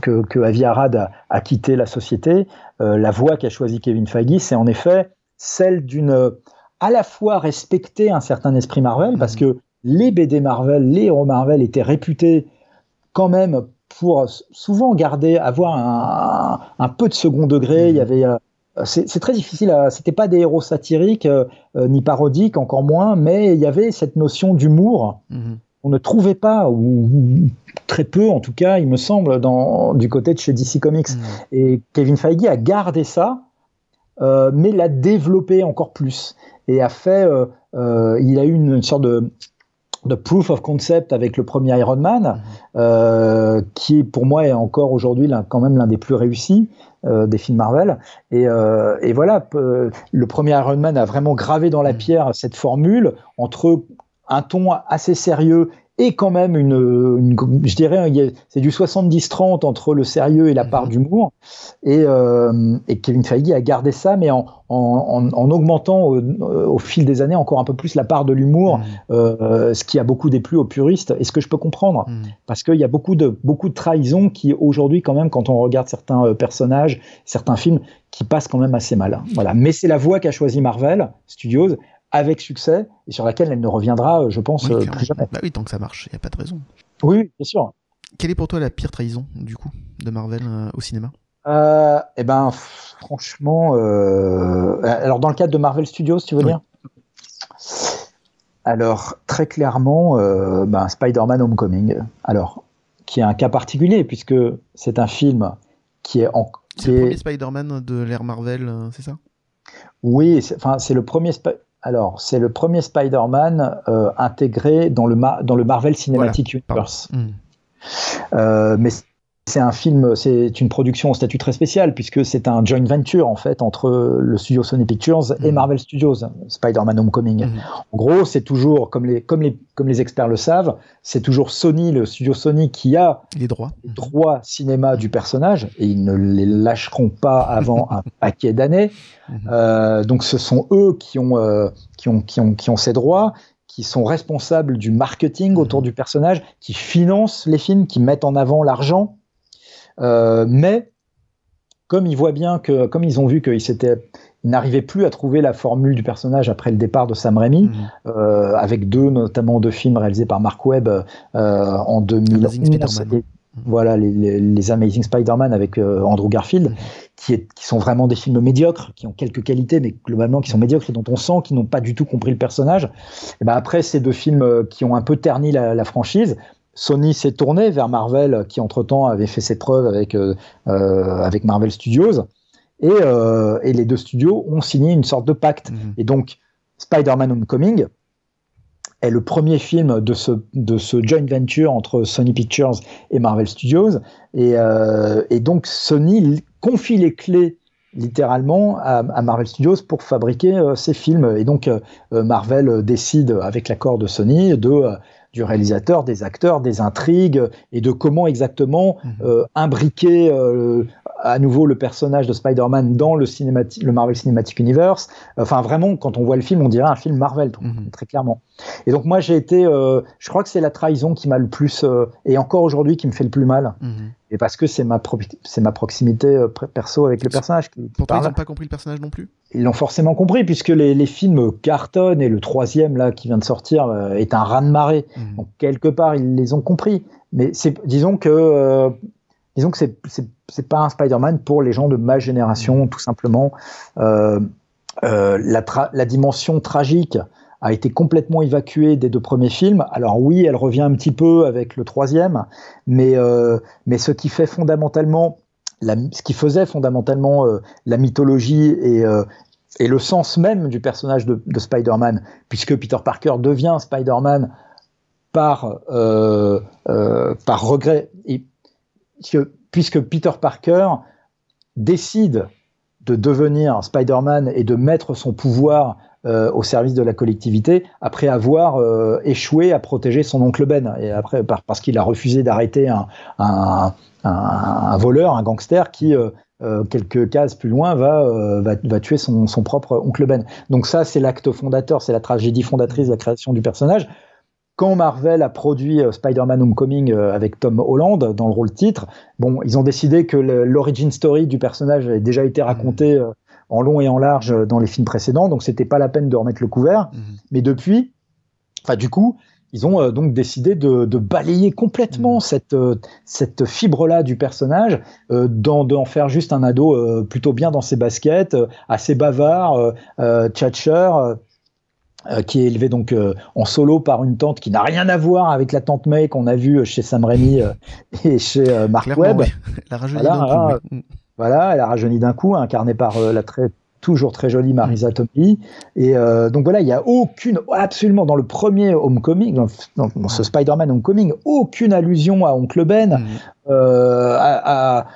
que, que Avi Arad a, quitté la société, la voie qu'a choisie Kevin Feige, c'est en effet celle d'une à la fois respecter un certain esprit Marvel, parce que les BD Marvel, les héros Marvel étaient réputés quand même pour souvent garder, avoir un, peu de second degré. Il y avait euh, c'est très difficile. C'était pas des héros satiriques euh, euh, ni parodiques, encore moins, mais il y avait cette notion d'humour. Mhm. On ne trouvait pas, ou, très peu en tout cas, il me semble, dans, du côté de chez DC Comics. Mhm. Et Kevin Feige a gardé ça, mais l'a développé encore plus et a fait. il a eu une sorte de de proof of concept avec le premier Iron Man, mhm. euh, qui pour moi est encore aujourd'hui quand même l'un des plus réussis euh, des films Marvel. Et, euh, et voilà, le premier Iron Man a vraiment gravé dans la mhm. pierre cette formule entre un ton assez sérieux et quand même une, une je dirais, c'est du 70-30 entre le sérieux et la part mhm. d'humour. Et, euh, et, Kevin Feige a gardé ça, mais en, en, en augmentant au, au, fil des années encore un peu plus la part de l'humour, mhm. euh, ce qui a beaucoup déplu aux puristes, et ce que je peux comprendre, mhm. parce qu'il y a beaucoup de, beaucoup de trahisons qui aujourd'hui, quand même, quand on regarde certains euh, personnages, certains films, qui passent quand même assez mal. Voilà. Mais c'est la voie qu'a choisi Marvel Studios avec succès et sur laquelle elle ne reviendra, je pense, euh, plus jamais. Bah oui, tant que ça marche, il n'y a pas de raison. Oui, bien sûr. Quelle est pour toi la pire trahison, du coup, de Marvel euh, au cinéma? Euh, Eh ben, franchement, alors dans le cadre de Marvel Studios, tu veux dire? Alors, très clairement, ben, Spider-Man Homecoming. Alors, qui est un cas particulier, puisque c'est un film qui est en. C'est le premier Spider-Man de l'ère Marvel, c'est ça? Oui, enfin, c'est le premier. Alors, c'est le premier Spider-Man euh, intégré dans le, dans le Marvel Cinematic Universe. Hmm. Euh, mais c'est un film, c'est une production au statut très spécial puisque c'est un joint venture en fait entre le studio Sony Pictures et mm. Marvel Studios, Spider-Man Homecoming. Mm. En gros, c'est toujours comme les comme les comme les experts le savent, c'est toujours Sony, le studio Sony qui a les droits, les droits cinéma du personnage et ils ne les lâcheront pas avant un paquet d'années. Euh, donc ce sont eux qui ont, euh, qui ont qui ont qui ont ces droits qui sont responsables du marketing autour du personnage, qui financent les films, qui mettent en avant l'argent. Euh, mais comme ils voient bien que, comme ils ont vu qu'ils s'étaient ils n'arrivaient plus à trouver la formule du personnage après le départ de Sam Raimi, mhm. euh, avec deux, notamment deux films réalisés par Mark Webb euh, en 2011. Mhm. Voilà, les, les, Amazing Spider-Man avec euh, Andrew Garfield, mhm. qui, est, qui, sont vraiment des films médiocres, qui ont quelques qualités, mais globalement qui sont médiocres et dont on sent qu'ils n'ont pas du tout compris le personnage. Et ben après, ces deux films qui ont un peu terni la, la franchise, Sony s'est tourné vers Marvel, qui entre-temps avait fait ses preuves avec, euh, avec Marvel Studios. Euh, et, les deux studios ont signé une sorte de pacte. Mhm. Et donc, Spider-Man Homecoming est le premier film de ce, de ce joint venture entre Sony Pictures et Marvel Studios. Et, euh, donc, Sony confie les clés littéralement à, Marvel Studios pour fabriquer euh, ces films. Et donc, Marvel décide, avec l'accord de Sony, de du réalisateur, des acteurs, des intrigues et de comment exactement mhm. imbriquer à nouveau le personnage de Spider-Man dans le, le Marvel Cinematic Universe. Enfin, vraiment, quand on voit le film, on dirait un film Marvel, mhm. très clairement. Et donc, moi, j'ai été. Euh, je crois que c'est la trahison qui m'a le plus. Euh, et encore aujourd'hui, qui me fait le plus mal. Mhm. Et parce que c'est ma, c'est ma proximité euh, perso avec le personnage. Qui, Pourtant, ils n'ont pas compris le personnage non plus? Ils l'ont forcément compris, puisque les, les, films cartonnent et le troisième, là, qui vient de sortir, est un raz-de-marée. Mhm. Donc, quelque part, ils les ont compris. Mais disons que disons que c'est c'est pas un Spider-Man pour les gens de ma génération, tout simplement. Euh, euh, la, la, dimension tragique a été complètement évacuée des deux premiers films. Alors oui, elle revient un petit peu avec le troisième, mais euh, mais ce qui fait fondamentalement, la, ce qui faisait fondamentalement la mythologie et et le sens même du personnage de, de Spider-Man, puisque Peter Parker devient Spider-Man par par regret et puisque Peter Parker décide de devenir Spider-Man et de mettre son pouvoir euh, au service de la collectivité après avoir euh, échoué à protéger son oncle Ben et après parce qu'il a refusé d'arrêter un, voleur, un gangster qui euh, quelques cases plus loin va, tuer son, son, propre oncle Ben. Donc ça c'est l'acte fondateur, c'est la tragédie fondatrice de la création du personnage quand Marvel a produit euh, Spider-Man Homecoming euh, avec Tom Holland dans le rôle titre, bon, ils ont décidé que l'origin story du personnage avait déjà été raconté mmh. euh, en long et en large dans les films précédents, donc c'était pas la peine de remettre le couvert. Mmh. Mais depuis, enfin du coup, ils ont donc décidé de, balayer complètement mmh. cette, cette fibre-là du personnage, d'en faire juste un ado plutôt bien dans ses baskets, assez bavard, tchatcher euh, qui est élevé donc euh, en solo par une tante qui n'a rien à voir avec la tante May qu'on a vue chez Sam Raimi euh, et chez Mark Webb. Elle a rajeuni d'un coup. Voilà, elle a rajeuni d'un coup, incarnée par la très toujours très jolie Marisa mm. Tomei. Et donc voilà, il n'y a aucune, absolument dans le premier Homecoming, dans, dans, ce Spider-Man Homecoming, aucune allusion à Oncle Ben. Mm. Euh, à,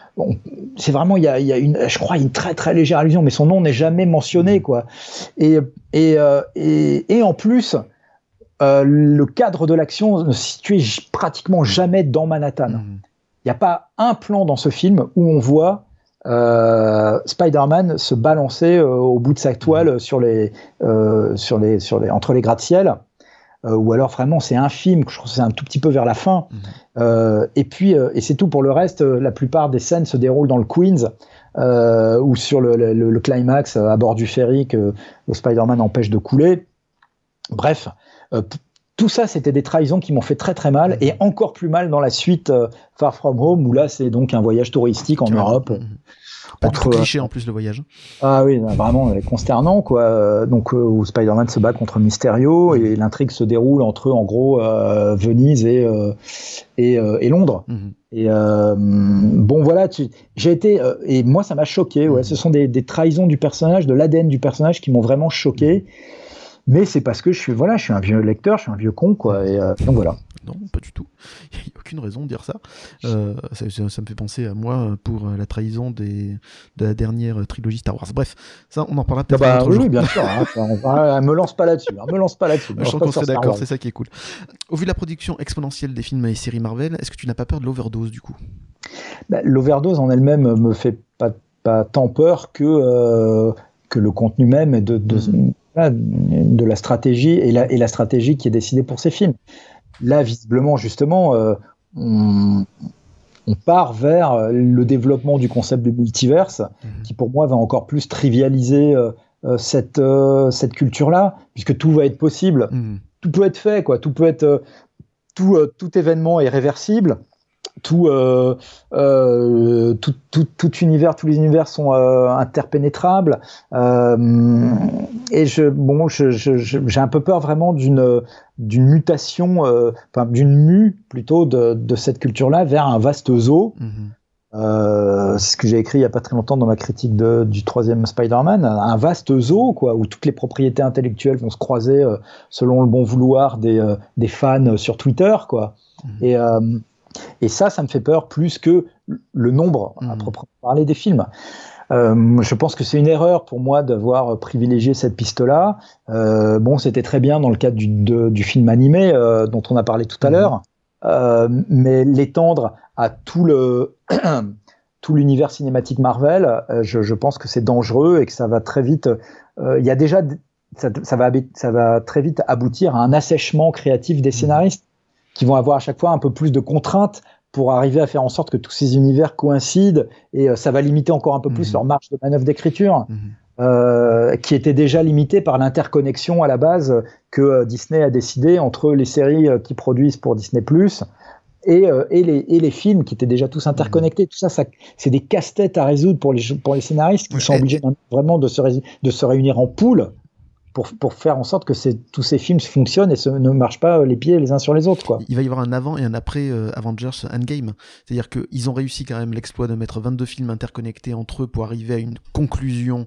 c'est vraiment, il y a, y a, une, je crois, une très très légère allusion, mais son nom n'est jamais mentionné, quoi. Et, et, euh, et, et en plus, euh, le cadre de l'action ne se situe pratiquement jamais dans Manhattan. Mm. Il n'y a pas un plan dans ce film où on voit euh, Spider-Man se balancer euh, au bout de sa toile mm. sur les, euh, sur les, sur les, entre les gratte-ciel. Ou alors vraiment c'est infime, je crois que c'est un tout petit peu vers la fin. Euh, et puis, et c'est tout pour le reste, la plupart des scènes se déroulent dans le Queens. ou sur le, le, climax à bord du ferry que Spider-Man empêche de couler. Bref, tout ça, c'était des trahisons qui m'ont fait très très mal, et encore plus mal dans la suite Far From Home, où là, c'est donc un voyage touristique en Europe. Mhm. Pas entre, cliché en plus le voyage. Ah oui, vraiment consternant quoi. Donc euh, où Spider-Man se bat contre Mysterio et l'intrigue se déroule entre en gros euh, Venise et euh, et, euh, et, Londres. Mhm. Et bon voilà, j'ai été et moi ça m'a choqué. Ouais, mhm. ce sont des, des, trahisons du personnage, de l'ADN du personnage qui m'ont vraiment choqué. Mhm. Mais c'est parce que je suis voilà, je suis un vieux lecteur, je suis un vieux con quoi. Et donc voilà. Non, pas du tout. Il n'y a aucune raison de dire ça. Euh, ça. me fait penser à moi pour la trahison des, de la dernière trilogie Star Wars. Bref, ça, on en parlera peut-être ah bah, oui, bien sûr. Hein, on me lance pas là-dessus. Hein, me lance pas là-dessus. Je sens qu'on serait d'accord, c'est ça qui est cool. Au vu de la production exponentielle des films et séries Marvel, est-ce que tu n'as pas peur de l'overdose du coup? Bah, L'overdose en elle-même me fait pas, pas tant peur que, euh, que le contenu même et de, de, mm. De, la stratégie et la, et la stratégie qui est décidée pour ces films. Là, visiblement, justement, euh, on part vers le développement du concept de multiverse, mhm. qui pour moi va encore plus trivialiser cette, cette culture-là, puisque tout va être possible, mhm. tout peut être fait, quoi, tout peut être, tout, tout événement est réversible tout, euh, euh, tout, tout, tout, univers, tous les univers sont euh, interpénétrables. Et je, bon, j'ai je, je, un peu peur vraiment d'une d'une mutation, enfin, d'une mue plutôt de, de cette culture-là vers un vaste zoo. Euh, c'est ce que j'ai écrit il n'y a pas très longtemps dans ma critique de, du troisième Spider-Man, un vaste zoo quoi, où toutes les propriétés intellectuelles vont se croiser selon le bon vouloir des, des fans sur Twitter. Quoi. Et, et ça, ça me fait peur plus que le nombre, à hmm. proprement parler, des films. Euh, je pense que c'est une erreur pour moi d'avoir privilégié cette piste-là. Euh, bon, c'était très bien dans le cadre du, du film animé euh, dont on a parlé tout à hmm. l'heure, mais l'étendre à tout le tout l'univers cinématique Marvel, je, je, pense que c'est dangereux et que ça va très vite. Il y a déjà ça, ça, va, ça va très vite aboutir à un assèchement créatif des hmm. scénaristes qui vont avoir à chaque fois un peu plus de contraintes pour arriver à faire en sorte que tous ces univers coïncident et euh, ça va limiter encore un peu plus mhm. leur marge de manœuvre d'écriture. Mhm. Euh, qui était déjà limitée par l'interconnexion à la base que euh, Disney a décidé entre les séries qui produisent pour Disney Plus et, et, les, et les films qui étaient déjà tous interconnectés. Tout ça, ça c'est des casse-têtes à résoudre pour les, pour les scénaristes qui sont obligés vraiment de se, de se réunir en poule pour, pour faire en sorte que tous ces films fonctionnent et ne marchent pas les pieds les uns sur les autres. Quoi. Il va y avoir un avant et un après euh, Avengers Endgame. C'est-à-dire qu'ils ont réussi quand même l'exploit de mettre 22 films interconnectés entre eux pour arriver à une conclusion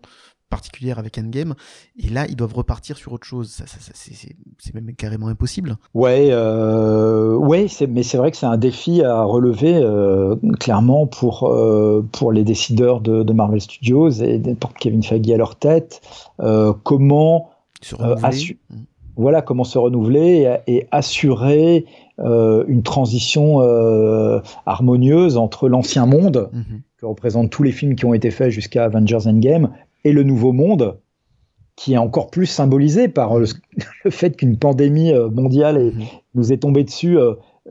particulière avec Endgame. Et là, ils doivent repartir sur autre chose. Ça, c'est même carrément impossible. Ouais, euh, ouais mais c'est vrai que c'est un défi à relever euh, clairement pour, euh, pour les décideurs de, de, Marvel Studios et pour Kevin Feige à leur tête. Euh, euh, mmh. voilà comment se renouveler et, assurer euh, une transition euh, harmonieuse entre l'ancien monde mmh. que représentent tous les films qui ont été faits jusqu'à Avengers Endgame et le nouveau monde qui est encore plus symbolisé par le, fait qu'une pandémie mondiale mmh. nous est tombée dessus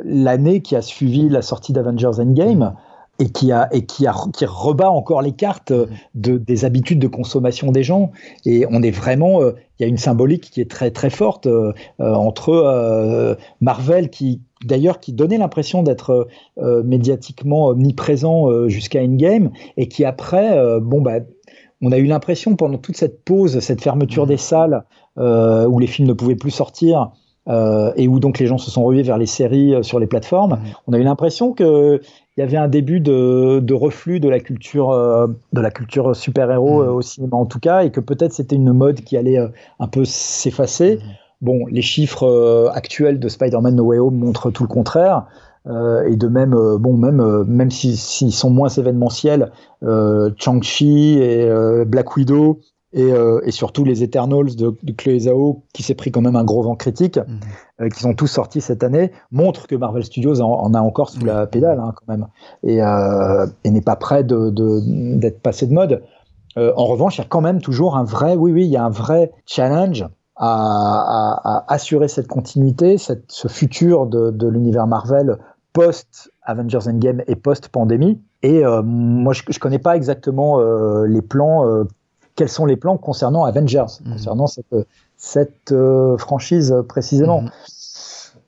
l'année qui a suivi la sortie d'Avengers Endgame et qui a et qui a qui rebat encore les cartes euh, de des habitudes de consommation des gens et on est vraiment euh, il y a une symbolique qui est très très forte euh, entre Marvel qui d'ailleurs qui donnait l'impression d'être médiatiquement omniprésent jusqu'à Endgame et qui après bon bah on a eu l'impression pendant toute cette pause cette fermeture mmh. des salles où les films ne pouvaient plus sortir et où donc les gens se sont rués vers les séries sur les plateformes, mmh. on a eu l'impression que il y avait un début de, reflux de la culture, euh, de la culture super-héros mmh. euh, au cinéma en tout cas, et que peut-être c'était une mode qui allait euh, un peu s'effacer. Mmh. Bon, les chiffres actuels de Spider-Man No Way Home montrent tout le contraire. et de même, bon, même, même s'ils sont moins événementiels, Chang-Chi et Black Widow et, euh, et, surtout les Eternals de, de Chloé Zhao, qui s'est pris quand même un gros vent critique, mhm. euh, qui sont tous sortis cette année, montrent que Marvel Studios en, a encore sous la pédale hein, quand même, et, euh, et n'est pas prêt d'être de, passé de mode. Euh, en revanche, il y a quand même toujours un vrai, oui, oui, il y a un vrai challenge à, à, à assurer cette continuité, cette, ce futur de, de l'univers Marvel post Avengers Endgame et post pandémie. Et euh, moi, je, je connais pas exactement euh, les plans euh, quels sont les plans concernant Avengers, mhm. concernant cette, cette euh, franchise précisément. Mhm.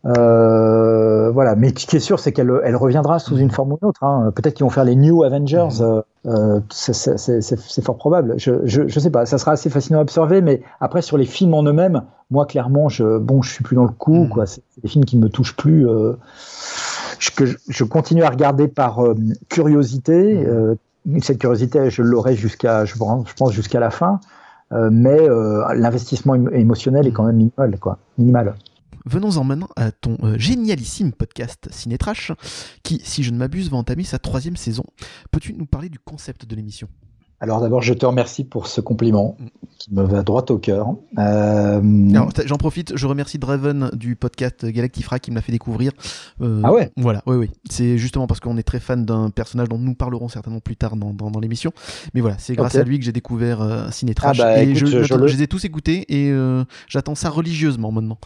Euh, voilà, mais ce qui est sûr, c'est qu'elle elle reviendra sous une forme ou une autre. Hein. Peut-être qu'ils vont faire les New Avengers, mhm. euh, c'est fort probable. Je, je, je, sais pas, ça sera assez fascinant à observer, mais après sur les films en eux-mêmes, moi clairement, je, bon, je suis plus dans le coup. quoi. C'est des films qui ne me touchent plus. Que je, continue à regarder par curiosité, cette curiosité, je l'aurai jusqu'à, je pense, jusqu'à la fin. Euh, mais euh, l'investissement émotionnel est quand même minimal, quoi, minimal. Venons-en maintenant à ton euh, génialissime podcast Cinétrash, qui, si je ne m'abuse, va entamer sa troisième saison. Peux-tu nous parler du concept de l'émission? Alors d'abord, je te remercie pour ce compliment qui me va droit au cœur. Euh... J'en profite, je remercie Draven du podcast Galactifra qui me l'a fait découvrir. Euh, ah ouais Voilà, oui, oui. C'est justement parce qu'on est très fan d'un personnage dont nous parlerons certainement plus tard dans, dans, l'émission. Mais voilà, c'est grâce à lui que j'ai découvert euh, Cinétrash. Ah bah, et je, je, les ai tous écoutés et euh, j'attends ça religieusement maintenant.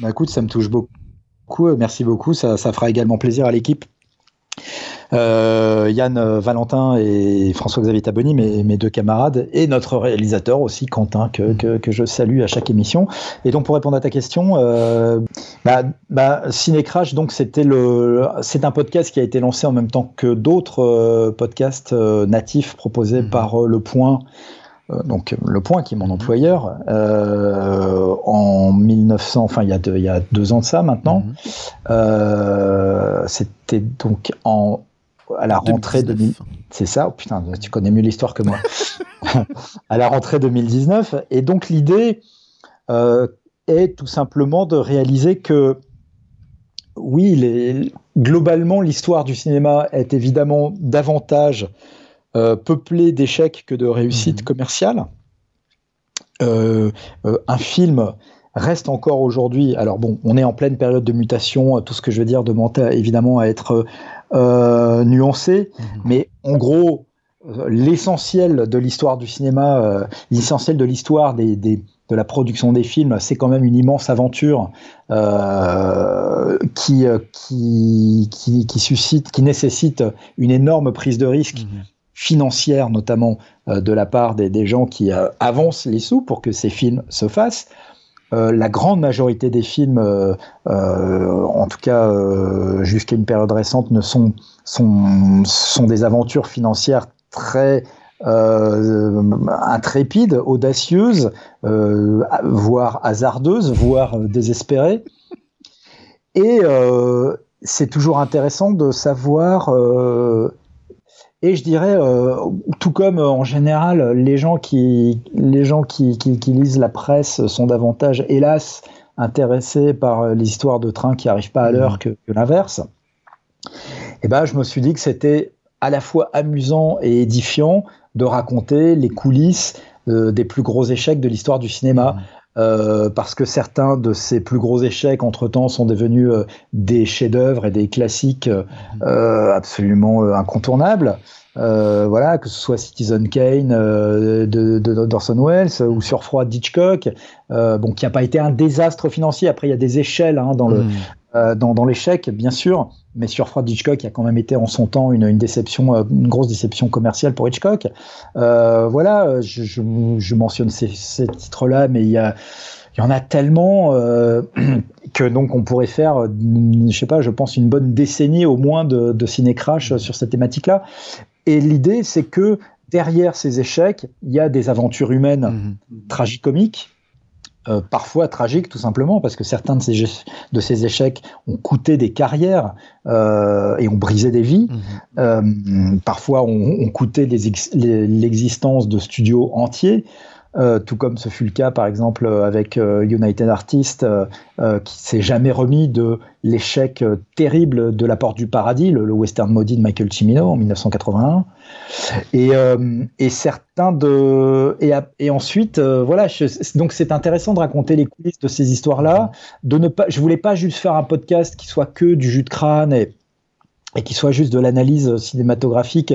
Bah écoute, ça me touche beaucoup. Merci beaucoup, ça, ça fera également plaisir à l'équipe. Euh, Yann Valentin et François-Xavier Taboni, mes, mes, deux camarades, et notre réalisateur aussi, Quentin, que, que, que, je salue à chaque émission. Et donc, pour répondre à ta question, euh, bah, bah, Cinécrash, donc, c'était le, c'est un podcast qui a été lancé en même temps que d'autres euh, podcasts euh, natifs proposés mmh. par Le Point. Donc Le Point, qui est mon mmh. employeur, en 1900, enfin il y, a deux, il y a deux ans de ça maintenant. Mmh. C'était donc en à la rentrée 2000. C'est ça, oh, putain, tu connais mieux l'histoire que moi. à la rentrée 2019. Et donc l'idée euh, est tout simplement de réaliser que, oui, globalement, l'histoire du cinéma est évidemment davantage euh, peuplée d'échecs que de réussites mhm. commerciales. Euh, un film reste encore aujourd'hui. Alors bon, on est en pleine période de mutation. Tout ce que je veux dire demande évidemment à être euh, nuancé, mhm. mais en gros, euh, l'essentiel de l'histoire du cinéma, euh, l'essentiel de l'histoire des, des, de la production des films, c'est quand même une immense aventure euh, qui, qui, qui, qui, suscite, qui nécessite une énorme prise de risque. Mhm. Financière notamment de la part des, gens qui avancent les sous pour que ces films se fassent. Euh, la grande majorité des films, euh, euh, en tout cas jusqu'à une période récente, ne sont, sont, sont des aventures financières très intrépides, audacieuses, voire hasardeuses, voire désespérées. Et c'est toujours intéressant de savoir et je dirais, euh, tout comme euh, en général, les gens qui, les gens qui, qui, qui, lisent la presse sont davantage, hélas, intéressés par euh, les histoires de trains qui n'arrivent pas à l'heure mmh. que, que l'inverse. Et ben, je me suis dit que c'était à la fois amusant et édifiant de raconter les coulisses euh, des plus gros échecs de l'histoire du cinéma. Euh, parce que certains de ces plus gros échecs entre-temps sont devenus euh, des chefs-d'œuvre et des classiques euh, mhm. absolument incontournables. voilà, que ce soit Citizen Kane de, d'Orson Welles ou Surfroid d'Hitchcock, bon, qui n'a pas été un désastre financier. Après, il y a des échelles hein, dans le mhm. dans, dans l'échec, bien sûr, mais Surfroid d'Hitchcock a quand même été en son temps une, une déception, une grosse déception commerciale pour Hitchcock. Euh, voilà, je, je, je, mentionne ces, ces titres-là, mais il y a il y en a tellement euh, que donc on pourrait faire, je sais pas, je pense une bonne décennie au moins de, de ciné-crash sur cette thématique-là. Et l'idée, c'est que derrière ces échecs, il y a des aventures humaines mmh. tragicomiques euh, parfois tragiques tout simplement parce que certains de ces, de ces échecs ont coûté des carrières euh, et ont brisé des vies. Mmh. Euh, parfois ont, ont coûté l'existence de studios entiers. Euh, tout comme ce fut le cas par exemple avec euh, United Artists, euh, qui s'est jamais remis de l'échec terrible de La Porte du Paradis, le, western maudit de Michael Cimino en 1981. Et, et certains de et, ensuite voilà, donc c'est intéressant de raconter les coulisses de ces histoires-là, de ne pas, je voulais pas juste faire un podcast qui soit que du jus de crâne et et qui soit juste de l'analyse cinématographique,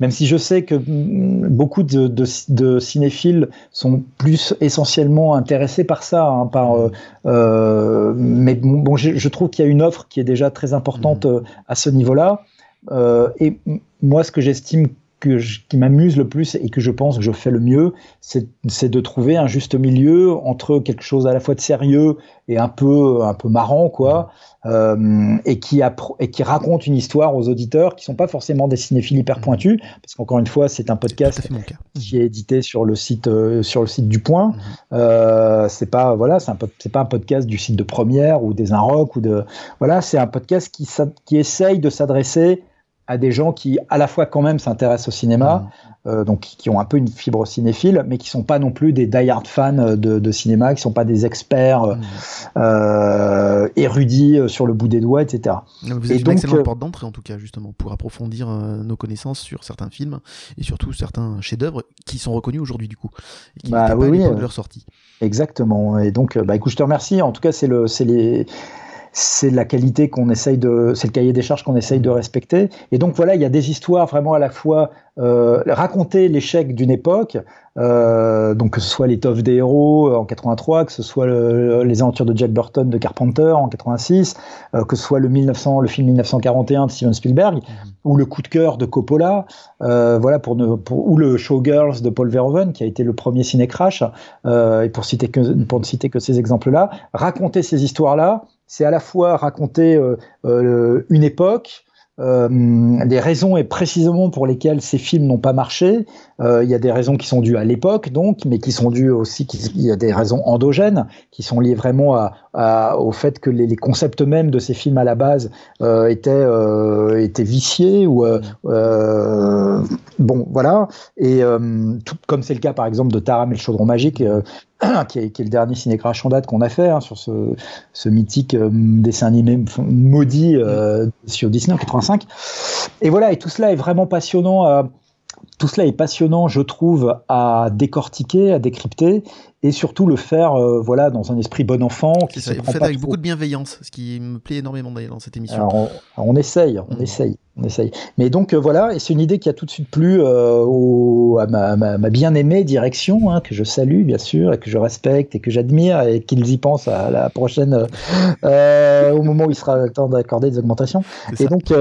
même si je sais que mm, beaucoup de, de, de cinéphiles sont plus essentiellement intéressés par ça, hein, par, euh, euh mais bon, je, je trouve qu'il y a une offre qui est déjà très importante mmh. euh, à ce niveau-là. Euh, et moi, ce que j'estime que je, qui m'amuse le plus et que je pense que je fais le mieux, c'est de trouver un juste milieu entre quelque chose à la fois de sérieux et un peu un peu marrant quoi, euh, et qui et qui raconte une histoire aux auditeurs qui sont pas forcément des cinéphiles hyper pointus, parce qu'encore une fois c'est un podcast qui est édité sur le site euh, sur le site du Point. Mmh. Euh, c'est pas voilà c'est pas un podcast du site de Première ou des Inrock ou de voilà c'est un podcast qui qui essaye de s'adresser à des gens qui à la fois quand même s'intéressent au cinéma, mmh. euh, donc qui ont un peu une fibre cinéphile, mais qui sont pas non plus des die-hard fans de, de, cinéma, qui sont pas des experts mmh. euh, érudits euh, sur le bout des doigts, etc. Vous êtes et une donc, excellente porte d'entrée en tout cas justement pour approfondir euh, nos connaissances sur certains films et surtout certains chefs-d'œuvre qui sont reconnus aujourd'hui du coup et qui bah, oui, pas oui, de leur sortie. Exactement. Et donc, bah, écoute, je te remercie. En tout cas, c'est le, c'est les c'est la qualité qu'on essaye de, c'est le cahier des charges qu'on essaye de respecter. Et donc voilà, il y a des histoires vraiment à la fois euh, raconter l'échec d'une époque, euh, donc que ce soit l'étoffe des héros euh, en 83, que ce soit les aventures de Jack Burton de Carpenter en 86, euh, que ce soit le 1900, le film 1941 de Steven Spielberg, mhm. ou le coup de cœur de Coppola, euh, voilà pour, ne, pour, ou le Showgirls de Paul Verhoeven qui a été le premier ciné crash, et pour citer que pour ne citer que ces exemples-là, raconter ces histoires-là, c'est à la fois raconter une époque, euh, des raisons et précisément pour lesquelles ces films n'ont pas marché. Euh, il y a des raisons qui sont dues à l'époque, donc, mais qui sont dues aussi, il y a des raisons endogènes qui sont liées vraiment à, au fait que les, concepts mêmes de ces films à la base euh, étaient, euh, étaient viciés ou euh, bon, voilà. Et tout comme c'est le cas par exemple de Taram et le chaudron magique. Qui est, qui est, le dernier ciné en date qu'on a fait hein, sur ce, ce mythique dessin animé maudit sur Disney en 85. Et voilà, et tout cela est vraiment passionnant tout cela est passionnant, je trouve, à décortiquer, à décrypter, et surtout le faire, euh, voilà, dans un esprit bon enfant. Qui se fait avec beaucoup de bienveillance, ce qui me plaît énormément dans cette émission. on, essaye, on mm. essaye, on essaye. Mais donc euh, voilà, et c'est une idée qui a tout de suite plu euh, à ma, bien-aimée direction, hein, que je salue bien sûr, et que je respecte et que j'admire, et qu'ils y pensent à la prochaine, au moment où il sera temps d'accorder des augmentations. Et donc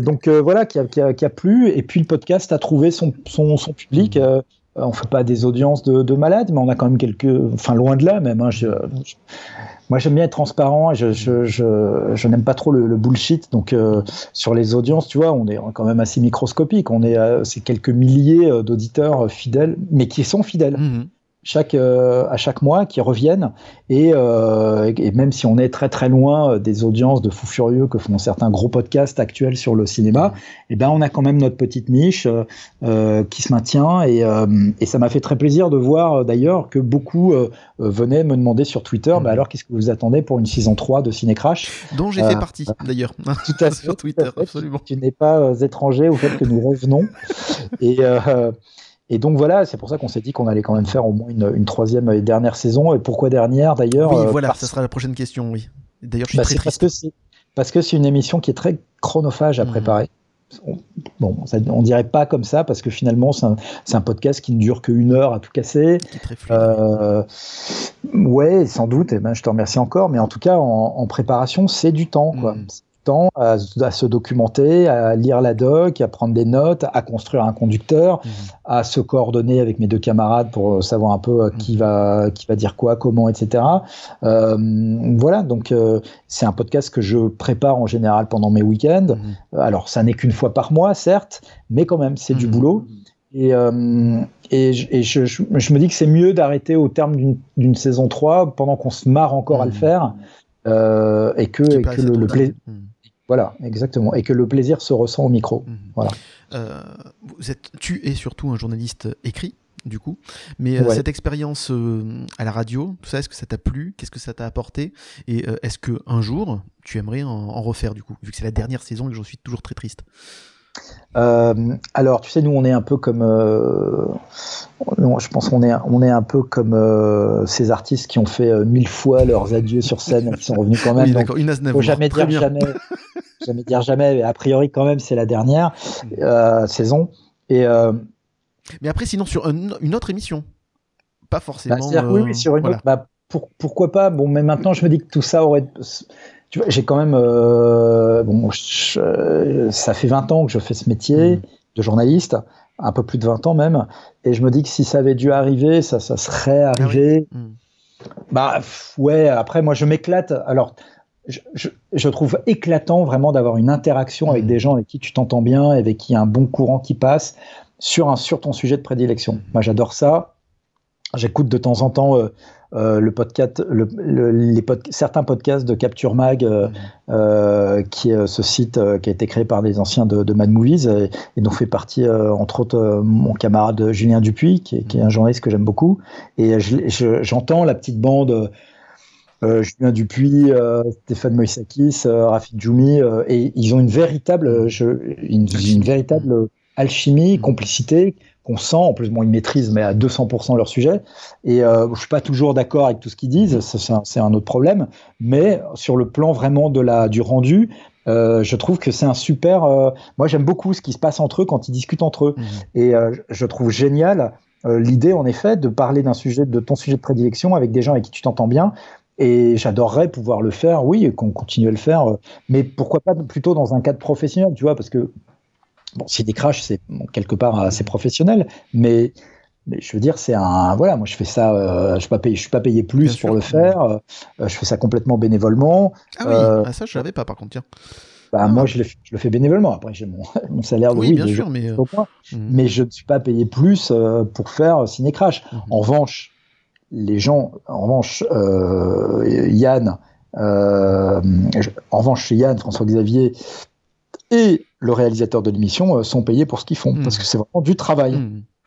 donc euh, voilà, qui a, qui, a, qui a, plu. Et puis le podcast a trouvé son, son, son public. Mmh. Euh, on fait pas des audiences de, de, malades, mais on a quand même quelques, enfin loin de là même. Hein, je, moi j'aime bien être transparent et je, je, je, je n'aime pas trop le, le bullshit. Donc euh, sur les audiences, tu vois, on est quand même assez microscopique. On est, c'est quelques milliers d'auditeurs fidèles, mais qui sont fidèles. Mmh chaque, euh, à chaque mois qui reviennent. Et, euh, et, même si on est très très loin euh, des audiences de fous furieux que font certains gros podcasts actuels sur le cinéma, et eh ben on a quand même notre petite niche euh, qui se maintient. Et, et ça m'a fait très plaisir de voir d'ailleurs que beaucoup venaient me demander sur Twitter, bah alors qu'est-ce que vous attendez pour une saison 3 de Ciné Crash Dont j'ai fait partie d'ailleurs. Tout à fait. sur Twitter, absolument. Tu, tu n'es pas étranger au fait que nous revenons. et et donc voilà, c'est pour ça qu'on s'est dit qu'on allait quand même faire au moins une, troisième et dernière saison. Et pourquoi dernière d'ailleurs Oui, euh, voilà, ça sera la prochaine question, oui. D'ailleurs, je suis bah, très triste. Parce que, parce c'est une émission qui est très chronophage à mmh. préparer. bon, on dirait pas comme ça parce que finalement c'est un, podcast qui ne dure qu'une heure à tout casser. Euh, ouais, sans doute. Et eh ben, je te remercie encore, mais en tout cas en, préparation, c'est du temps. Quoi. Mmh temps à, se documenter, à lire la doc, à prendre des notes, à construire un conducteur, mmh. à se coordonner avec mes deux camarades pour savoir un peu euh, qui mmh. va qui va dire quoi, comment, etc. Euh, voilà, donc euh, c'est un podcast que je prépare en général pendant mes week-ends. Mmh. Alors ça n'est qu'une fois par mois, certes, mais quand même c'est du boulot. Et, euh, et, et je, je, me dis que c'est mieux d'arrêter au terme d'une saison 3 pendant qu'on se marre encore à le faire euh, et que, et que le, le plaisir. Voilà, exactement. Et que le plaisir se ressent au micro. Mhm. Voilà. Euh, vous êtes, tu es surtout un journaliste écrit, du coup. Mais euh, cette expérience euh, à la radio, tout ça, est-ce que ça t'a plu? Qu'est-ce que ça t'a apporté? Et est-ce que un jour, tu aimerais en, en, refaire, du coup Vu que c'est la dernière saison et que j'en suis toujours très triste? Euh, alors, tu sais, nous, on est un peu comme. Euh, je pense qu'on est, on est un peu comme euh, ces artistes qui ont fait mille fois leurs adieux sur scène et qui sont revenus quand même. Oui, d'accord, Une faut jamais dire jamais, jamais dire jamais. Mais a priori, quand même, c'est la dernière saison. Et. Mais après, sinon, sur une autre émission, pas forcément. Bah, oui, oui, sur une autre. Bah, pour, pourquoi pas? Bon, mais maintenant, je me dis que tout ça aurait j'ai quand même, euh, bon, ça fait 20 ans que je fais ce métier mmh. de journaliste, un peu plus de 20 ans même, et je me dis que si ça avait dû arriver, ça, ça serait ah arrivé. Mmh. Bah ouais, après moi je m'éclate. Alors je, je, trouve éclatant vraiment d'avoir une interaction avec mmh. des gens avec qui tu t'entends bien, avec qui il y a un bon courant qui passe sur un sur ton sujet de prédilection. Moi j'adore ça. J'écoute de temps en temps euh, euh, le podcast, le, les certains podcasts de Capture Mag, euh, euh qui est ce site qui a été créé par des anciens de, de Mad Movies et, dont fait partie entre autres mon camarade Julien Dupuis, qui est, qui est un journaliste que j'aime beaucoup. Et j'entends la petite bande. Julien Dupuis, Stéphane Moïsakis, Rafik Djoumi, et ils ont une véritable, je, une, une véritable alchimie, complicité qu'on sent. En plus, bon, ils maîtrisent mais à 200% leur sujet. Et euh, je suis pas toujours d'accord avec tout ce qu'ils disent, c'est un, autre problème. Mais sur le plan vraiment de la du rendu, euh, je trouve que c'est un super. Euh, moi, j'aime beaucoup ce qui se passe entre eux quand ils discutent entre eux. Mmh. Et euh, je trouve génial l'idée, en effet, de parler d'un sujet, de ton sujet de prédilection avec des gens avec qui tu t'entends bien. Et j'adorerais pouvoir le faire, oui, qu'on continue à le faire, mais pourquoi pas plutôt dans un cadre professionnel, tu vois, parce que bon, si des crashs, c'est quelque part assez professionnel, mais mais je veux dire, c'est un voilà, moi je fais ça, euh, je suis pas payé, je suis pas payé plus pour le faire, euh, je fais ça complètement bénévolement. Ah oui, euh, ah, ça je savais pas par contre tiens. Bah, ah. moi je le, je le, fais bénévolement. Après j'ai mon, mon, salaire oui, bien sûr, mais mhm. mais je ne suis pas payé plus pour faire Ciné Crash. Mhm. En revanche, les gens, en revanche, Yann, en revanche Yann, François Xavier et le réalisateur de l'émission sont payés pour ce qu'ils font parce que c'est vraiment du travail.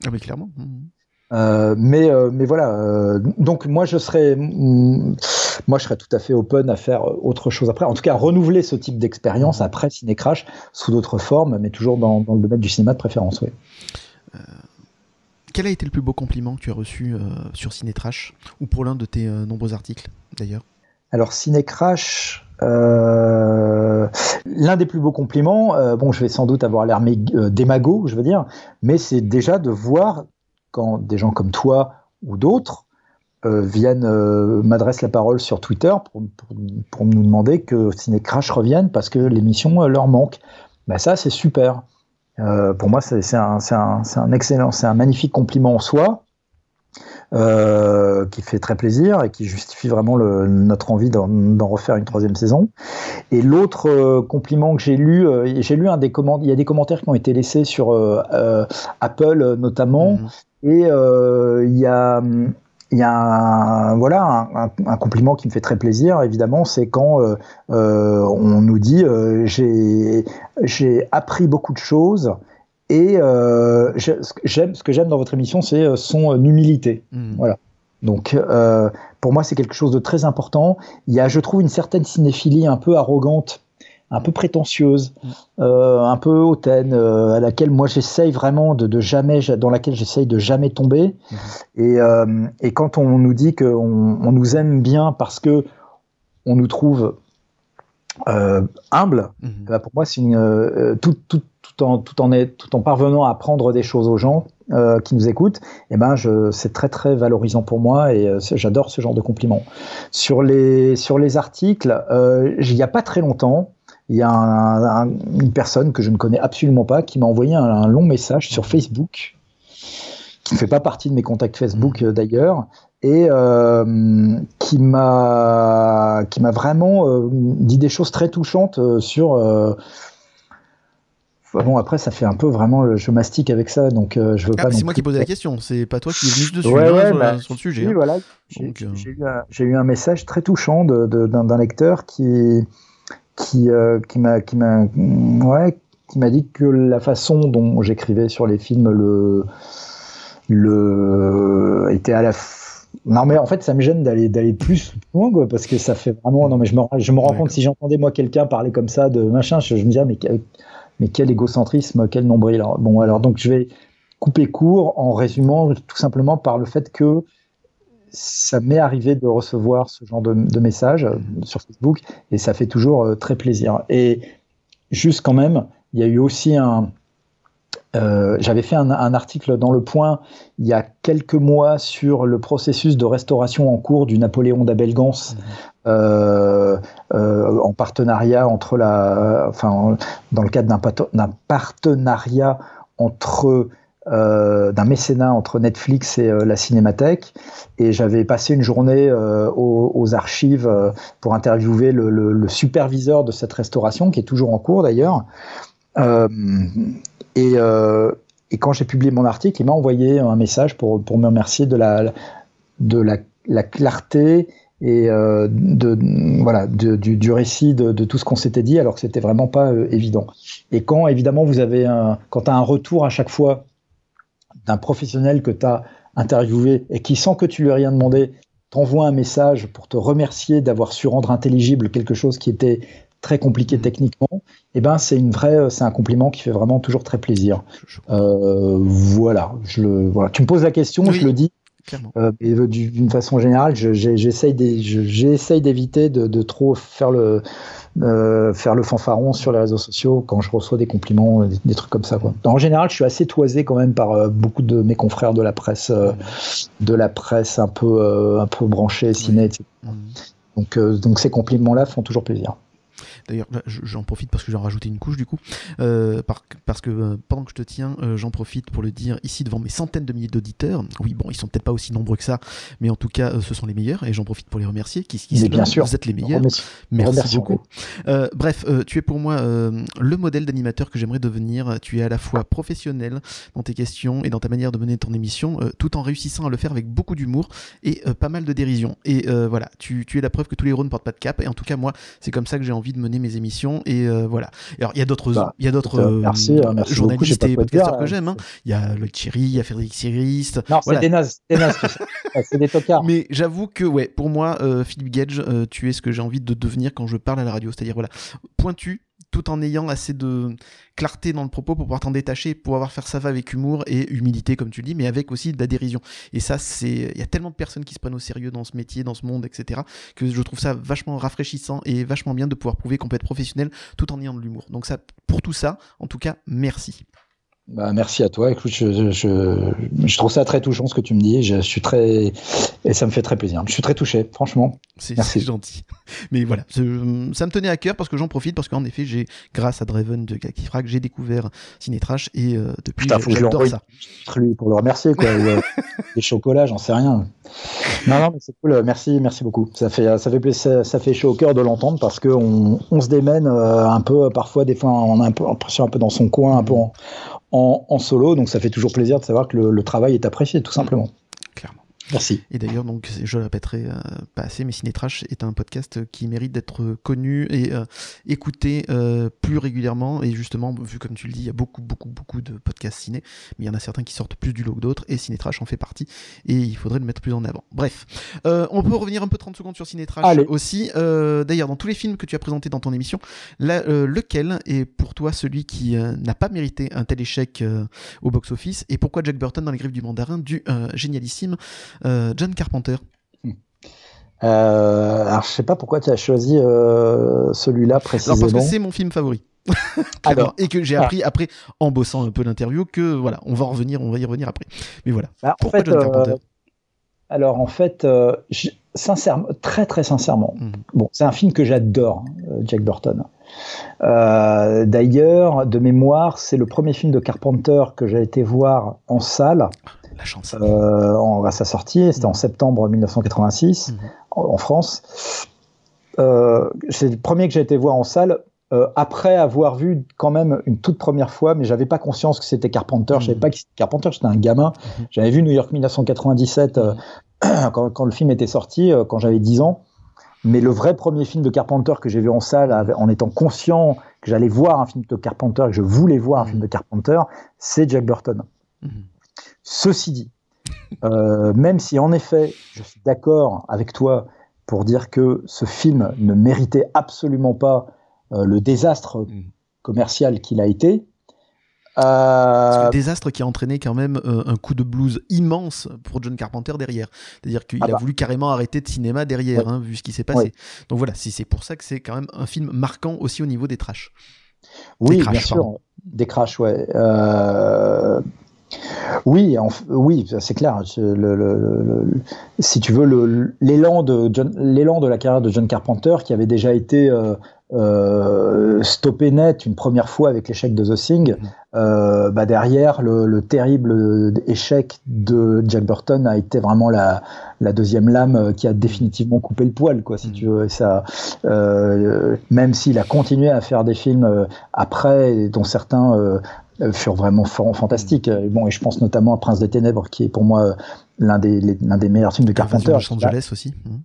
Ah oui, clairement. Mmh. Euh, mais euh, mais voilà euh, donc moi je serais moi je serais tout à fait open à faire autre chose après en tout cas renouveler ce type d'expérience après Ciné Crash sous d'autres formes mais toujours dans, dans, le domaine du cinéma de préférence oui quel a été le plus beau compliment que tu as reçu sur Ciné Trash ou pour l'un de tes nombreux articles d'ailleurs? Alors Ciné Crash euh, l'un des plus beaux compliments, euh, bon, je vais sans doute avoir l'air euh, démago, je veux dire, mais c'est déjà de voir quand des gens comme toi ou d'autres viennent m'adressent la parole sur Twitter pour, nous demander que Ciné Crash revienne parce que l'émission leur manque. Ben ça, c'est super. pour moi, c'est un, excellent, c'est un magnifique compliment en soi. Euh, qui fait très plaisir et qui justifie vraiment le, notre envie d'en refaire une troisième saison. Et l'autre euh, compliment que j'ai lu, euh, j'ai lu un des il y a des commentaires qui ont été laissés sur Apple notamment, mhm. et il y a il y a un, voilà un, un, compliment qui me fait très plaisir évidemment c'est quand euh, on nous dit euh, j'ai appris beaucoup de choses et euh, j'aime ce que j'aime dans votre émission, c'est euh, son euh, humilité. Hmm. Voilà. Donc, euh, pour moi, c'est quelque chose de très important. Il y a, je trouve, une certaine cinéphilie un peu arrogante, un peu prétentieuse, hmm. euh, un peu hautaine, euh, à laquelle moi j'essaye vraiment de, de, jamais, dans laquelle j'essaye de jamais tomber. Hmm. Et, et, quand on nous dit qu'on on nous aime bien parce que on nous trouve humble, bah pour moi, c'est tout en, tout en, tout en parvenant à apprendre des choses aux gens euh, qui nous écoutent, eh ben c'est très très valorisant pour moi et euh, j'adore ce genre de compliments. Sur les, sur les articles, euh, il n'y a pas très longtemps, il y a une personne que je ne connais absolument pas qui m'a envoyé un, long message sur Facebook, qui ne fait pas partie de mes contacts Facebook mmh. d'ailleurs, et qui m'a qui m'a vraiment dit des choses très touchantes sur bon, après, ça fait un peu vraiment, je mastique avec ça, donc euh, je veux ah, pas. C'est moi qui posais la question, c'est pas toi qui es venu dessus hein, bah, sur, le sujet. Oui, voilà. Euh, j'ai eu, un message très touchant d'un lecteur qui qui euh, qui m'a qui m'a ouais qui m'a dit que la façon dont j'écrivais sur les films le le était à la non mais en fait ça me gêne d'aller d'aller plus loin quoi parce que ça fait vraiment non mais je me je me rends compte si j'entendais moi quelqu'un parler comme ça de machin je, je me disais ah, mais mais quel égocentrisme, quel nombril. bon, alors donc je vais couper court en résumant tout simplement par le fait que ça m'est arrivé de recevoir ce genre de, messages euh, sur Facebook et ça fait toujours euh, très plaisir. Et juste quand même, il y a eu aussi un, euh, j'avais fait un, article dans Le Point il y a quelques mois sur le processus de restauration en cours du Napoléon d'Abelgance, mmh. euh, euh, en partenariat entre la, enfin, dans le cadre d'un partenariat entre d'un mécénat entre Netflix et la Cinémathèque. Et j'avais passé une journée aux, archives pour interviewer le, le, superviseur de cette restauration, qui est toujours en cours d'ailleurs. Euh, et, quand j'ai publié mon article, il m'a envoyé un message pour, me remercier de la, clarté et euh, de, voilà, du, récit de, tout ce qu'on s'était dit, alors que c'était vraiment pas euh, évident. Et quand, évidemment, vous avez quand tu as un retour à chaque fois d'un professionnel que tu as interviewé et qui, sans que tu lui aies rien demandé, t'envoie un message pour te remercier d'avoir su rendre intelligible quelque chose qui était très compliqué techniquement, et eh ben c'est une vraie, c'est un compliment qui fait vraiment toujours très plaisir. voilà, je le, voilà. Tu me poses la question, je le dis. Euh, d'une façon générale, j'essaye d'éviter de, de, trop faire le, euh, faire le fanfaron sur les réseaux sociaux quand je reçois des compliments, euh, des, trucs comme ça. Quoi. En général, je suis assez toisé quand même par euh, beaucoup de mes confrères de la presse, de la presse un peu, un peu branchée, ciné, etc. Donc, donc ces compliments-là font toujours plaisir. D'ailleurs, j'en profite parce que j'en rajouté une couche du coup, euh, parce que euh, pendant que je te tiens, euh, j'en profite pour le dire ici devant mes centaines de milliers d'auditeurs. Oui, bon, ils sont peut-être pas aussi nombreux que ça, mais en tout cas, ce sont les meilleurs et j'en profite pour les remercier. Qui, qui bien sûr, vous êtes les meilleurs. Merci beaucoup. bref, tu es pour moi le modèle d'animateur que j'aimerais devenir. Tu es à la fois professionnel dans tes questions et dans ta manière de mener ton émission, tout en réussissant à le faire avec beaucoup d'humour et pas mal de dérision. Et voilà, tu, tu, es la preuve que tous les héros ne portent pas de cap. Et en tout cas, moi, c'est comme ça que j'ai envie de mener mes émissions et euh, voilà. Alors il y a d'autres, bah, il y a d'autres euh, euh, journalistes et podcasteurs que j'aime. Hein. Il y a Lloyd Thierry, il y a Frédéric Siriste. Non, c'est des nazes, c'est des tocards. Mais j'avoue que ouais, pour moi, Philippe Gage, tu es ce que j'ai envie de devenir quand je parle à la radio, c'est-à-dire voilà, pointu, tout en ayant assez de clarté dans le propos pour pouvoir t'en détacher, pour pouvoir faire ça va avec humour et humilité, comme tu le dis, mais avec aussi de la dérision. Et ça, c'est, il y a tellement de personnes qui se prennent au sérieux dans ce métier, dans ce monde, etc., que je trouve ça vachement rafraîchissant et vachement bien de pouvoir prouver qu'on peut être professionnel tout en ayant de l'humour. Donc ça, pour tout ça, en tout cas, merci. Bah, merci à toi. Écoute, je, je, je, trouve ça très touchant ce que tu me dis. Je suis très et ça me fait très plaisir. Je suis très touché, franchement. C'est gentil. Mais voilà, ça me tenait à cœur parce que j'en profite parce qu'en effet, j'ai grâce à Draven de Kakifrag, j'ai découvert Cinétrash et euh, depuis j'adore ça. Lui pour le remercier quoi. les chocolats, j'en sais rien. Non non, mais c'est cool. Merci, merci beaucoup. Ça fait ça fait plaisir, ça fait chaud au cœur de l'entendre parce que on, on se démène euh, un peu parfois des fois on a un peu l'impression un peu dans son coin, un peu en, en, solo. Donc ça fait toujours plaisir de savoir que le travail est apprécié, tout simplement. Merci. Et d'ailleurs, donc, je le répéterai euh, pas assez, mais Cinétrash est un podcast qui mérite d'être connu et euh, écouté euh, plus régulièrement. Et justement, vu comme tu le dis, il y a beaucoup, beaucoup, beaucoup de podcasts ciné, mais il y en a certains qui sortent plus du lot que d'autres, et Cinétrash en fait partie, et il faudrait le mettre plus en avant. Bref, on peut revenir un peu 30 secondes sur Cinétrash aussi. d'ailleurs, dans tous les films que tu as présentés dans ton émission, lequel est pour toi celui qui n'a pas mérité un tel échec au box-office, et pourquoi Jack Burton dans les griffes du mandarin du génialissime euh, John Carpenter euh, alors je sais pas pourquoi tu as choisi euh, celui-là précisément. parce que c'est mon film favori. alors, et que j'ai ah. appris après en bossant un peu l'interview que voilà, on va revenir, on va y revenir après. Mais voilà. Bah, pourquoi John Carpenter Alors en fait, sincèrement, très très sincèrement, mhm. bon, c'est un film que j'adore, Jack Burton. D'ailleurs, de mémoire, c'est le premier film de Carpenter que j'ai été voir en salle. La chance. Euh, à sa sortie, c'était en septembre 1986 mhm. en, France. Euh, c'est le premier que j'ai été voir en salle. Euh, après avoir vu quand même une toute première fois, mais j'avais pas conscience que c'était Carpenter. Je savais mhm. pas que c'était Carpenter. J'étais un gamin. Mhm. J'avais vu New York 1997 quand, quand, le film était sorti, quand j'avais 10 ans. Mais le vrai premier film de Carpenter que j'ai vu en salle, en étant conscient que j'allais voir un film de Carpenter, que je voulais voir un film de Carpenter, c'est Jack Burton. Ceci dit, euh, même si en effet, je suis d'accord avec toi pour dire que ce film ne méritait absolument pas euh, le désastre mm. commercial qu'il a été. Euh... désastre qui a entraîné quand même un coup de blues immense pour John Carpenter derrière. C'est-à-dire qu'il ah a bah. voulu carrément arrêter de cinéma derrière, hein, vu ce qui s'est passé. Donc voilà, c'est pour ça que c'est quand même un film marquant aussi au niveau des trashs. Oui, bien sûr. Des crashs, ouais. Euh, oui, oui, c'est clair. si tu veux, l'élan de, l'élan de la carrière de John Carpenter, qui avait déjà été euh, euh, stoppé net une première fois avec l'échec de The Thing, mm. euh, bah derrière le, terrible échec de Jack Burton a été vraiment la, deuxième lame qui a définitivement coupé le poil, quoi, si mm. tu veux. ça, même s'il a continué à faire des films après, dont certains euh, furent vraiment fantastiques. Et bon, et je pense notamment à Prince des Ténèbres, qui est pour moi euh, l'un des, l'un des meilleurs films de Carpenter. Los Angeles aussi. Mmh.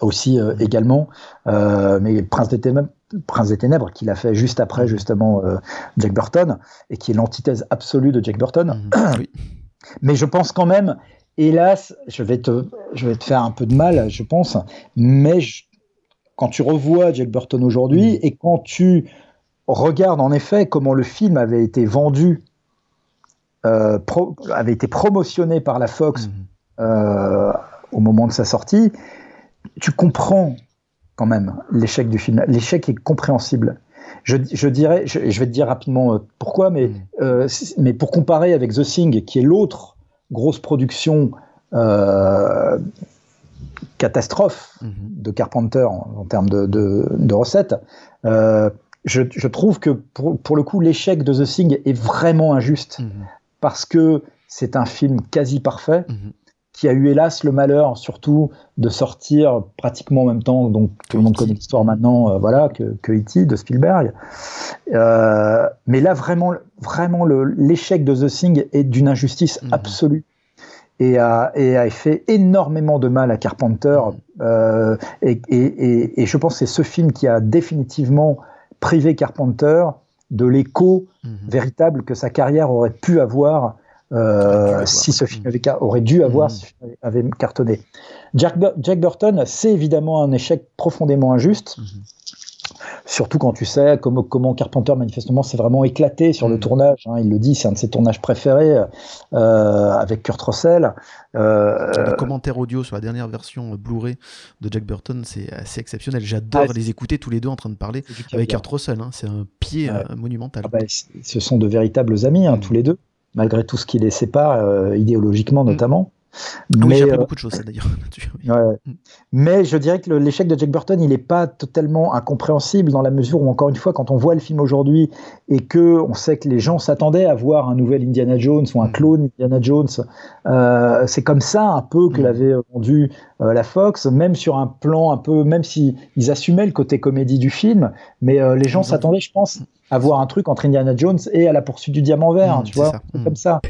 Aussi euh, également, euh, mais Prince des Ténèbres, Prince des Ténèbres, qu'il a fait juste après justement Jack Burton, et qui est l'antithèse absolue de Jack Burton. Oui. Mais je pense quand même, hélas, je vais te, je vais te faire un peu de mal, je pense, mais je, quand tu revois Jack Burton aujourd'hui Mm. et quand tu regardes en effet comment le film avait été vendu, euh, pro- avait été promotionné par la Fox Mhm. euh, au moment de sa sortie, tu comprends quand même l'échec du film. L'échec est compréhensible. Je, je dirais, je, je vais te dire rapidement euh, pourquoi, mais, Mhm. euh, mais pour comparer avec The Thing, qui est l'autre grosse production euh, catastrophe Mhm. de Carpenter en, en termes de, de, de recettes, euh, je, je trouve que pour, pour le coup, l'échec de The Thing est vraiment injuste Mhm. parce que c'est un film quasi parfait Mhm. qui a eu hélas le malheur surtout de sortir pratiquement en même temps, donc tout le monde connaît l'histoire maintenant, euh, voilà, que, que E.T. de Spielberg. Euh, mais là vraiment, vraiment l'échec de The Thing est d'une injustice Mhm. absolue et a, et a fait énormément de mal à Carpenter. Euh, et, et je pense que c'est ce film qui a définitivement privé Carpenter de l'écho Mhm. véritable que sa carrière aurait pu avoir euh, si ce film avait, aurait dû avoir si ce film avait cartonné. Jack Burton, c'est évidemment un échec profondément injuste, Mhm. Surtout quand tu sais comment, comment Carpenter manifestement s'est vraiment éclaté sur le Mhm. tournage. hein, il le dit, c'est un de ses tournages préférés euh, avec Kurt Russell. Euh, Les commentaires audio sur la dernière version euh, Blu-ray de Jack Burton, c'est assez exceptionnel. J'adore Ah, les écouter tous les deux en train de parler avec. Kurt Russell. hein. C'est un pied Ouais. euh, monumental. Ah bah, ce sont de véritables amis, hein, Mhm. tous les deux, malgré tout ce qui les sépare, euh, idéologiquement Mhm. notamment. Oui, Mais, j'ai appris euh, beaucoup de choses ça, d'ailleurs. Ouais. Mm. Mais je dirais que le- l'échec de Jack Burton, il n'est pas totalement incompréhensible dans la mesure où, encore une fois, quand on voit le film aujourd'hui et que on sait que les gens s'attendaient à voir un nouvel Indiana Jones ou un Mm. clone Indiana Jones, euh, c'est comme ça un peu que Mm. l'avait vendu euh, la Fox, même sur un plan un peu, même si ils assumaient le côté comédie du film, mais euh, les gens s'attendaient, je pense, à voir un truc entre Indiana Jones et à la poursuite du diamant vert, Mm, tu vois, ça. Mm. comme ça.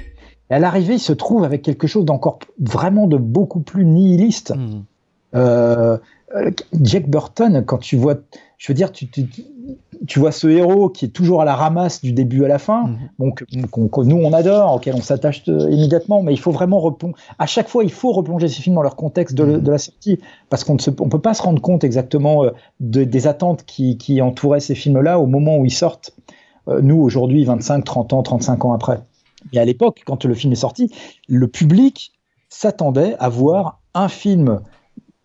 Et à l'arrivée, il se trouve avec quelque chose d'encore vraiment de beaucoup plus nihiliste. Mhm. Euh, euh, Jack Burton, quand tu vois, je veux dire, tu, tu, tu vois ce héros qui est toujours à la ramasse du début à la fin, que, qu'on- nous on adore, auquel on s'attache euh, immédiatement, mais il faut vraiment replonger. À chaque fois, il faut replonger ces films dans leur contexte de, de la sortie, parce qu'on ne se- on peut pas se rendre compte exactement de- des attentes qui, qui entouraient ces films-là au moment où ils sortent. Nous, aujourd'hui, 25, 30 ans, 35 ans après. Et à l'époque, quand le film est sorti, le public s'attendait à voir un film,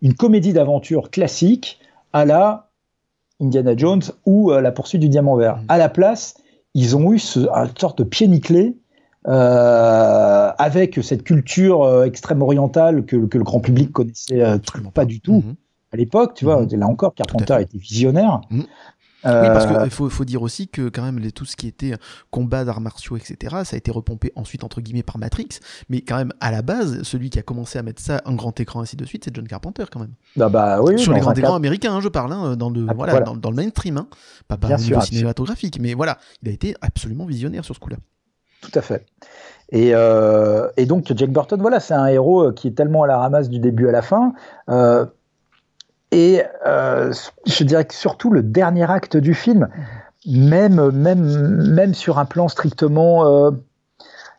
une comédie d'aventure classique à la Indiana Jones ou la poursuite du diamant vert. Mhm. À la place, ils ont eu ce, une sorte de pied nickelé euh, avec cette culture euh, extrême orientale que, que le grand public connaissait euh, pas du tout Mhm. à l'époque. Tu vois, Mhm. là encore, Carpenter était visionnaire. Euh, Oui, parce qu'il faut, faut dire aussi que quand même les, tout ce qui était combat d'arts martiaux, etc., ça a été repompé ensuite entre guillemets par Matrix, mais quand même à la base, celui qui a commencé à mettre ça en grand écran ainsi de suite, c'est John Carpenter quand même. bah, bah, oui, Sur les grands écrans américains, hein, je parle, hein, dans, le, Ah, voilà, voilà. Dans, dans le mainstream, hein, pas, pas sûr, cinématographique, mais voilà, il a été absolument visionnaire sur ce coup-là. Tout à fait. Et, euh, et donc Jack Burton, voilà, c'est un héros euh, qui est tellement à la ramasse du début à la fin. Euh, et euh, je dirais que surtout le dernier acte du film, même, même, même sur un plan strictement... euh,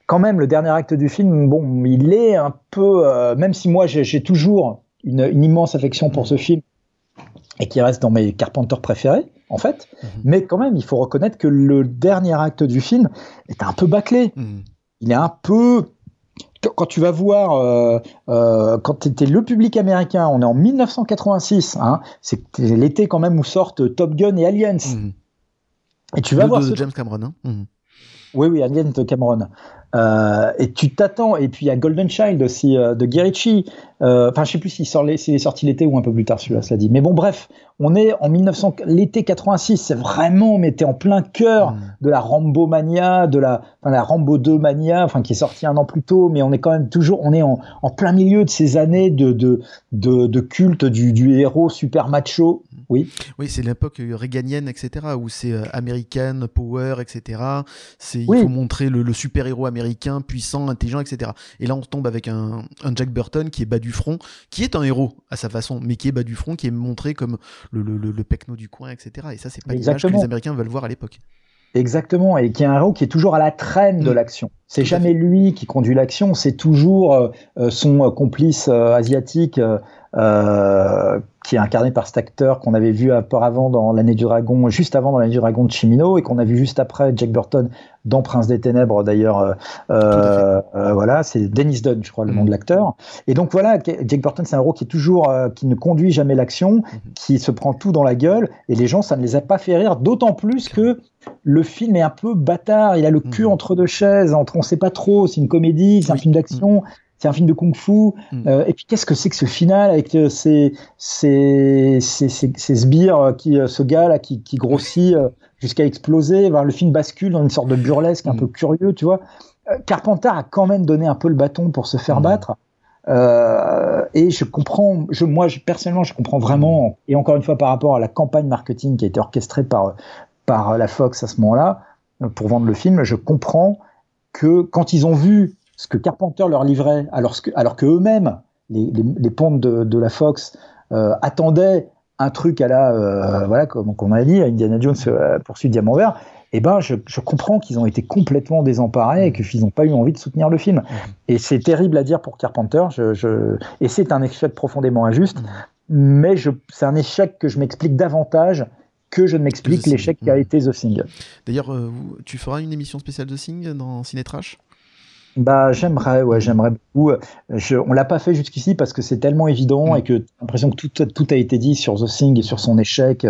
quand même, le dernier acte du film, bon, il est un peu... euh, même si moi, j'ai toujours une, une immense affection pour ce film, et qui reste dans mes Carpenter préférés, en fait, Mhm. mais quand même, il faut reconnaître que le dernier acte du film est un peu bâclé Mhm. il est un peu. Quand tu vas voir, euh, euh, quand tu étais le public américain, on est en 1986, hein, c'est l'été quand même où sortent Top Gun et Aliens. Mhm. Et tu vas De- voir de ce James Cameron. hein. Mhm. Oui, oui, Aliens de Cameron. Euh, et tu t'attends. Et puis il y a Golden Child aussi euh, de Guerrici. Euh, Enfin, je sais plus s'il sort est sorti l'été ou un peu plus tard, celui-là, cela dit. Mais bon, bref, on est en 1900, l'été 86. C'est vraiment, mais t'es en plein cœur Mhm. de la Rambo mania, de la, enfin, la Rambo 2 mania, enfin qui est sorti un an plus tôt, mais on est quand même toujours, on est en, en plein milieu de ces années de de de, de culte du, du héros super macho. Oui, Oui, c'est l'époque euh, réganienne, etc., où c'est euh, American Power, etc. C'est il Oui. faut montrer le, le super-héros américain puissant, intelligent, etc. Et là, on tombe avec un, un Jack Burton qui est bas du front, qui est un héros à sa façon, mais qui est bas du front, qui est montré comme le, le, pecno du coin, etc. Et ça, c'est pas l'image que les Américains veulent voir à l'époque. exactement, et qui est un héros qui est toujours à la traîne de Mm. l'action. C'est jamais lui qui conduit l'action, c'est toujours euh, son complice euh, asiatique. euh, qui est incarné par cet acteur qu'on avait vu auparavant dans l'année du dragon, juste avant dans l'année du dragon de Chimino, et qu'on a vu juste après Jack Burton dans Prince des Ténèbres d'ailleurs. Euh, euh, euh voilà, c'est Dennis Dunn, je crois, le nom mm. de l'acteur. Et donc voilà, Jack Burton, c'est un héros qui est toujours, euh, qui ne conduit jamais l'action, mm-hmm. qui se prend tout dans la gueule, et les gens, ça ne les a pas fait rire, d'autant plus que le film est un peu bâtard, il a le cul mm-hmm. entre deux chaises, entre on sait pas trop, c'est une comédie, c'est un film d'action. C'est un film de kung-fu. Mm. Euh, et puis qu'est-ce que c'est que ce final avec euh, ces, ces, ces, ces, sbires, euh, qui, ce gars là qui, qui grossit jusqu'à exploser. le film bascule dans une sorte de burlesque un mm. peu curieux, tu vois. Carpenter a quand même donné un peu le bâton pour se faire mm. battre. et je comprends, je, moi je, personnellement, je comprends vraiment, et encore une fois par rapport à la campagne marketing qui a été orchestrée par, par la Fox à ce moment-là, pour vendre le film, je comprends que quand ils ont vu ce que Carpenter leur livrait, alors que, alors que eux-mêmes, les, les, pontes de, la Fox, euh, attendaient un truc à la, euh, voilà, comme, on a dit, Indiana Jones euh, poursuit Diamant Vert, eh ben, je, comprends qu'ils ont été complètement désemparés et qu'ils n'ont pas eu envie de soutenir le film. Mmh. Et c'est terrible à dire pour Carpenter, je, et c'est un échec profondément injuste, mmh. mais c'est un échec que je m'explique davantage que je ne m'explique l'échec qui a été The Thing. D'ailleurs, tu feras une émission spéciale The Thing dans Cinétrash bah, j'aimerais, ouais, j'aimerais beaucoup. Je, on l'a pas fait jusqu'ici parce que c'est tellement évident mm. et que j'ai l'impression que tout, tout a été dit sur The Thing et sur son échec.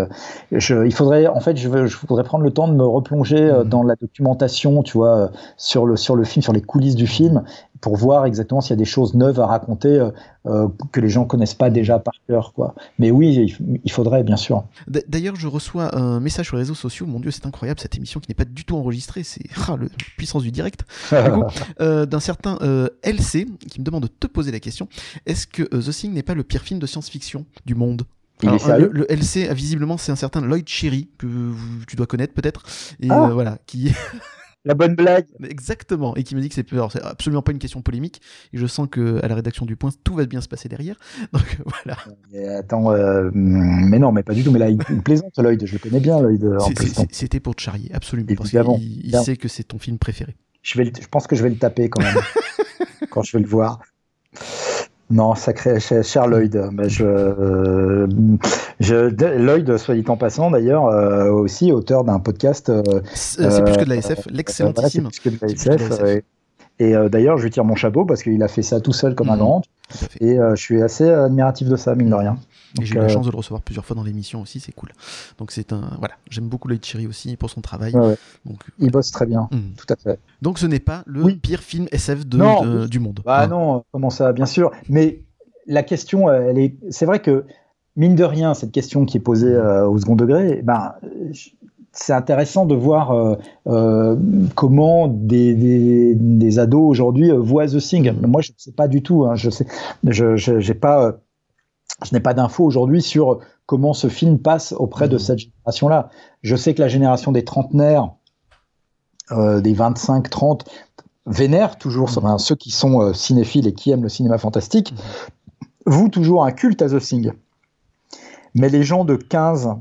Je, il faudrait, en fait, je, veux, je voudrais prendre le temps de me replonger euh, mm. dans la documentation, tu vois, sur le, sur le film, sur les coulisses du film pour voir exactement s'il y a des choses neuves à raconter euh, euh, que les gens connaissent pas déjà par cœur. Quoi. Mais oui, il, faudrait, bien sûr. D'ailleurs, je reçois un message sur les réseaux sociaux. Mon Dieu, c'est incroyable cette émission qui n'est pas du tout enregistrée. C'est ah, la puissance du direct. euh, D'un certain LC qui me demande de te poser la question est-ce que The Thing n'est pas le pire film de science-fiction du monde? Le, LC, visiblement, c'est un certain Lloyd Cherry que tu dois connaître peut-être, et ah. voilà, qui la bonne blague. Exactement. Et qui me dit que c'est absolument pas une question polémique. Et je sens que à la rédaction du Point, tout va bien se passer derrière. Donc voilà. attends, euh, mais non, mais pas du tout. Mais là, il, plaisante, Lloyd. Je le connais bien, Lloyd. C'était pour te charrier, absolument. Parce qu'il il sait que c'est ton film préféré. Je, vais je pense que je vais le taper quand même. quand je vais le voir. Non, sacré cher Lloyd. Mais je, je, Lloyd, soit dit en passant d'ailleurs, euh, aussi auteur d'un podcast. Euh, c'est plus que de la SF, l'excellentissime. c'est plus que de la SF. Et d'ailleurs, je lui tire mon chapeau parce qu'il a fait ça tout seul comme un mhm. grand. Et je suis assez admiratif de ça, mine de rien. Et j'ai eu la chance de le recevoir plusieurs fois dans l'émission aussi, c'est cool. Donc c'est un voilà, j'aime beaucoup Lloyd Cherry aussi pour son travail. Donc, il bosse très bien, mhm. tout à fait. Donc ce n'est pas le pire film SF de, du monde. Bah non, comment ça, bien sûr. Mais la question, elle est, c'est vrai que mine de rien, cette question qui est posée euh, au second degré, ben c'est intéressant de voir euh, euh, comment des, des, ados aujourd'hui voient The Thing. Moi, je ne sais pas du tout. Hein, je sais, je, j'ai pas, je n'ai pas d'infos aujourd'hui sur comment ce film passe auprès de mmh. cette génération-là. Je sais que la génération des trentenaires, des 25-30, vénère toujours, mmh. ceux qui sont cinéphiles et qui aiment le cinéma fantastique, mmh vous toujours un culte à The Thing. Mais les gens de 15,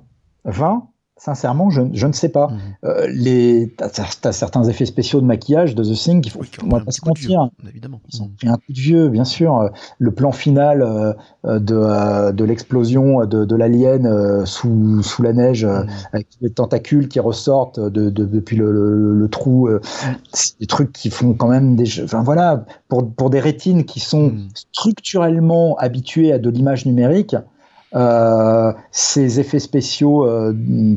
20, Sincèrement, je, je, ne sais pas. Mhm. Euh, les, t'as, certains effets spéciaux de maquillage de The Thing qu'il faut, oui, on va pas se mentir. Évidemment. Ils un coup de vieux, bien sûr. Le plan final euh, de, euh, de l'explosion de, de l'alien sous, sous la neige, mhm. avec les tentacules qui ressortent de, de depuis le, le, le trou. Mhm. C'est des trucs qui font quand même des. Enfin voilà, pour, pour des rétines qui sont structurellement habituées à de l'image numérique. Euh, ces effets spéciaux euh,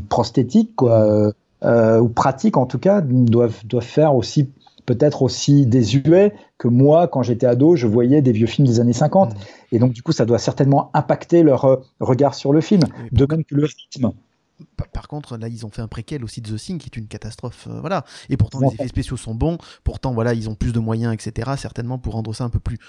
prosthétiques quoi, euh, ou pratiques en tout cas doivent, doivent faire aussi peut-être aussi désuets que moi, quand j'étais ado, je voyais des vieux films des années 50. Mmh. Et donc, du coup, ça doit certainement impacter leur regard sur le film, de même que le rythme. Par contre, là, ils ont fait un préquel aussi de The Thing, qui est une catastrophe. voilà. Et pourtant, les effets spéciaux sont bons. Pourtant, voilà, ils ont plus de moyens, etc. Certainement pour rendre ça un peu plus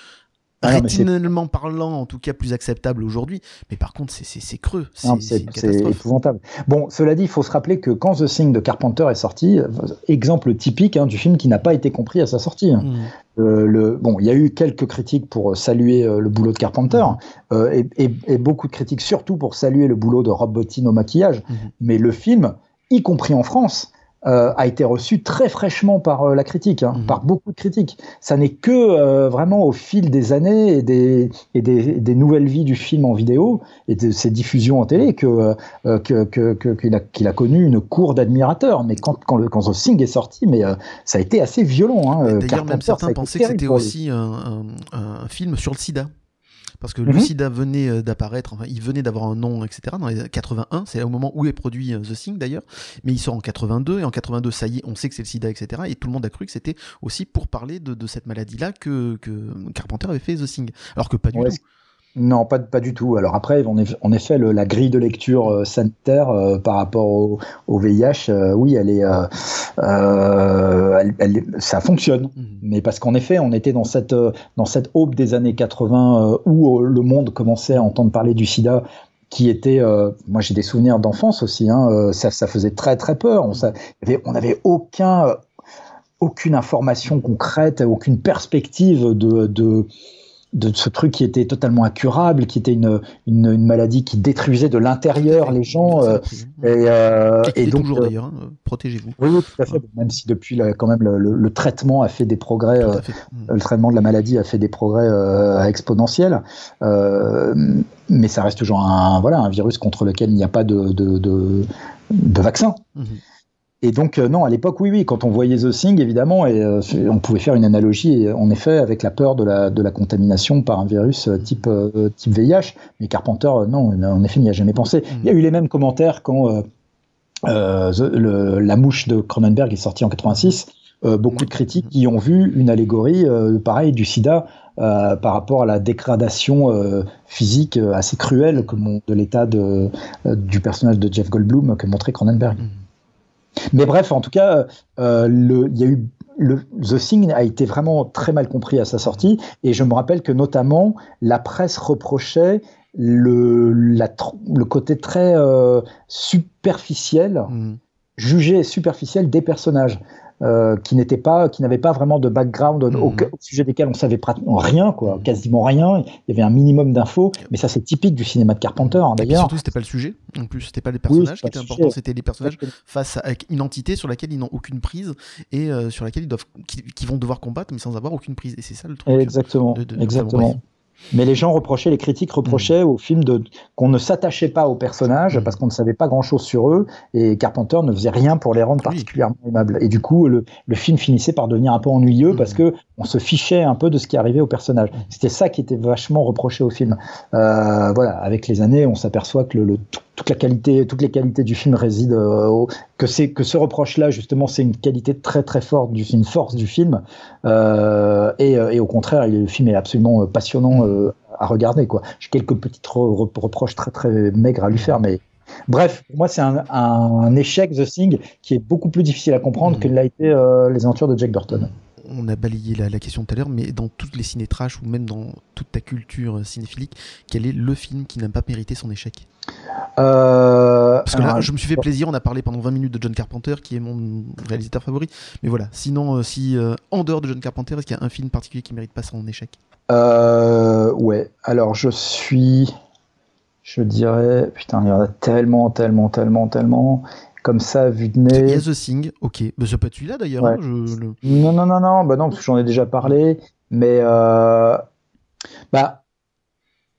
ah rétinalement parlant, en tout cas plus acceptable aujourd'hui. Mais par contre, c'est creux. C'est épouvantable. Bon, cela dit, il faut se rappeler que quand The Thing de Carpenter est sorti, euh, exemple typique hein, du film qui n'a pas été compris à sa sortie. Hein. Mm. Euh, le, bon, il y a eu quelques critiques pour saluer euh, le boulot de Carpenter mm. et, et, et, beaucoup de critiques surtout pour saluer le boulot de Rob Bottin au maquillage. Mm. Mais le film, y compris en France, euh, a été reçu très fraîchement par euh, la critique, hein, mhm. par beaucoup de critiques. Ça n'est que euh, vraiment au fil des années et, des, et des, des, nouvelles vies du film en vidéo et de ses diffusions en télé que qu'il que, que, a, qu'il a, connu une cour d'admirateurs. Mais quand, quand, le, quand The Thing est sorti, mais ça a été assez violent. Hein. D'ailleurs, même certains pensaient que c'était aussi un, un, un, film sur le sida parce que le mhm. sida venait euh, d'apparaître, enfin, il venait d'avoir un nom, etc. Dans les 81, c'est au moment où est produit euh, The Thing d'ailleurs, mais il sort en 82 et en 82, ça y est, on sait que c'est le sida, etc. Et tout le monde a cru que c'était aussi pour parler de, de cette maladie-là que, que Carpenter avait fait The Thing, alors que pas du tout. Non, pas, pas du tout. Alors après, en effet, le, la grille de lecture euh, sanitaire euh, par rapport au, au VIH, euh, oui, elle est, elle, ça fonctionne. Mhm. Mais parce qu'en effet, on était dans cette, dans cette aube des années 80 où le monde commençait à entendre parler du SIDA qui était, moi j'ai des souvenirs d'enfance aussi, hein, ça, ça faisait très très peur. On, on avait aucun, aucune information concrète, aucune perspective de, de de ce truc qui était totalement incurable, qui était une, une, maladie qui détruisait de l'intérieur les gens. Euh, et, euh, et, donc toujours euh, d'ailleurs, hein, protégez-vous. Oui, tout à fait. Même si depuis quand même le, traitement a fait des progrès, le traitement de la maladie a fait des progrès exponentiels, mais ça reste toujours un voilà un virus contre lequel il n'y a pas de de, de, vaccin. Mhm. Et donc, euh, non, à l'époque, oui, oui, quand on voyait The Thing, évidemment, et, euh, on pouvait faire une analogie, en effet, avec la peur de la, de la contamination par un virus euh, type, type VIH. Mais Carpenter, non, en effet, n'y a jamais pensé. Il y a eu les mêmes commentaires quand La mouche de Cronenberg est sortie en 86. beaucoup de critiques qui ont vu une allégorie, pareil, du sida par rapport à la dégradation physique assez cruelle que de l'état du personnage de Jeff Goldblum que montrait Cronenberg. Mm. Mais bref, en tout cas, euh, le, il y a eu le, The Thing a été vraiment très mal compris à sa sortie, et je me rappelle que notamment la presse reprochait le, la, le côté très euh, superficiel, mmh. jugé superficiel des personnages. Euh, qui n'étaient pas, qui n'avaient pas vraiment de background au, mhm. sujet desquels on savait pratiquement rien, quoi, quasiment rien. Il y avait un minimum d'infos, mais ça c'est typique du cinéma de Carpenter hein, d'ailleurs. Surtout c'était pas le sujet. En plus c'était pas les personnages qui étaient importants, c'était les personnages face à une entité sur laquelle ils n'ont aucune prise et euh, sur laquelle ils doivent, qui, vont devoir combattre mais sans avoir aucune prise. Et c'est ça le truc. Exactement. exactement. Mais les gens reprochaient, les critiques reprochaient mm. au film de, qu'on ne s'attachait pas aux personnages mm. parce qu'on ne savait pas grand chose sur eux et Carpenter ne faisait rien pour les rendre particulièrement aimables. Et du coup, le, le, film finissait par devenir un peu ennuyeux parce mm. que on se fichait un peu de ce qui arrivait aux personnages. C'était ça qui était vachement reproché au film. Euh, voilà, avec les années, on s'aperçoit que le, le toute la qualité, toutes les qualités du film résident euh, que c'est que ce reproche-là justement c'est une qualité très très forte, du, une force du film euh, et, euh, et, au contraire le film est absolument passionnant à regarder quoi. J'ai quelques petites reproches très très maigres à lui faire mais Bref, pour moi, c'est un, un, échec, The Thing, qui est beaucoup plus difficile à comprendre mmh. que l'a été Les Aventures de Jack Burton on a balayé la, question tout à l'heure, mais dans toutes les ciné-trash ou même dans toute ta culture cinéphilique, quel est le film qui n'a pas mérité son échec? Euh, Parce que là, je me suis fait plaisir, on a parlé pendant 20 minutes de John Carpenter, qui est mon réalisateur favori. Mais voilà, sinon, euh, si euh, en dehors de John Carpenter, est-ce qu'il y a un film particulier qui mérite pas son échec? Ouais, alors je suis. Je dirais. Putain, il y en a tellement, tellement, tellement, tellement comme ça, vu de nez. Il y a The Thing, ok. Mais ça peut être celui-là d'ailleurs. Hein, non, non, non, non, bah non, parce que j'en ai déjà parlé. Mais bah,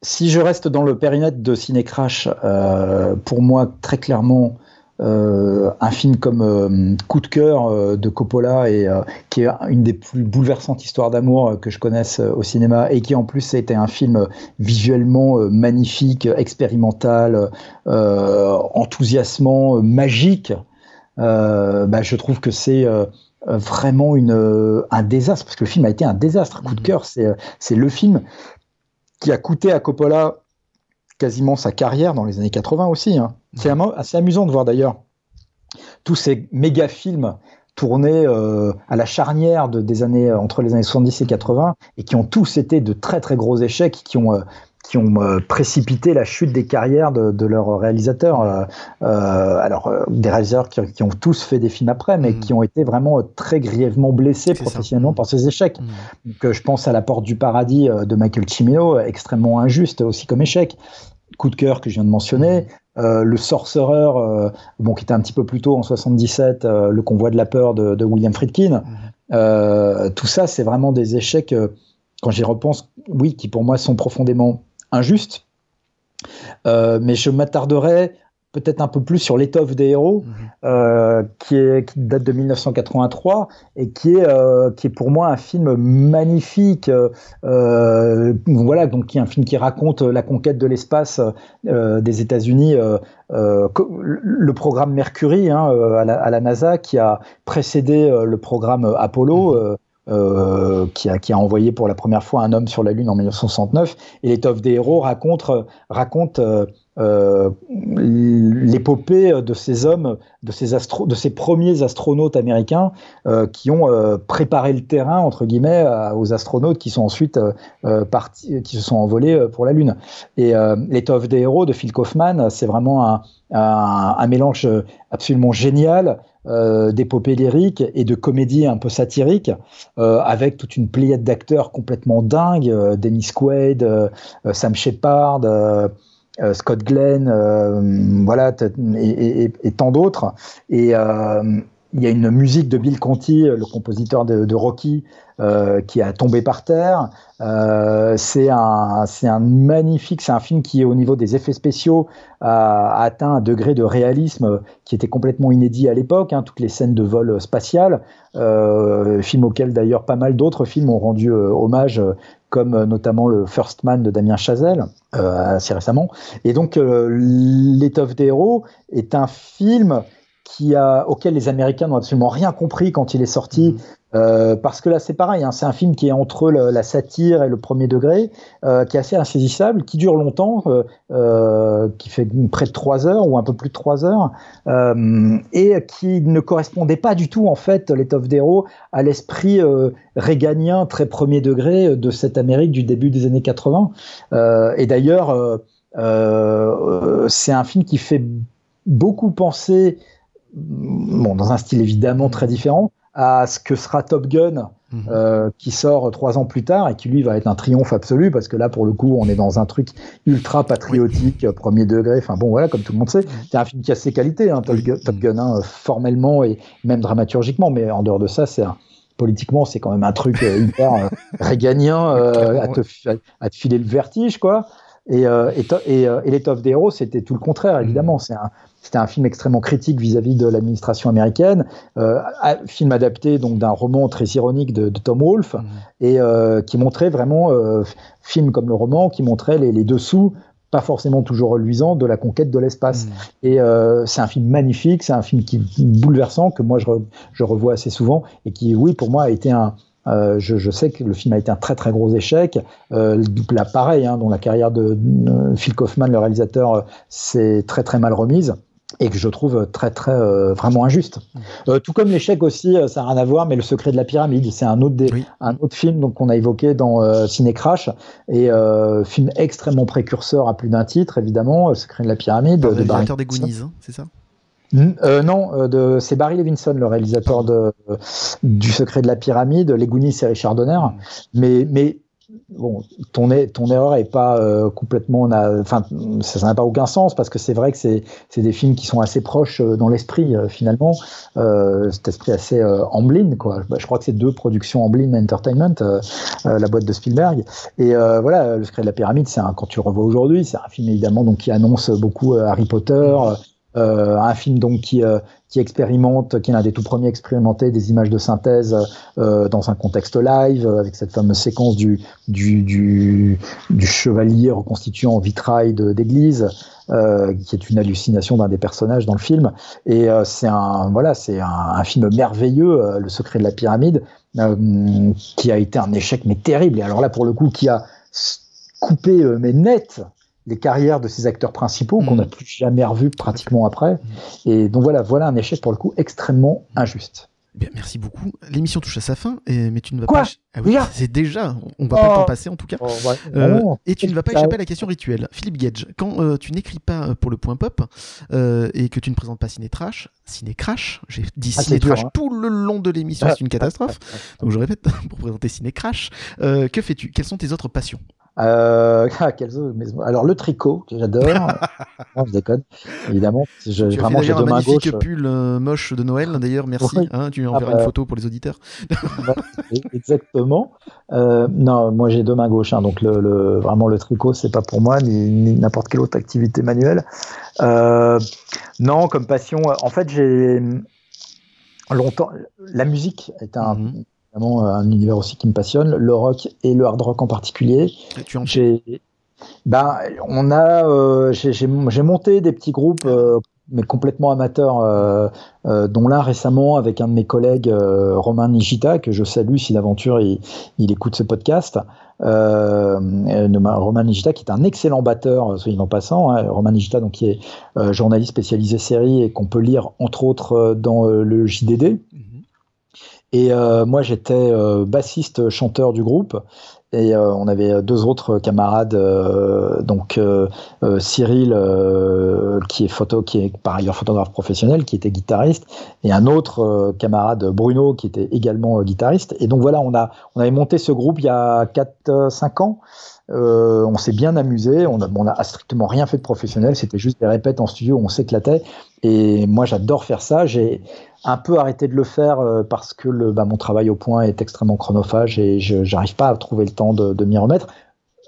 si je reste dans le périmètre de Ciné Crash, euh, pour moi, très clairement, euh, un film comme euh, Coup de cœur de Coppola et qui est une des plus bouleversantes histoires d'amour que je connaisse au cinéma et qui en plus a été un film visuellement magnifique, expérimental, enthousiasmant, magique. Bah, je trouve que c'est vraiment une, un désastre parce que le film a été un désastre. Coup de mmh. cœur, c'est le film qui a coûté à Coppola quasiment sa carrière dans les années 80 aussi. Hein. C'est assez amusant de voir d'ailleurs tous ces méga films tournés euh, à la charnière de, des années entre les années 70 et 80 et qui ont tous été de très très gros échecs qui ont euh, qui ont euh, précipité la chute des carrières de, de leurs réalisateurs. alors, des réalisateurs qui, ont tous fait des films après, mais mm. qui ont été vraiment très grièvement blessés professionnellement par ces échecs. Mm. Donc, je pense à La Porte du Paradis de Michael Cimino, extrêmement injuste aussi comme échec coup de cœur que je viens de mentionner. le Sorcerer, bon, qui était un petit peu plus tôt en 77, le Convoi de la peur de, William Friedkin. Mhm. tout ça, c'est vraiment des échecs, quand j'y repense, oui, qui pour moi sont profondément injustes. mais je m'attarderai peut-être un peu plus sur l'étoffe des héros, mhm. euh, qui, est, qui date de 1983 et qui est, euh, qui est pour moi un film magnifique. Euh, voilà, donc qui est un film qui raconte la conquête de l'espace des États-Unis, le programme Mercury hein, à, la, NASA, qui a précédé le programme Apollo. Mhm. qui, a, envoyé pour la première fois un homme sur la Lune en 1969. Et l'étoffe des héros raconte, raconte euh, l'épopée de ces hommes, de ces, premiers astronautes américains euh, qui ont euh, préparé le terrain entre guillemets aux astronautes qui sont ensuite partis, qui se sont envolés pour la Lune. Et l'étoffe des héros de Phil Kaufman, c'est vraiment un, mélange absolument génial d'épopée lyrique et de comédie un peu satirique, avec toute une pléiade d'acteurs complètement dingues, Dennis Quaid, Sam Shepard. Euh, Scott Glenn, euh, voilà, et, tant d'autres. Et euh, il y a une musique de Bill Conti, le compositeur de, Rocky, qui a tombé par terre. c'est un, un magnifique, c'est un film qui, au niveau des effets spéciaux, a, atteint un degré de réalisme qui était complètement inédit à l'époque. Hein, toutes les scènes de vol spatial, film auquel d'ailleurs pas mal d'autres films ont rendu hommage, comme euh, notamment le First Man de Damien Chazelle, euh, assez récemment. Et donc, euh, L'étoffe des héros est un film qui a, auquel les Américains n'ont absolument rien compris quand il est sorti. Euh, parce que là, c'est pareil, hein, c'est un film qui est entre la satire et le premier degré, euh, qui est assez insaisissable, qui dure longtemps, euh, euh qui fait près de trois heures ou un peu plus de trois heures, euh, et qui ne correspondait pas du tout, en fait, l'étoffe d'héros, à l'esprit réganien très premier degré de cette Amérique du début des années 80. et d'ailleurs, c'est un film qui fait beaucoup penser, bon, dans un style évidemment très différent, à ce que sera Top Gun, mhm. euh, qui sort trois ans plus tard et qui lui va être un triomphe absolu parce que là pour le coup on est dans un truc ultra patriotique premier degré. Enfin bon voilà comme tout le monde sait. Mhm. c'est un film qui a ses qualités hein, Top, Gun, hein, formellement et même dramaturgiquement. Mais en dehors de ça c'est politiquement c'est quand même un truc euh, hyper euh, réganien à, te, à, te, filer le vertige quoi et, et, et, et l'étoffe des héros c'était tout le contraire évidemment mhm. c'est un c'était un film extrêmement critique vis-à-vis de l'administration américaine, euh, film adapté donc d'un roman très ironique de, Tom Wolfe mmh. et euh, qui montrait vraiment euh, film comme le roman qui montrait les, dessous pas forcément toujours reluisants de la conquête de l'espace. Mmh. Et euh, c'est un film magnifique, c'est un film qui bouleversant que moi je, je, revois assez souvent et qui, oui, pour moi a été un, euh, je, je, sais que le film a été un très très gros échec. Euh, là, pareil, hein, dont la carrière de, de Phil Kaufman, le réalisateur, euh, s'est très très mal remise et que je trouve très très euh, vraiment injuste. Euh, tout comme l'échec aussi, euh, ça n'a rien à voir, mais le secret de la pyramide, c'est un autre des, un autre film donc qu'on a évoqué dans Ciné Crash et film extrêmement précurseur à plus d'un titre évidemment, le secret de la pyramide. Le réalisateur des Goonies, hein, c'est ça? Non, de, c'est Barry Levinson, le réalisateur de, du Secret de la Pyramide. Les Goonies, c'est Richard Donner. Mm. Mais, mais bon, ton, ton erreur est pas euh, complètement, enfin, ça n'a pas aucun sens parce que c'est vrai que c'est des films qui sont assez proches euh, dans l'esprit euh, finalement, cet esprit assez Amblin quoi. Bah, je crois que c'est deux productions Amblin Entertainment, la boîte de Spielberg. Et voilà, le secret de la pyramide, c'est quand tu le revois aujourd'hui, c'est un film évidemment donc qui annonce beaucoup Harry Potter. Euh, un film donc qui, euh, qui expérimente, qui est l'un des tout premiers expérimentés des images de synthèse euh, dans un contexte live, avec cette fameuse séquence du, du, du, du chevalier reconstitué en vitrail d'église, qui est une hallucination d'un des personnages dans le film. Et c'est un voilà, c'est un, un, film merveilleux, Le secret de la pyramide, qui a été un échec mais terrible. Et alors là, pour le coup, qui a coupé mais net les carrières de ces acteurs principaux qu'on n'a mm. plus jamais revus pratiquement après. Mm. Et donc voilà, voilà un échec pour le coup extrêmement injuste. Bien, merci beaucoup. L'émission touche à sa fin, et, mais tu ne vas Quoi pas. Ah oui, c'est déjà. On va pas le temps oh. passer en tout cas. Oh, euh, et tu ne vas pas échapper à la question rituelle. Philippe Gage, quand euh, tu n'écris pas pour le point pop euh, et que tu ne présentes pas Ciné Trash, Ciné Crash, j'ai dit ah, Ciné Trash hein. tout le long de l'émission, c'est une catastrophe. Donc je répète pour présenter Ciné Crash. que fais-tu? Quelles sont tes autres passions? Euh, ah, alors le tricot que j'adore. non, je déconne. Évidemment, je, tu vraiment j'ai deux mains gauches. pull euh, moche de Noël d'ailleurs. Merci. Hein, tu enverras ah, une bah. photo pour les auditeurs. Exactement. Euh, non, moi j'ai deux mains gauches, hein, donc le, le, vraiment le tricot c'est pas pour moi ni, n'importe quelle autre activité manuelle. Euh, non, comme passion, en fait j'ai longtemps la musique est un mhm. Vraiment un univers aussi qui me passionne, le rock et le hard rock en particulier. J'ai ben, on a, euh, j'ai monté des petits groupes euh, mais complètement amateur, euh, euh, dont l'un récemment avec un de mes collègues, euh, Romain Nigita, que je salue si d'aventure il, il, écoute ce podcast. Romain Nigita, qui est un excellent batteur, soyez en passant. Hein, Romain Nigita, donc qui est journaliste spécialisé série et qu'on peut lire entre autres dans le JDD. Et moi, j'étais bassiste chanteur du groupe. Et euh, on avait deux autres camarades, euh, donc euh, Cyril, qui est photo, qui est par ailleurs photographe professionnel, qui était guitariste, et un autre camarade Bruno, qui était également guitariste. Et donc voilà, on a on avait monté ce groupe il y a 4-5 ans. Euh, on s'est bien amusé. On a, on a strictement rien fait de professionnel. C'était juste des répètes en studio où on s'éclatait. Et moi, j'adore faire ça. J'ai un peu arrêté de le faire euh, parce que le, bah, mon travail au point est extrêmement chronophage et je n'arrive pas à trouver le temps de, m'y remettre.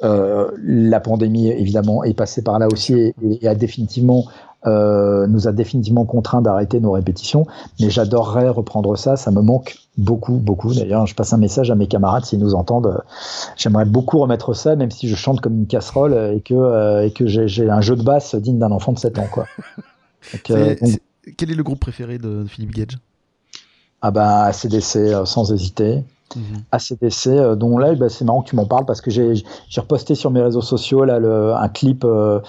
Euh, la pandémie, évidemment, est passée par là aussi et a définitivement euh, nous a définitivement contraint d'arrêter nos répétitions. Mais j'adorerais reprendre ça. Ça me manque beaucoup, beaucoup. D'ailleurs, je passe un message à mes camarades s'ils nous entendent. J'aimerais beaucoup remettre ça, même si je chante comme une casserole et que, euh, et que j'ai un jeu de basse digne d'un enfant de 7 ans. Quoi. Euh, quel est le groupe préféré de Philippe Gage? Ah bah CDC, sans hésiter. Mhm. ACDC, euh, dont là, bah, c'est marrant que tu m'en parles parce que j'ai reposté sur mes réseaux sociaux là, un clip euh,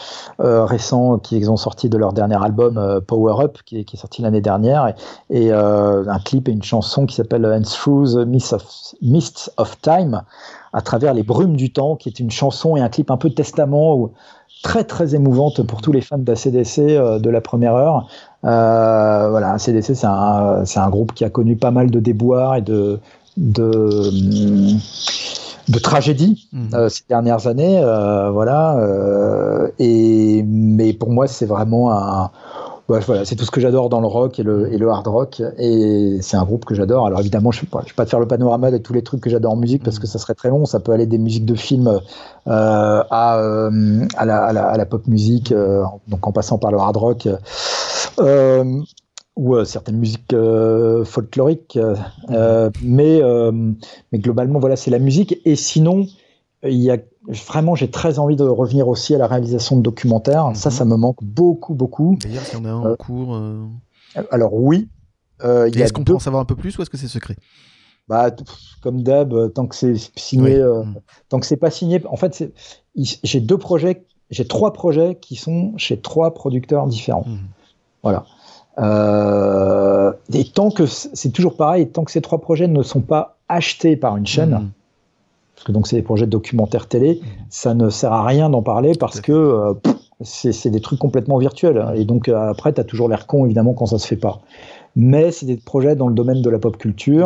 euh, récent qu'ils ont sorti de leur dernier album Power Up qui est, sorti l'année dernière et, et un clip et une chanson qui s'appelle And Through the Mist of, Mists of Time à travers les brumes du temps qui est une chanson et un clip un peu testament très très émouvante pour tous les fans d'ACDC de la première heure. Euh, voilà, ACDC c'est un groupe qui a connu pas mal de déboires et de, de de tragédie mmh. euh, ces dernières années, euh, voilà. Euh, et mais pour moi, c'est vraiment un voilà, c'est tout ce que j'adore dans le rock et le, et le hard rock. Et c'est un groupe que j'adore. Alors évidemment, je ne vais, pas te faire le panorama de tous les trucs que j'adore en musique parce que ça serait très long. Ça peut aller des musiques de films euh, à, à, la, à, la, pop musique, donc en passant par le hard rock ou euh, certaines musiques euh, folkloriques, euh, mais, mais globalement, voilà, c'est la musique. Et sinon, il y a vraiment, j'ai très envie de revenir aussi à la réalisation de documentaires. Ça, mhm. ça me manque beaucoup, beaucoup. D'ailleurs, il y en a un en cours. Alors oui. est-ce qu'on peut en savoir un peu plus ou est-ce que c'est secret? Bah, comme d'hab, tant que c'est signé, mhm. tant que c'est pas signé, en fait, j'ai deux projets, j'ai trois projets qui sont chez trois producteurs différents. Mhm. Voilà. Euh, et tant que c'est toujours pareil, tant que ces trois projets ne sont pas achetés par une chaîne, mmh. parce que donc c'est des projets de documentaires télé, mmh. ça ne sert à rien d'en parler parce que euh, c'est des trucs complètement virtuels. Et donc euh, après, tu as toujours l'air con évidemment quand ça se fait pas. Mais c'est des projets dans le domaine de la pop culture.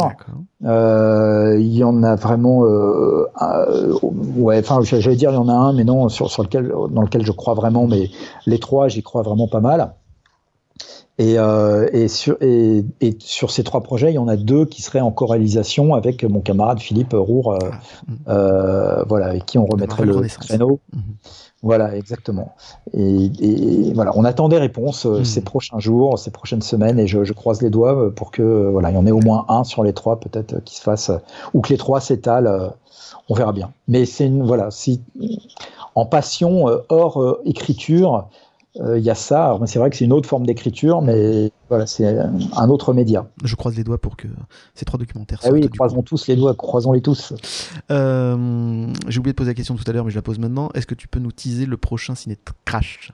Il y en a vraiment, ouais, enfin, j'allais dire il y en a un, mais non, sur, sur lequel, dans lequel je crois vraiment. Mais les trois, j'y crois vraiment pas mal. Et, euh, et, sur, et, et, sur, ces trois projets, il y en a deux qui seraient en co-réalisation avec mon camarade Philippe Roure, euh, ah, euh, voilà, avec qui on remettrait le créneau. Mhm. Voilà, exactement. Et, et, voilà, on attend des réponses euh, mhm. ces prochains jours, ces prochaines semaines, et je, je, croise les doigts pour que voilà, il y en ait au moins un sur les trois, peut-être, qui se fasse, ou que les trois s'étalent. on verra bien. Mais c'est une voilà, si en passion hors écriture, il euh, y a ça. C'est vrai que c'est une autre forme d'écriture, mais voilà, c'est un autre média. Je croise les doigts pour que ces trois documentaires ah oui, croisons tous les doigts, croisons-les tous. Euh, j'ai oublié de poser la question tout à l'heure, mais je la pose maintenant. Est-ce que tu peux nous teaser le prochain Ciné Crash?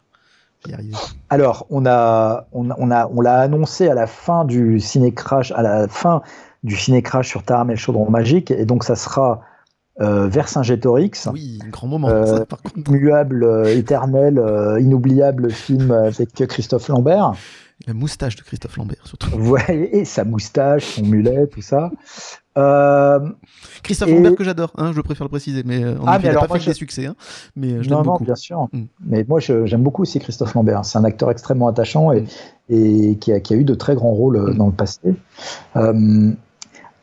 Alors, on a, on, a, on l'a annoncé à la fin du Ciné Crash, à la fin du Ciné Crash sur Taram et le Chaudron Magique, et donc ça sera euh, Vercingétorix. Oui, grand moment. Euh, Muable, euh, éternel, euh, inoubliable film avec Christophe Lambert. La moustache de Christophe Lambert, surtout. Ouais, et sa moustache, son mulet, tout ça. Euh, Christophe et- Lambert que j'adore, hein, je préfère le préciser, mais euh, en Ah, effet, mais il alors pas moi, fait je- des succès, hein, mais euh, je non, non, beaucoup. bien sûr. Mm. Mais moi, j'aime beaucoup aussi Christophe Lambert. C'est un acteur extrêmement attachant et, Mm. et qui, a, qui a eu de très grands rôles euh, Mm. dans le passé.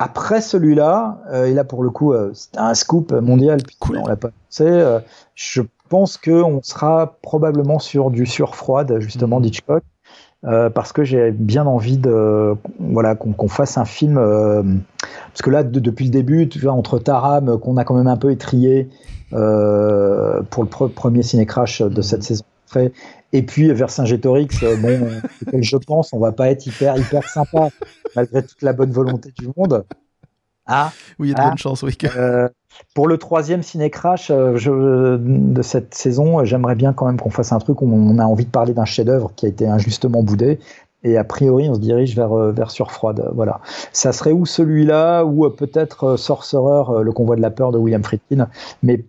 Euh, après celui-là, euh, et là pour le coup, euh, c'était un scoop mondial, Cool. on l'a pas pensé. euh, je pense qu'on sera probablement sur du surfroide, justement, Mm. d'Hitchcock. euh, parce que j'ai bien envie de voilà qu'on fasse un film euh, parce que là de- depuis le début tu vois entre Taram euh, qu'on a quand même un peu étrié euh, pour le pre- premier ciné crash de cette saison Et puis euh, bon euh, auquel je pense on va pas être hyper hyper sympa malgré toute la bonne volonté du monde ah Oui, il y a de Ah. bonnes chances, oui. euh, pour le troisième ciné crash euh, de cette saison, j'aimerais bien quand même qu'on fasse un truc où on a envie de parler d'un chef-d'œuvre qui a été injustement boudé. Et a priori, on se dirige vers, vers Surfroide. Voilà. Ça serait ou celui-là, ou peut-être Sorcerer, le convoi de la peur de William Friedkin, mais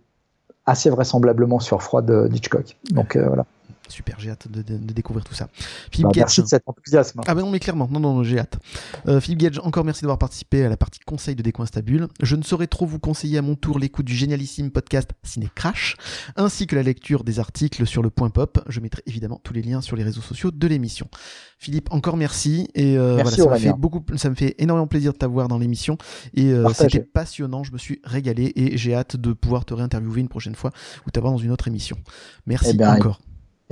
assez vraisemblablement Surfroide euh, d'Hitchcock. Donc euh, voilà. Super, j'ai hâte de, de- de découvrir tout ça. Philippe Bah, Gage. merci de cet enthousiasme. Ah bah non mais clairement, non non, j'ai hâte. Euh, Philippe Gage, encore merci d'avoir participé à la partie conseil de Décoinstabule. Je ne saurais trop vous conseiller à mon tour l'écoute du génialissime podcast Ciné Crash, ainsi que la lecture des articles sur le point pop. Je mettrai évidemment tous les liens sur les réseaux sociaux de l'émission. Philippe, encore merci et euh, Merci, voilà, ça me fait beaucoup, ça me fait énormément plaisir de t'avoir dans l'émission et euh, c'était passionnant. Je me suis régalé et j'ai hâte de pouvoir te réinterviewer une prochaine fois ou t'avoir dans une autre émission. Merci Eh ben, encore.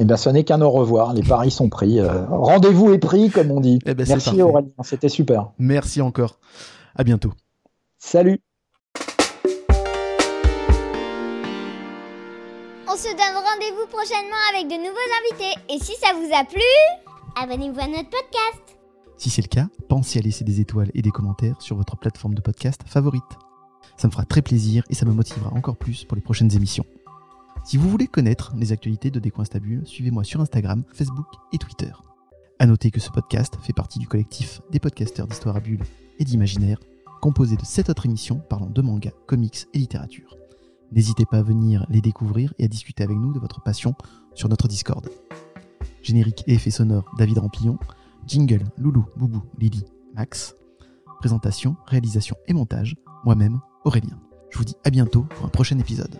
Eh bien, ce n'est qu'un au revoir. Les paris sont pris. Euh, Rendez-vous est pris, comme on dit. Eh ben, Merci. Aurélien, c'était super. Merci encore. À bientôt. Salut. On se donne rendez-vous prochainement avec de nouveaux invités. Et si ça vous a plu, abonnez-vous à notre podcast. Si c'est le cas, pensez à laisser des étoiles et des commentaires sur votre plateforme de podcast favorite. Ça me fera très plaisir et ça me motivera encore plus pour les prochaines émissions. Si vous voulez connaître les actualités de Décoinstabule, suivez-moi sur Instagram, Facebook et Twitter. À noter que ce podcast fait partie du collectif des podcasteurs d'histoire à bulles et d'imaginaire, composé de 7 autres émissions parlant de manga, comics et littérature. N'hésitez pas à venir les découvrir et à discuter avec nous de votre passion sur notre Discord. Générique et effets sonores David Rampillon, Jingle, Loulou, Boubou, Lily, Max. Présentation, réalisation et montage, moi-même, Aurélien. Je vous dis à bientôt pour un prochain épisode.